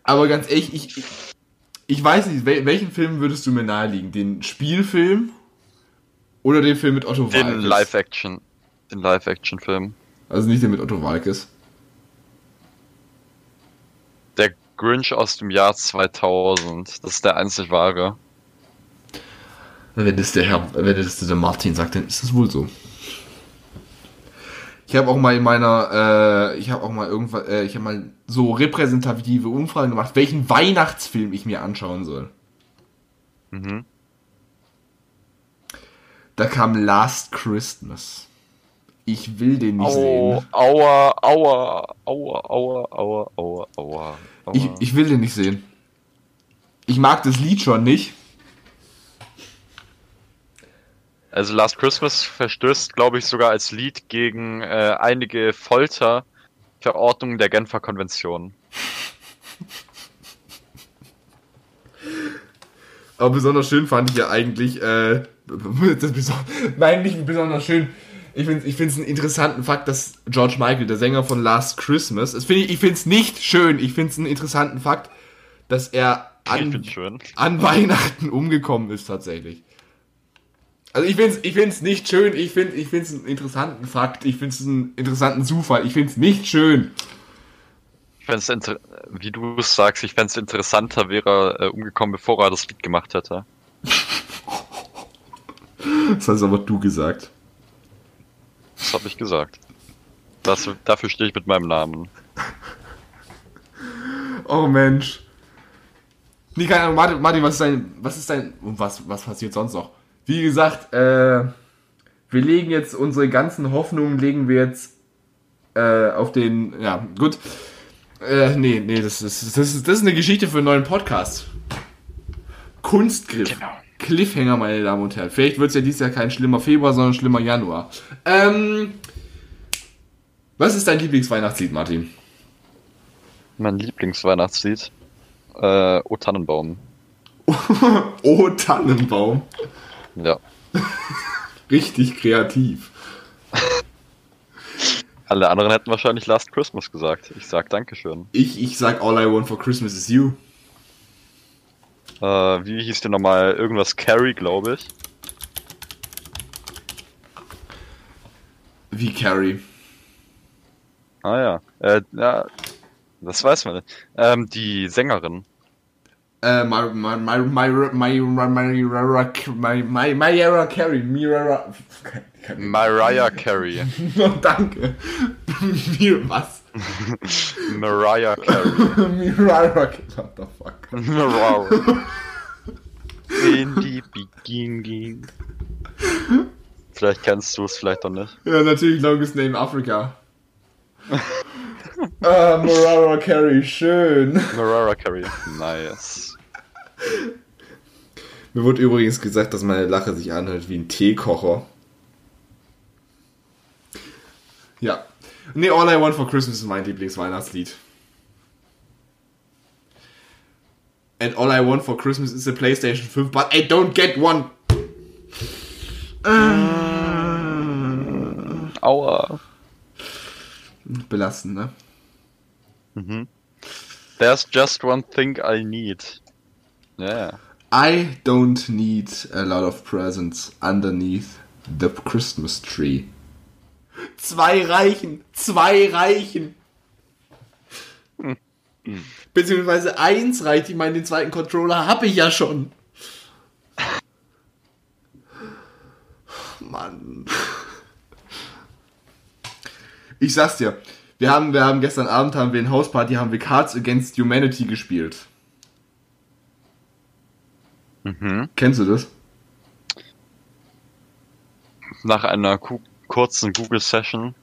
Aber ganz ehrlich, ich, ich, weiß nicht, wel, welchen Film würdest du mir naheliegen? Den Spielfilm oder den Film mit Otto Den Walkes? Live-Action. Den Live-Action-Film. Also nicht den mit Otto Walkes. Der Grinch aus dem Jahr 2000. Das ist der einzig wahre. Wenn das der Herr, wenn das der Martin sagt, dann ist das wohl so. Ich habe auch mal in meiner, äh, ich habe auch mal irgendwann, äh, ich habe mal so repräsentative Umfragen gemacht, welchen Weihnachtsfilm ich mir anschauen soll. Mhm. Da kam Last Christmas. Ich will den nicht Au, sehen. aua, aua, aua, aua, aua, aua, aua. aua. Ich, ich will den nicht sehen. Ich mag das Lied schon nicht. Also Last Christmas verstößt, glaube ich, sogar als Lied gegen äh, einige Folterverordnungen der Genfer Konvention. Aber besonders schön fand ich ja eigentlich, äh, das nein, nicht besonders schön. Ich finde es einen interessanten Fakt, dass George Michael, der Sänger von Last Christmas, das find ich, ich finde es nicht schön, ich finde es einen interessanten Fakt, dass er an, an Weihnachten umgekommen ist tatsächlich. Also ich finde es ich find's nicht schön, ich finde ich find's einen interessanten Fakt, ich finde es einen interessanten Zufall, ich finde es nicht schön. Ich fänd's inter wie du es sagst, ich fände es interessanter, wäre er äh, umgekommen, bevor er das Lied gemacht hätte. Das hast aber du gesagt. Das habe ich gesagt. Das, dafür stehe ich mit meinem Namen. Oh Mensch. Nee, keine Ahnung, Martin, Martin, was ist dein, was ist dein, und was, was passiert sonst noch? Wie gesagt, äh, wir legen jetzt unsere ganzen Hoffnungen, legen wir jetzt äh, auf den, ja, gut. Äh, nee, nee, das ist, das ist, das ist eine Geschichte für einen neuen Podcast. Kunstgriff. Genau. Cliffhanger, meine Damen und Herren. Vielleicht wird es ja dieses Jahr kein schlimmer Februar, sondern ein schlimmer Januar. Ähm, was ist dein Lieblingsweihnachtslied, Martin? Mein Lieblingsweihnachtslied. Äh, O Tannenbaum. oh, Tannenbaum. Ja. Richtig kreativ. Alle anderen hätten wahrscheinlich Last Christmas gesagt. Ich sag Dankeschön. Ich, ich sag All I Want for Christmas is You. Äh, wie hieß der nochmal? Irgendwas Carrie, glaube ich. Wie Carrie. Ah ja. Äh, ja. Das weiß man nicht. Ähm, die Sängerin. Mariah Carey. Mariah Carey. Danke. Was? Mariah Carey. Oh, Mariah Carey. What the fuck? Mariah. In die Beginning. Vielleicht kennst du es, vielleicht auch nicht. Ja, natürlich Longest Name Africa. ah, Mariah Carey, schön. Mariah Carey, nice. Mir wurde übrigens gesagt, dass meine Lache sich anhört wie ein Teekocher. Ja. Nee, All I Want for Christmas ist mein Lieblingsweihnachtslied. And All I Want for Christmas is a PlayStation 5, but I don't get one. Aua. Belastend, ne? There's just one thing I need. Yeah. I don't need a lot of presents underneath the Christmas tree. Zwei reichen, zwei reichen. Beziehungsweise eins reicht, ich meine, den zweiten Controller habe ich ja schon. Mann. Ich sag's dir, wir haben, wir haben gestern Abend haben wir in Hausparty haben wir Cards Against Humanity gespielt. Kennst du das? Nach einer ku kurzen Google-Session.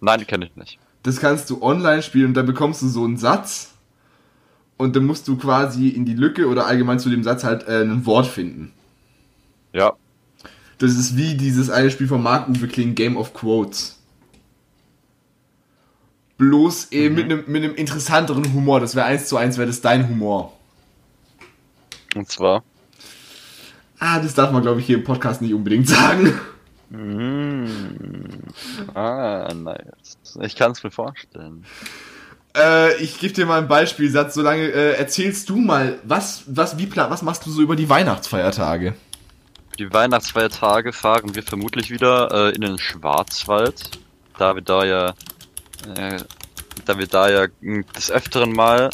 Nein, kenne ich nicht. Das kannst du online spielen und dann bekommst du so einen Satz und dann musst du quasi in die Lücke oder allgemein zu dem Satz halt äh, ein Wort finden. Ja. Das ist wie dieses eine Spiel von Mark-Uwe Kling, Game of Quotes. Bloß eben mit einem mit einem interessanteren Humor. Das wäre eins zu eins, wäre das dein Humor. Und zwar. Ah, das darf man, glaube ich, hier im Podcast nicht unbedingt sagen. Ah, nice. Ich kann es mir vorstellen. Äh, ich gebe dir mal einen Beispielsatz. Solange äh, erzählst du mal, was, was, wie, was machst du so über die Weihnachtsfeiertage? Die Weihnachtsfeiertage fahren wir vermutlich wieder äh, in den Schwarzwald, da wir da ja, äh, da wir da ja mh, des öfteren mal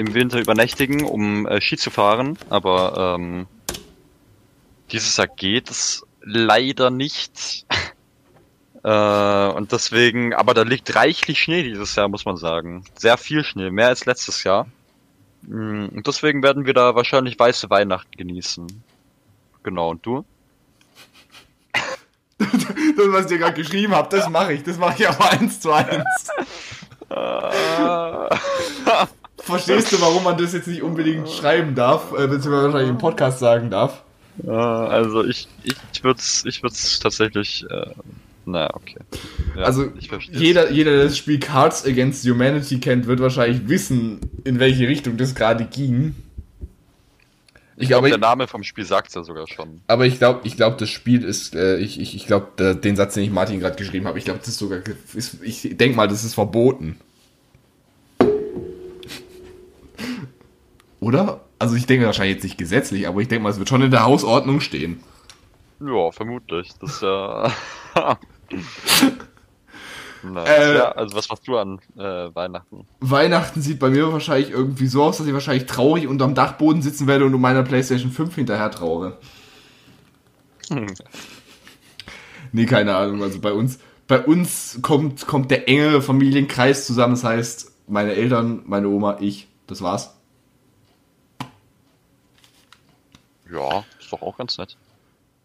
im Winter übernächtigen, um äh, Ski zu fahren. Aber ähm, dieses Jahr geht es leider nicht. äh, und deswegen, aber da liegt reichlich Schnee dieses Jahr, muss man sagen. Sehr viel Schnee, mehr als letztes Jahr. Mm, Und deswegen werden wir da wahrscheinlich weiße Weihnachten genießen. Genau, und du? Das, was ich dir gerade geschrieben habe, das mache ich. Das mache ich aber eins zu eins. Verstehst du, warum man das jetzt nicht unbedingt schreiben darf, äh, beziehungsweise wahrscheinlich im Podcast sagen darf? Also ich, ich würde es ich würd's tatsächlich, äh, na okay. Ja, Also ich jeder, jeder, der das Spiel Cards Against Humanity kennt, wird wahrscheinlich wissen, in welche Richtung das gerade ging. Ich ich glaube, der Name vom Spiel sagt's ja sogar schon. aber ich glaube, ich glaube, das Spiel ist, äh, ich, ich, ich glaube, den Satz, den ich Martin gerade geschrieben habe, ich glaube, das ist sogar, ist, ich denke mal, das ist verboten. Oder? Also ich denke wahrscheinlich jetzt nicht gesetzlich, aber ich denke mal, es wird schon in der Hausordnung stehen. Ja, vermutlich. Das ist ja. Na, Äh, ja, also was machst du an äh, Weihnachten? Weihnachten sieht bei mir wahrscheinlich irgendwie so aus, dass ich wahrscheinlich traurig unterm Dachboden sitzen werde und um meiner Playstation 5 hinterher traure. Nee, keine Ahnung. Also bei uns, bei uns kommt, kommt der enge Familienkreis zusammen. Das heißt, meine Eltern, meine Oma, ich. Das war's. Ja, ist doch auch ganz nett.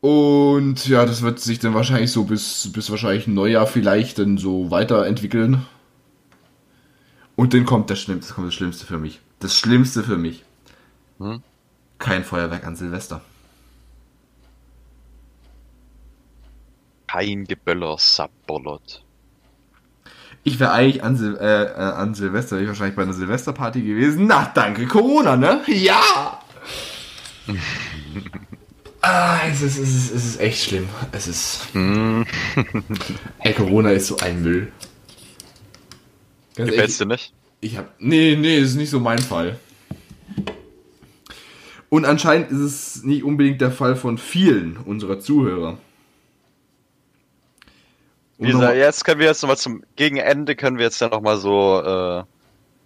Und ja, das wird sich dann wahrscheinlich so bis, bis wahrscheinlich Neujahr vielleicht dann so weiterentwickeln. Und dann kommt das Schlimmste, kommt das Schlimmste für mich. Das Schlimmste für mich. Hm? Kein Feuerwerk an Silvester. Kein Geböller sabollert. Ich wäre eigentlich an, Sil äh, äh, an Silvester, wäre ich wahrscheinlich bei einer Silvesterparty gewesen. Na, danke Corona, ne? Ja! Ah, es ist, es, ist, es ist echt schlimm. Es ist. Ey, Corona ist so ein Müll. Ganz Gefällt's dir nicht? Ich hab. Nee, nee, das ist nicht so mein Fall. Und anscheinend ist es nicht unbedingt der Fall von vielen unserer Zuhörer. Gesagt, jetzt können wir jetzt nochmal zum gegen Ende können wir jetzt ja nochmal so äh,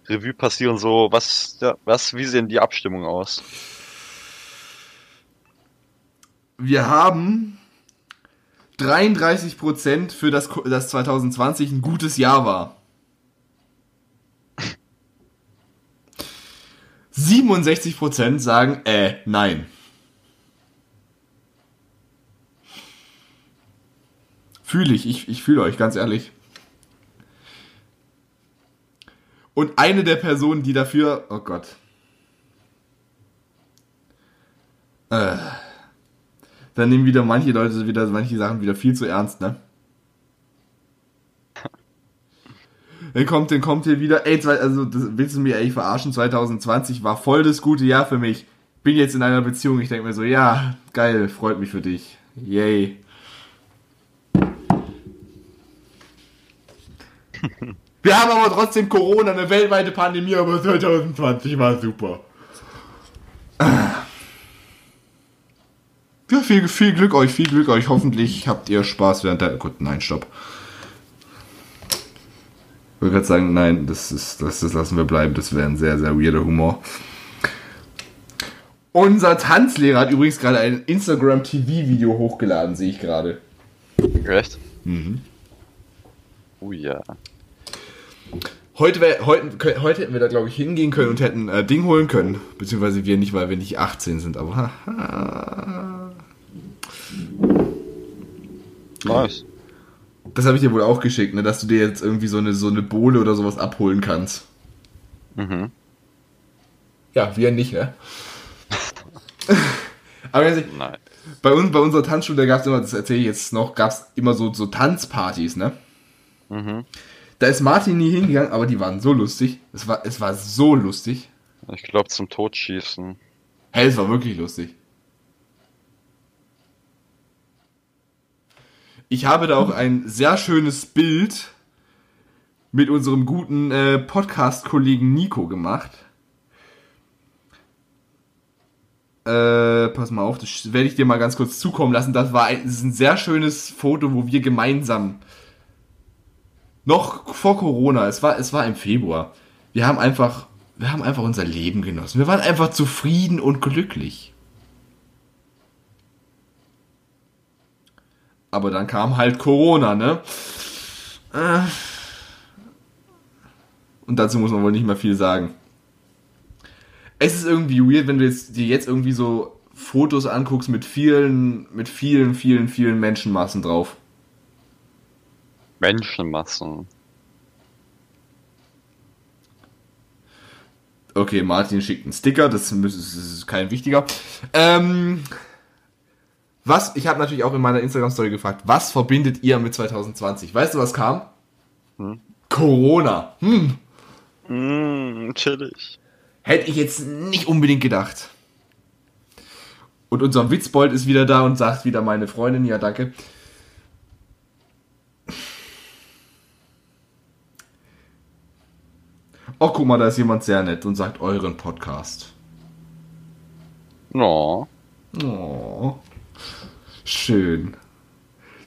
Revue passieren, so was, ja, was, wie sehen die Abstimmungen aus? Wir haben 33% für das, das 2020 ein gutes Jahr war. 67% sagen, äh, nein. Fühle ich, ich, ich fühle euch, ganz ehrlich. Und eine der Personen, die dafür, oh Gott. Äh. Dann nehmen wieder manche Leute wieder manche Sachen wieder viel zu ernst, ne? Dann kommt, dann kommt hier wieder, ey, also das, willst du mir eigentlich verarschen? 2020 war voll das gute Jahr für mich. Bin jetzt in einer Beziehung. Ich denke mir so, ja, geil, freut mich für dich. Yay. Wir haben aber trotzdem Corona, eine weltweite Pandemie, aber 2020 war super. Ja, viel, viel Glück euch, viel Glück euch. Hoffentlich habt ihr Spaß während der. Gut, nein, stopp. Ich wollte gerade sagen, nein, das, ist, das, das lassen wir bleiben. Das wäre ein sehr, sehr weirder Humor. Unser Tanzlehrer hat übrigens gerade ein Instagram-TV-Video hochgeladen, sehe ich gerade. Echt? Mhm. Oh ja. Heute, wär, heute, heute hätten wir da, glaube ich, hingehen können und hätten äh, Ding holen können. Beziehungsweise wir nicht, weil wir nicht 18 sind, aber haha. Nice. Das habe ich dir wohl auch geschickt, ne? Dass du dir jetzt irgendwie so eine, so eine Bohle oder sowas abholen kannst. Mhm. Ja, wir nicht, ne? Aber ganz ehrlich, Nein. bei, uns, bei unserer Tanzschule gab es immer, das erzähle ich jetzt noch, gab es immer so, so Tanzpartys, ne? Mhm. Da ist Martin nie hingegangen, aber die waren so lustig. Es war, es war so lustig. Ich glaube zum Totschießen. Hey, es war wirklich lustig. Ich habe da auch ein sehr schönes Bild mit unserem guten äh, Podcast-Kollegen Nico gemacht. Äh, pass mal auf, das werde ich dir mal ganz kurz zukommen lassen. Das war ein, das ist ein sehr schönes Foto, wo wir gemeinsam noch vor Corona, es war, es war im Februar. Wir haben einfach, wir haben einfach unser Leben genossen. Wir waren einfach zufrieden und glücklich. Aber dann kam halt Corona, ne? Und dazu muss man wohl nicht mehr viel sagen. Es ist irgendwie weird, wenn du jetzt, dir jetzt irgendwie so Fotos anguckst mit vielen, mit vielen, vielen, vielen Menschenmassen drauf. Menschenmassen. Okay, Martin schickt einen Sticker, das ist kein wichtiger. Ähm, was, ich habe natürlich auch in meiner Instagram-Story gefragt, was verbindet ihr mit 2020? Weißt du, was kam? Hm? Corona. Hm, Mm, chillig. hätte ich jetzt nicht unbedingt gedacht. Und unser Witzbold ist wieder da und sagt wieder meine Freundin, ja danke. Oh, guck mal, da ist jemand sehr nett und sagt euren Podcast. No. Oh, schön.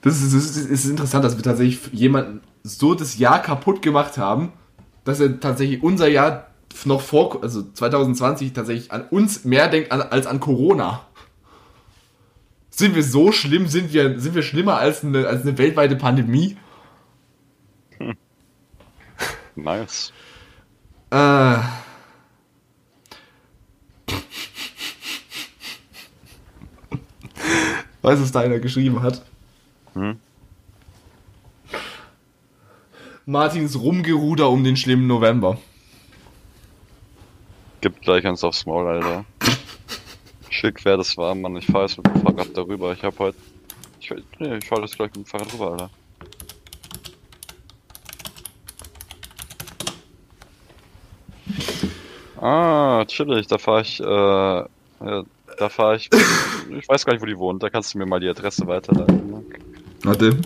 Das ist, das ist, es ist interessant, dass wir tatsächlich jemanden so das Jahr kaputt gemacht haben, dass er tatsächlich unser Jahr noch vor, also 2020 tatsächlich an uns mehr denkt als an Corona. Sind wir so schlimm? Sind wir, sind wir schlimmer als eine, als eine weltweite Pandemie? Nice. Äh. Weißt du, was da einer geschrieben hat? Hm? Martins Rumgeruder um den schlimmen November. Gibt gleich eins aufs Maul, Alter. Schick, wer das war, Mann. Ich fahr jetzt mit dem Fahrrad darüber. Ich hab heute. Ich, nee, ich fahr jetzt gleich mit dem Fahrrad rüber, Alter. Ah, chillig. Da fahr ich, äh, ja, da fahr ich. Ich weiß gar nicht, wo die wohnt. Da kannst du mir mal die Adresse weiterleiten. ne? Warte.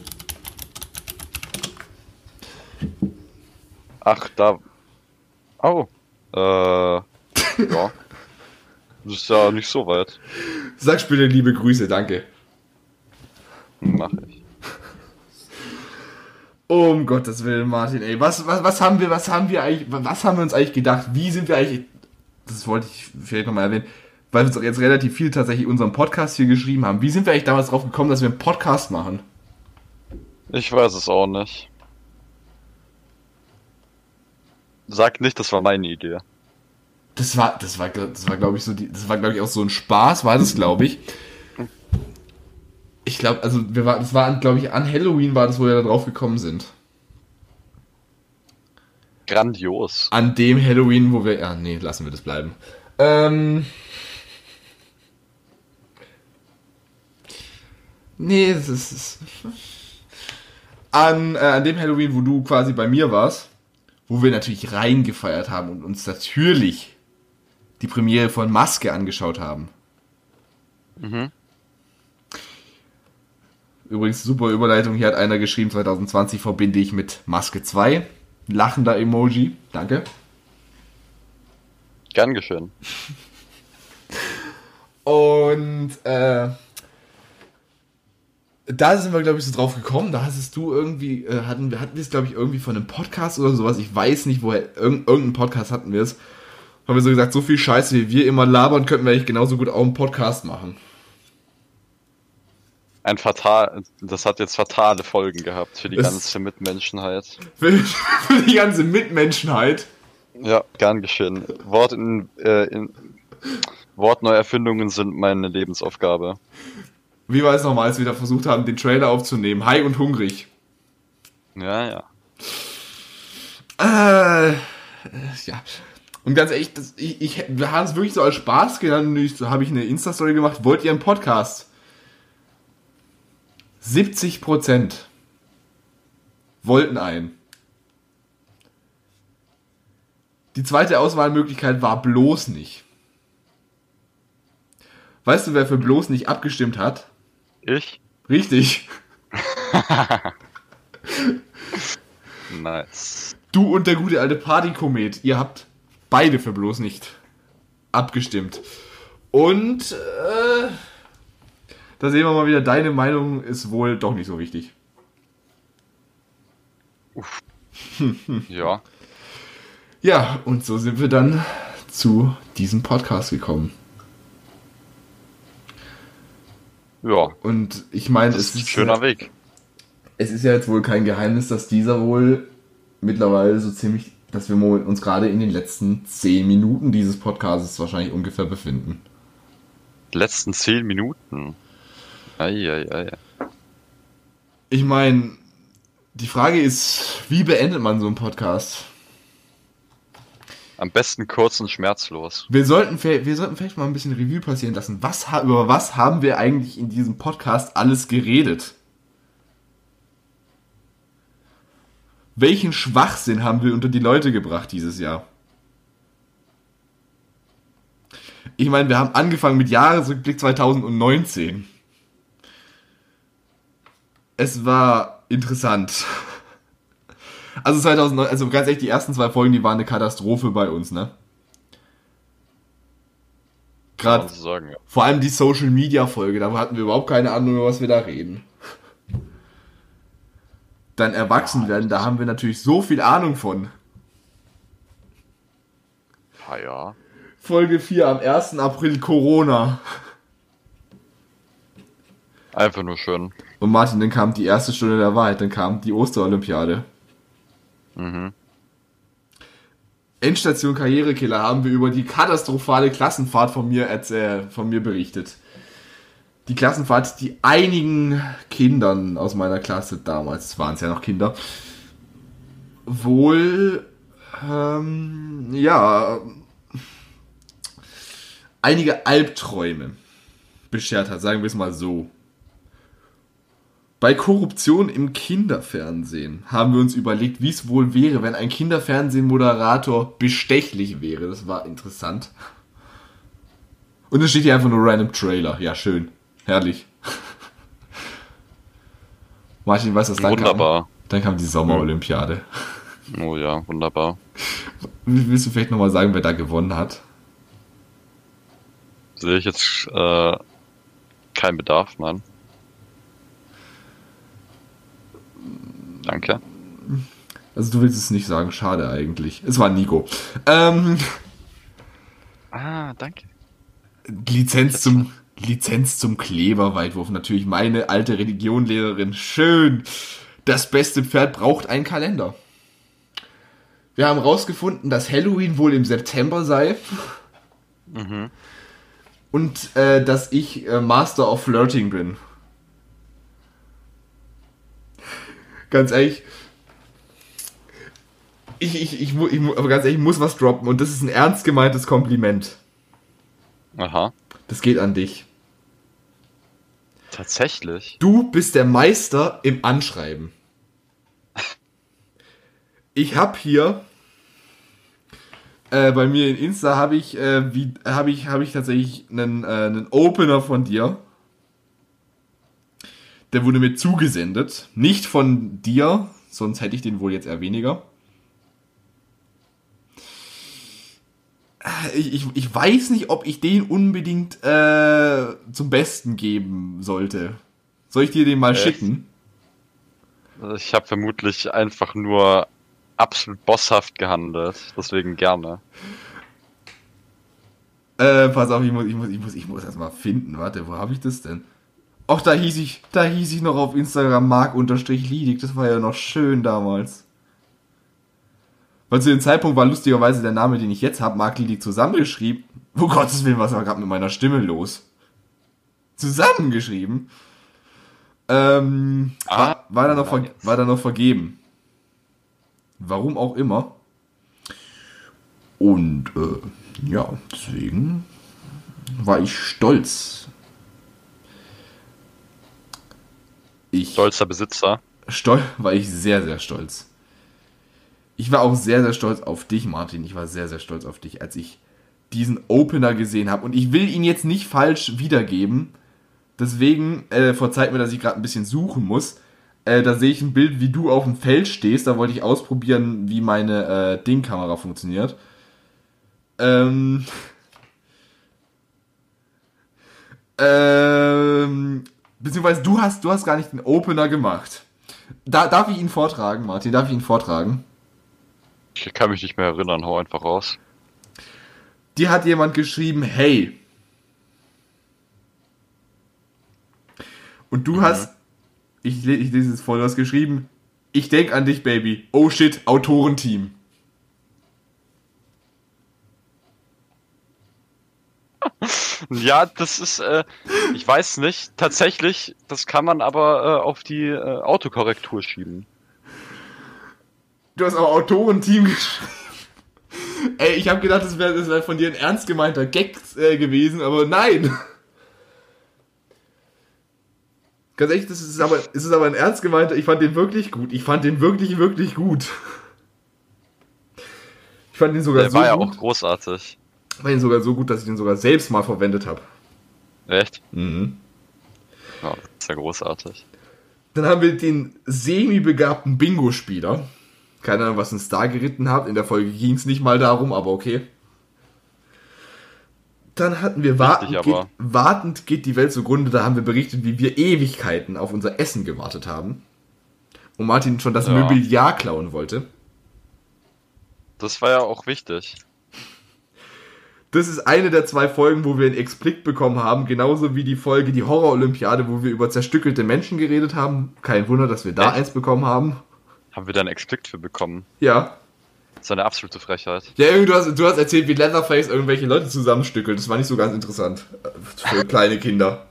Ach, da. Oh. Äh. ja. Das ist ja nicht so weit. Sag später liebe Grüße, danke. Mach ich. Um Gottes Willen, Martin, ey. Was, was, was haben wir, was haben wir eigentlich, was haben wir uns eigentlich gedacht? Wie sind wir eigentlich, das wollte ich vielleicht nochmal erwähnen, weil wir uns jetzt relativ viel tatsächlich unseren Podcast hier geschrieben haben. Wie sind wir eigentlich damals drauf gekommen, dass wir einen Podcast machen? Ich weiß es auch nicht. Sag nicht, das war meine Idee. Das war, das war, das war, glaube ich, so, die, das war, glaube ich, auch so ein Spaß, war das, glaube ich. Ich glaube, also, wir waren, das war, glaube ich, an Halloween war das, wo wir da drauf gekommen sind. Grandios. An dem Halloween, wo wir, ja, nee, lassen wir das bleiben. Ähm. Nee, das ist, das an, äh, an dem Halloween, wo du quasi bei mir warst, wo wir natürlich reingefeiert haben und uns natürlich die Premiere von Maske angeschaut haben. Mhm. Übrigens, super Überleitung. Hier hat einer geschrieben, 2020 verbinde ich mit Maske 2. Lachender Emoji. Danke. Gern geschehen. Und äh, da sind wir, glaube ich, so drauf gekommen. Da hast du irgendwie, äh, hatten wir, hatten wir es, glaube ich, irgendwie von einem Podcast oder sowas. Ich weiß nicht, woher, irgend, irgendeinen Podcast hatten wir es. Haben wir so gesagt, so viel Scheiße, wie wir immer labern, könnten wir eigentlich genauso gut auch einen Podcast machen. Ein fatal, das hat jetzt fatale Folgen gehabt für die Es- ganze Mitmenschenheit. Für, für die ganze Mitmenschenheit. Ja, gern geschehen. Wort in, äh, in Wortneuerfindungen sind meine Lebensaufgabe. Wie war es nochmal, als wir da versucht haben, den Trailer aufzunehmen? High und hungrig. Ja, ja. Äh, ja. Und ganz ehrlich, das, ich, ich, wir haben es wirklich so als Spaß genannt. ich- So habe ich eine Insta-Story gemacht. Wollt ihr einen Podcast? 70 Prozent wollten einen. Die zweite Auswahlmöglichkeit war bloß nicht. Weißt du, wer für bloß nicht abgestimmt hat? Ich? Richtig. Nice. Du und der gute alte Partykomet, ihr habt beide für bloß nicht abgestimmt. Und äh, da sehen wir mal wieder, deine Meinung ist wohl doch nicht so wichtig. Ja. Ja, und so sind wir dann zu diesem Podcast gekommen. Ja. Und ich meine, es ist ein schöner ja, Weg. es ist ja jetzt wohl kein Geheimnis, dass dieser wohl mittlerweile so ziemlich, dass wir uns gerade in den letzten 10 Minuten dieses Podcasts wahrscheinlich ungefähr befinden. Letzten zehn Minuten. Eieiei. Ich meine, die Frage ist, wie beendet man so einen Podcast? Am besten kurz und schmerzlos. Wir sollten, wir sollten vielleicht mal ein bisschen Revue passieren lassen. Was, über was haben wir eigentlich in diesem Podcast alles geredet? Welchen Schwachsinn haben wir unter die Leute gebracht dieses Jahr? Ich meine, wir haben angefangen mit Jahresrückblick 2019. Es war interessant. Also 2009, also ganz ehrlich, die ersten zwei Folgen, die waren eine Katastrophe bei uns, ne? Gerade so ja. vor allem die Social Media Folge, da hatten wir überhaupt keine Ahnung, über was wir da reden. Dann erwachsen werden, da haben wir natürlich so viel Ahnung von. Ah, ja. Folge 4 am 1. April Corona. Einfach nur schön. Und Martin, dann kam die erste Stunde der Wahrheit, dann kam die Osterolympiade. Mhm. Endstation Karrierekiller haben wir über die katastrophale Klassenfahrt von mir, erzähl, von mir berichtet. Die Klassenfahrt, die einigen Kindern aus meiner Klasse damals, waren es ja noch Kinder, wohl, ähm, ja, einige Albträume beschert hat, sagen wir es mal so. Bei Korruption im Kinderfernsehen haben wir uns überlegt, wie es wohl wäre, wenn ein Kinderfernsehmoderator bestechlich wäre. Das war interessant. Und dann steht hier einfach nur random Trailer. Ja, schön. Herrlich. Martin, weißt du, was dann kam? Wunderbar. Dann kam die Sommerolympiade. Oh ja, wunderbar. Willst du vielleicht nochmal sagen, wer da gewonnen hat? Sehe ich jetzt äh, keinen Bedarf, nein. Danke. Also du willst es nicht sagen, schade eigentlich. Es war Nico. Ähm, Ah, danke. Lizenz zum Lizenz zum Kleberweitwurf. Natürlich meine alte Religionlehrerin. Schön. Das beste Pferd braucht einen Kalender. Wir haben rausgefunden, dass Halloween wohl im September sei. Und äh, dass ich äh, Master of Flirting bin. Ganz ehrlich. Ich, ich, ich, ich, aber ganz ehrlich, ich muss was droppen und das ist ein ernst gemeintes Kompliment. Aha. Das geht an dich. Tatsächlich. Du bist der Meister im Anschreiben. Ich habe hier äh, bei mir in Insta habe ich äh, wie habe ich habe ich tatsächlich einen äh, einen Opener von dir. Der wurde mir zugesendet, nicht von dir, sonst hätte ich den wohl jetzt eher weniger. Ich, ich, ich weiß nicht, ob ich den unbedingt äh, zum Besten geben sollte. Soll ich dir den mal Echt? schicken? Ich habe vermutlich einfach nur absolut bosshaft gehandelt. Deswegen gerne. Äh, pass auf, ich muss, ich muss, ich muss, ich muss das mal finden. Warte, wo habe ich das denn? Ach, da hieß ich, da hieß ich noch auf Instagram mark-liedig. Das war ja noch schön damals. Weil zu dem Zeitpunkt war lustigerweise der Name, den ich jetzt habe, Mark Liedig zusammengeschrieben. Oh Gottes Willen, was war gerade mit meiner Stimme los? Zusammengeschrieben. Ähm, Ah, war, war, dann noch war dann noch vergeben. Warum auch immer. Und äh, ja, deswegen war ich stolz. Ich Stolzer Besitzer. stolz, war ich sehr, sehr stolz. Ich war auch sehr, sehr stolz auf dich, Martin. Ich war sehr, sehr stolz auf dich, als ich diesen Opener gesehen habe. Und ich will ihn jetzt nicht falsch wiedergeben. Deswegen äh, verzeiht mir, dass ich gerade ein bisschen suchen muss. Äh, da sehe ich ein Bild, wie du auf dem Feld stehst. Da wollte ich ausprobieren, wie meine äh, Ding-Kamera funktioniert. Ähm. Ähm. Beziehungsweise du hast, du hast gar nicht den Opener gemacht. Da, darf ich ihn vortragen, Martin? Darf ich ihn vortragen? Ich kann mich nicht mehr erinnern, hau einfach raus. Dir hat jemand geschrieben, hey. Und du hast, ich, ich lese es vor, du hast geschrieben, ich denk an dich, Baby. Oh shit, Autorenteam. Ja, das ist, äh, ich weiß nicht. Tatsächlich, das kann man aber äh, auf die äh, Autokorrektur schieben. Du hast auch Autorenteam geschrieben. Ey, ich habe gedacht, das wäre das wär von dir ein ernst gemeinter Gag äh, gewesen, aber nein. Ganz ehrlich, das ist aber, es ist aber ein ernst gemeinter, ich fand den wirklich gut. Ich fand den wirklich, wirklich gut. Ich fand den sogar Der so war ja gut. auch großartig. Ich fand den sogar so gut, dass ich den sogar selbst mal verwendet habe. Echt? Mhm. Ja, das ist ja großartig. Dann haben wir den semi-begabten Bingo-Spieler. Keine Ahnung, was uns da geritten hat. In der Folge ging es nicht mal darum, aber okay. Dann hatten wir wartend Richtig, geht, wartend geht die Welt zugrunde. Da haben wir berichtet, wie wir Ewigkeiten auf unser Essen gewartet haben. Und Martin schon das Ja. Mobiliar klauen wollte. Das war ja auch wichtig. Das ist eine der zwei Folgen, wo wir einen Explikt bekommen haben. Genauso wie die Folge Die Horror-Olympiade, wo wir über zerstückelte Menschen geredet haben. Kein Wunder, dass wir da Echt? eins bekommen haben. Haben wir da einen Explikt für bekommen? Ja. Das ist eine absolute Frechheit. Ja, irgendwie, du hast, du hast erzählt, wie Leatherface irgendwelche Leute zusammenstückelt. Das war nicht so ganz interessant. Äh, Für kleine Kinder.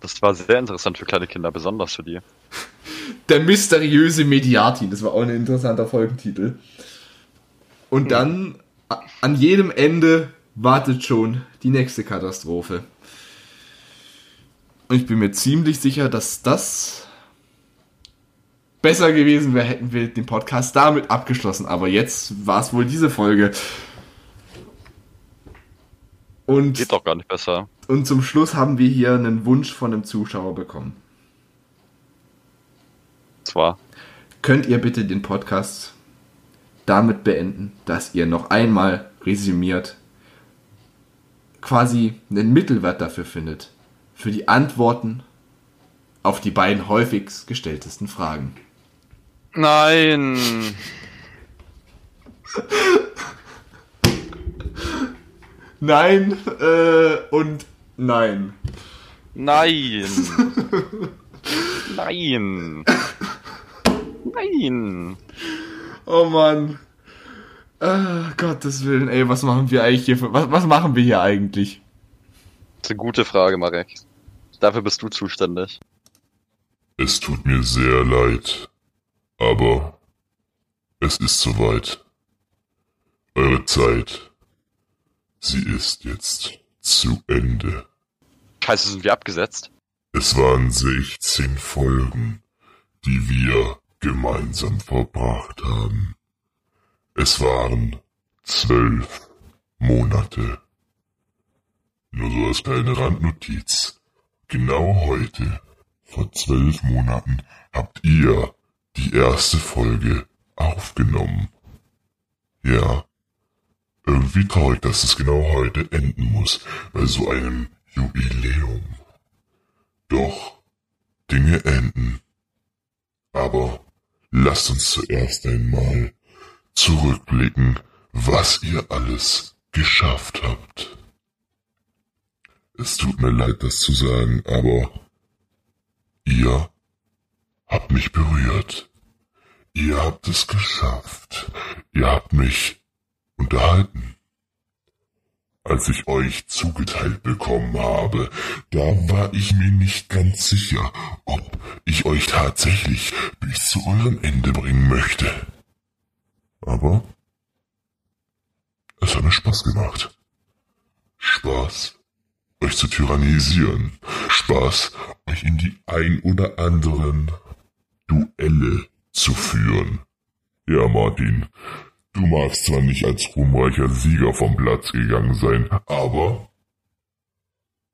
Das war sehr interessant für kleine Kinder, besonders für die. Der mysteriöse Mediatin. Das war auch ein interessanter Folgentitel. Und dann, a- an jedem Ende wartet schon die nächste Katastrophe. Und ich bin mir ziemlich sicher, dass das besser gewesen wäre, hätten wir den Podcast damit abgeschlossen. Aber jetzt war es wohl diese Folge. Und Geht doch gar nicht besser. Und zum Schluss haben wir hier einen Wunsch von einem Zuschauer bekommen. Zwar. Könnt ihr bitte den Podcast damit beenden, dass ihr noch einmal resümiert, quasi einen Mittelwert dafür findet, für die Antworten auf die beiden häufigst gestelltesten Fragen. Nein. Nein äh, und nein. Nein. Nein. Nein. Oh Mann. Ah, Gottes Willen, ey, was machen wir eigentlich hier für, was, was machen wir hier eigentlich? Das ist eine gute Frage, Marek. Dafür bist du zuständig. Es tut mir sehr leid, aber es ist soweit. Eure Zeit, sie ist jetzt zu Ende. Scheiße, sind wir abgesetzt? Es waren 16 Folgen, die wir gemeinsam verbracht haben. Es waren zwölf Monate. Nur so als kleine Randnotiz. Genau heute, vor zwölf Monaten, habt ihr die erste Folge aufgenommen. Ja, irgendwie traurig, dass es genau heute enden muss, bei so einem Jubiläum. Doch, Dinge enden. Aber lasst uns zuerst einmal zurückblicken, was ihr alles geschafft habt. Es tut mir leid, das zu sagen, aber ihr habt mich berührt. Ihr habt es geschafft. Ihr habt mich unterhalten. Als ich euch zugeteilt bekommen habe, da war ich mir nicht ganz sicher, ob ich euch tatsächlich bis zu eurem Ende bringen möchte. Aber es hat mir Spaß gemacht. Spaß, euch zu tyrannisieren. Spaß, euch in die ein oder anderen Duelle zu führen. Ja, Martin, du magst zwar nicht als ruhmreicher Sieger vom Platz gegangen sein, aber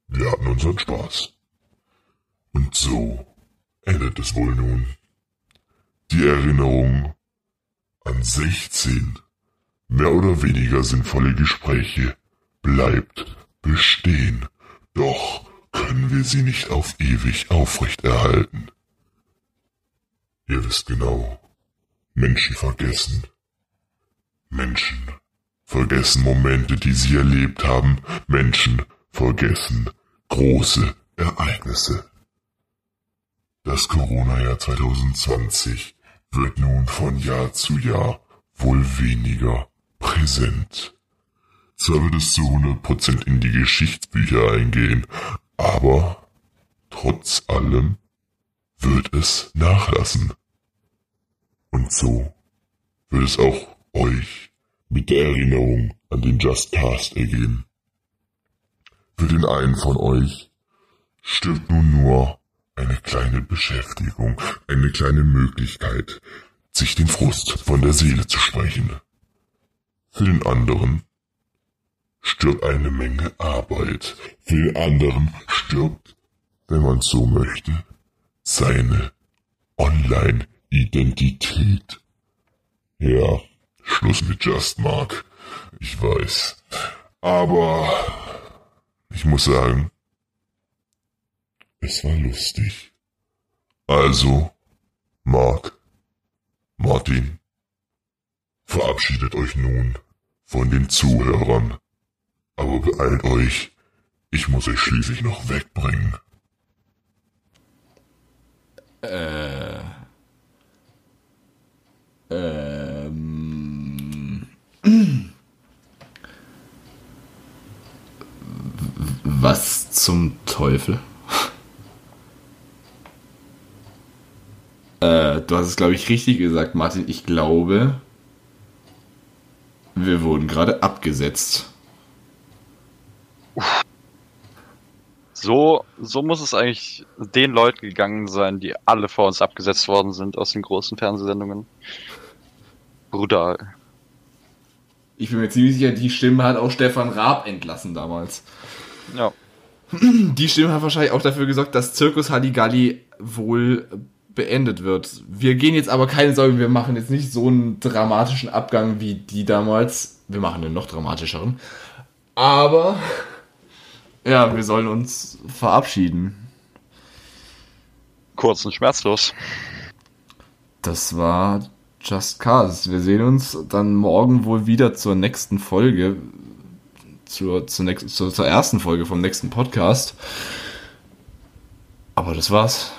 wir hatten unseren Spaß. Und so endet es wohl nun. Die Erinnerung an 16 mehr oder weniger sinnvolle Gespräche bleibt bestehen. Doch können wir sie nicht auf ewig aufrechterhalten. Ihr wisst genau, Menschen vergessen. Menschen vergessen Momente, die sie erlebt haben. Menschen vergessen große Ereignisse. Das Corona-Jahr 2020 wird nun von Jahr zu Jahr wohl weniger präsent. Zwar wird es zu 100% in die Geschichtsbücher eingehen, aber trotz allem wird es nachlassen. Und so wird es auch euch mit der Erinnerung an den Just Cast ergehen. Für den einen von euch stirbt nun nur eine kleine Beschäftigung, eine kleine Möglichkeit, sich den Frust von der Seele zu sprechen. Für den anderen stirbt eine Menge Arbeit. Für den anderen stirbt, wenn man so möchte, seine Online-Identität. Ja, Schluss mit Just Mark. Ich weiß. Aber ich muss sagen, es war lustig. Also, Mark, Martin, verabschiedet euch nun von den Zuhörern. Aber beeilt euch, ich muss euch schließlich noch wegbringen. Äh. Ähm. Was zum Teufel? Äh, du hast es, glaube ich, richtig gesagt, Martin. Ich glaube, wir wurden gerade abgesetzt. So, so muss es eigentlich den Leuten gegangen sein, die alle vor uns abgesetzt worden sind aus den großen Fernsehsendungen. Brutal. Ich bin mir ziemlich sicher, die Stimme hat auch Stefan Raab entlassen damals. Ja. Die Stimme hat wahrscheinlich auch dafür gesorgt, dass Zirkus Halligalli wohl beendet wird. Wir gehen jetzt aber keine Sorgen, wir machen jetzt nicht so einen dramatischen Abgang wie die damals. Wir machen einen noch dramatischeren. Aber ja, wir sollen uns verabschieden. Kurz und schmerzlos. Das war Just Cause. Wir sehen uns dann morgen wohl wieder zur nächsten Folge. Zur, zur, nächsten, zur, zur ersten Folge vom nächsten Podcast. Aber das war's.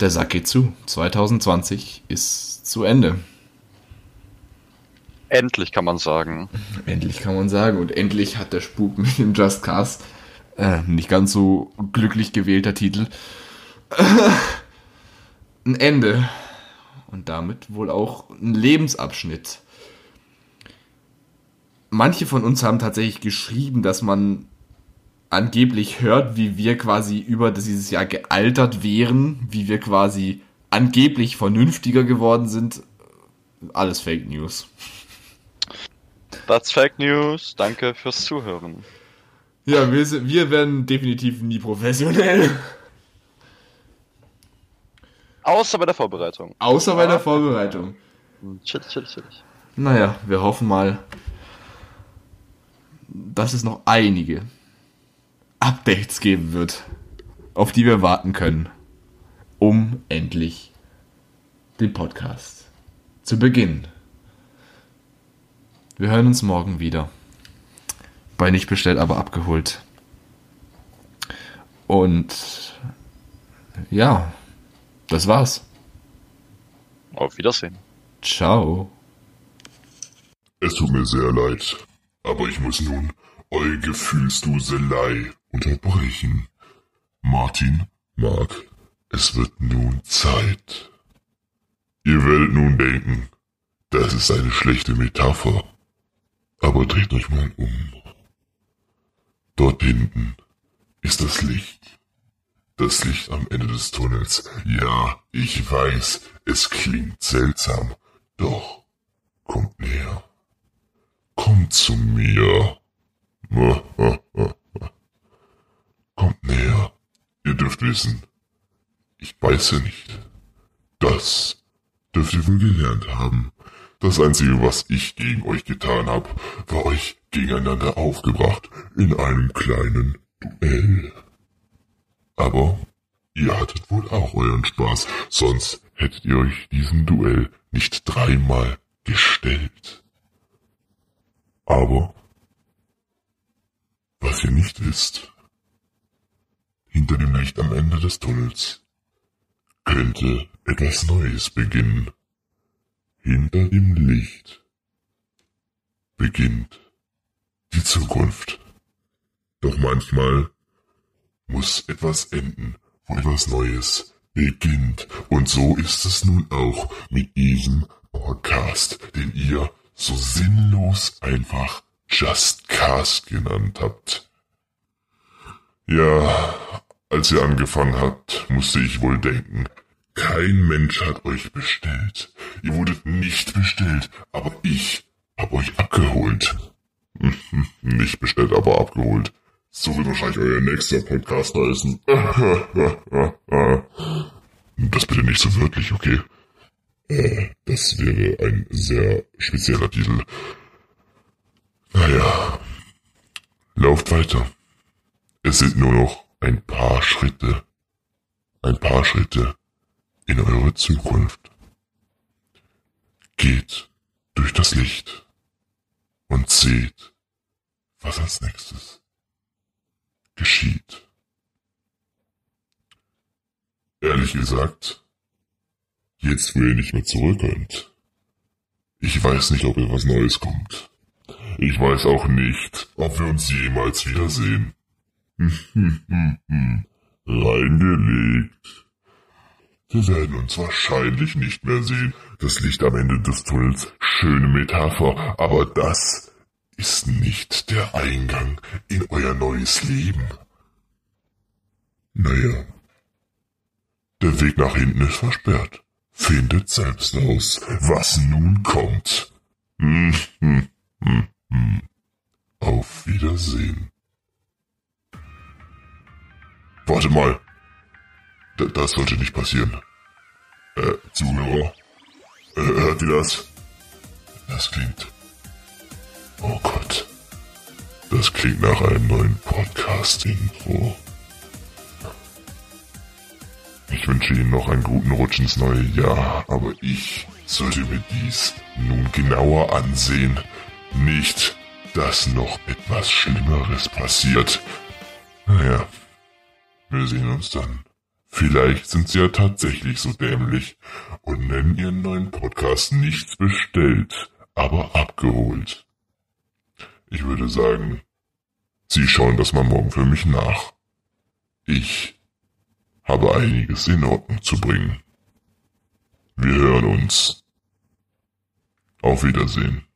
Der Sack geht zu. 2020 ist zu Ende. Endlich kann man sagen. Endlich kann man sagen. Und endlich hat der Spuk mit dem Just Cause, äh, nicht ganz so glücklich gewählter Titel, ein Ende. Und damit wohl auch ein Lebensabschnitt. Manche von uns haben tatsächlich geschrieben, dass man angeblich hört, wie wir quasi über dieses Jahr gealtert wären, wie wir quasi angeblich vernünftiger geworden sind. Alles Fake News. That's Fake News. Danke fürs Zuhören. Ja, wir, sind- wir werden definitiv nie professionell. Außer bei der Vorbereitung. Außer bei der Vorbereitung. Chill, chill, chill. Naja, wir hoffen mal, dass es noch einige Updates geben wird, auf die wir warten können, um endlich den Podcast zu beginnen. Wir hören uns morgen wieder. Bei nicht bestellt, aber abgeholt. Und ja, das war's. Auf Wiedersehen. Ciao. Es tut mir sehr leid, aber ich muss nun eure Gefühlsduselei unterbrechen. Martin, Mark, es wird nun Zeit. Ihr werdet nun denken, das ist eine schlechte Metapher. Aber dreht euch mal um. Dort hinten ist das Licht. Das Licht am Ende des Tunnels. Ja, ich weiß, es klingt seltsam. Doch, kommt näher. Kommt zu mir. Kommt näher. Ihr dürft wissen, ich beiße nicht. Das dürft ihr wohl gelernt haben. Das Einzige, was ich gegen euch getan habe, war euch gegeneinander aufgebracht in einem kleinen Duell. Aber ihr hattet wohl auch euren Spaß, sonst hättet ihr euch diesem Duell nicht dreimal gestellt. Aber was ihr nicht wisst, hinter dem Licht am Ende des Tunnels könnte etwas Neues beginnen. Hinter dem Licht beginnt die Zukunft. Doch manchmal muss etwas enden, wo etwas Neues beginnt. Und so ist es nun auch mit diesem Podcast, den ihr so sinnlos einfach Just Cast genannt habt. Ja, als ihr angefangen habt, musste ich wohl denken, kein Mensch hat euch bestellt. Ihr wurdet nicht bestellt, aber ich hab euch abgeholt. nicht bestellt, aber abgeholt. So wird wahrscheinlich euer nächster Podcast heißen. Das bitte nicht so wörtlich, okay? Äh, das wäre ein sehr spezieller Titel. Naja, lauft weiter. Es sind nur noch ein paar Schritte. Ein paar Schritte in eure Zukunft. Geht durch das Licht und seht, was als nächstes geschieht. Ehrlich gesagt, jetzt wo ihr nicht mehr zurück könnt, ich weiß nicht, ob etwas Neues kommt. Ich weiß auch nicht, ob wir uns jemals wiedersehen. Reingelegt. Wir werden uns wahrscheinlich nicht mehr sehen. Das Licht am Ende des Tunnels, schöne Metapher, aber das ist nicht der Eingang in euer neues Leben. Naja, der Weg nach hinten ist versperrt. Findet selbst aus, was nun kommt. Auf Wiedersehen. Warte mal. D das sollte nicht passieren. Äh, Zuhörer. Äh, hört ihr das? Das klingt. Oh Gott. Das klingt nach einem neuen Podcast-Intro. Ich wünsche Ihnen noch einen guten Rutsch ins neue Jahr, aber ich sollte mir dies nun genauer ansehen. Nicht, dass noch etwas Schlimmeres passiert. Naja, wir sehen uns dann. Vielleicht sind Sie ja tatsächlich so dämlich und nennen Ihren neuen Podcast nicht bestellt, aber abgeholt. Ich würde sagen, Sie schauen das mal morgen für mich nach. Ich habe einiges in Ordnung zu bringen. Wir hören uns. Auf Wiedersehen.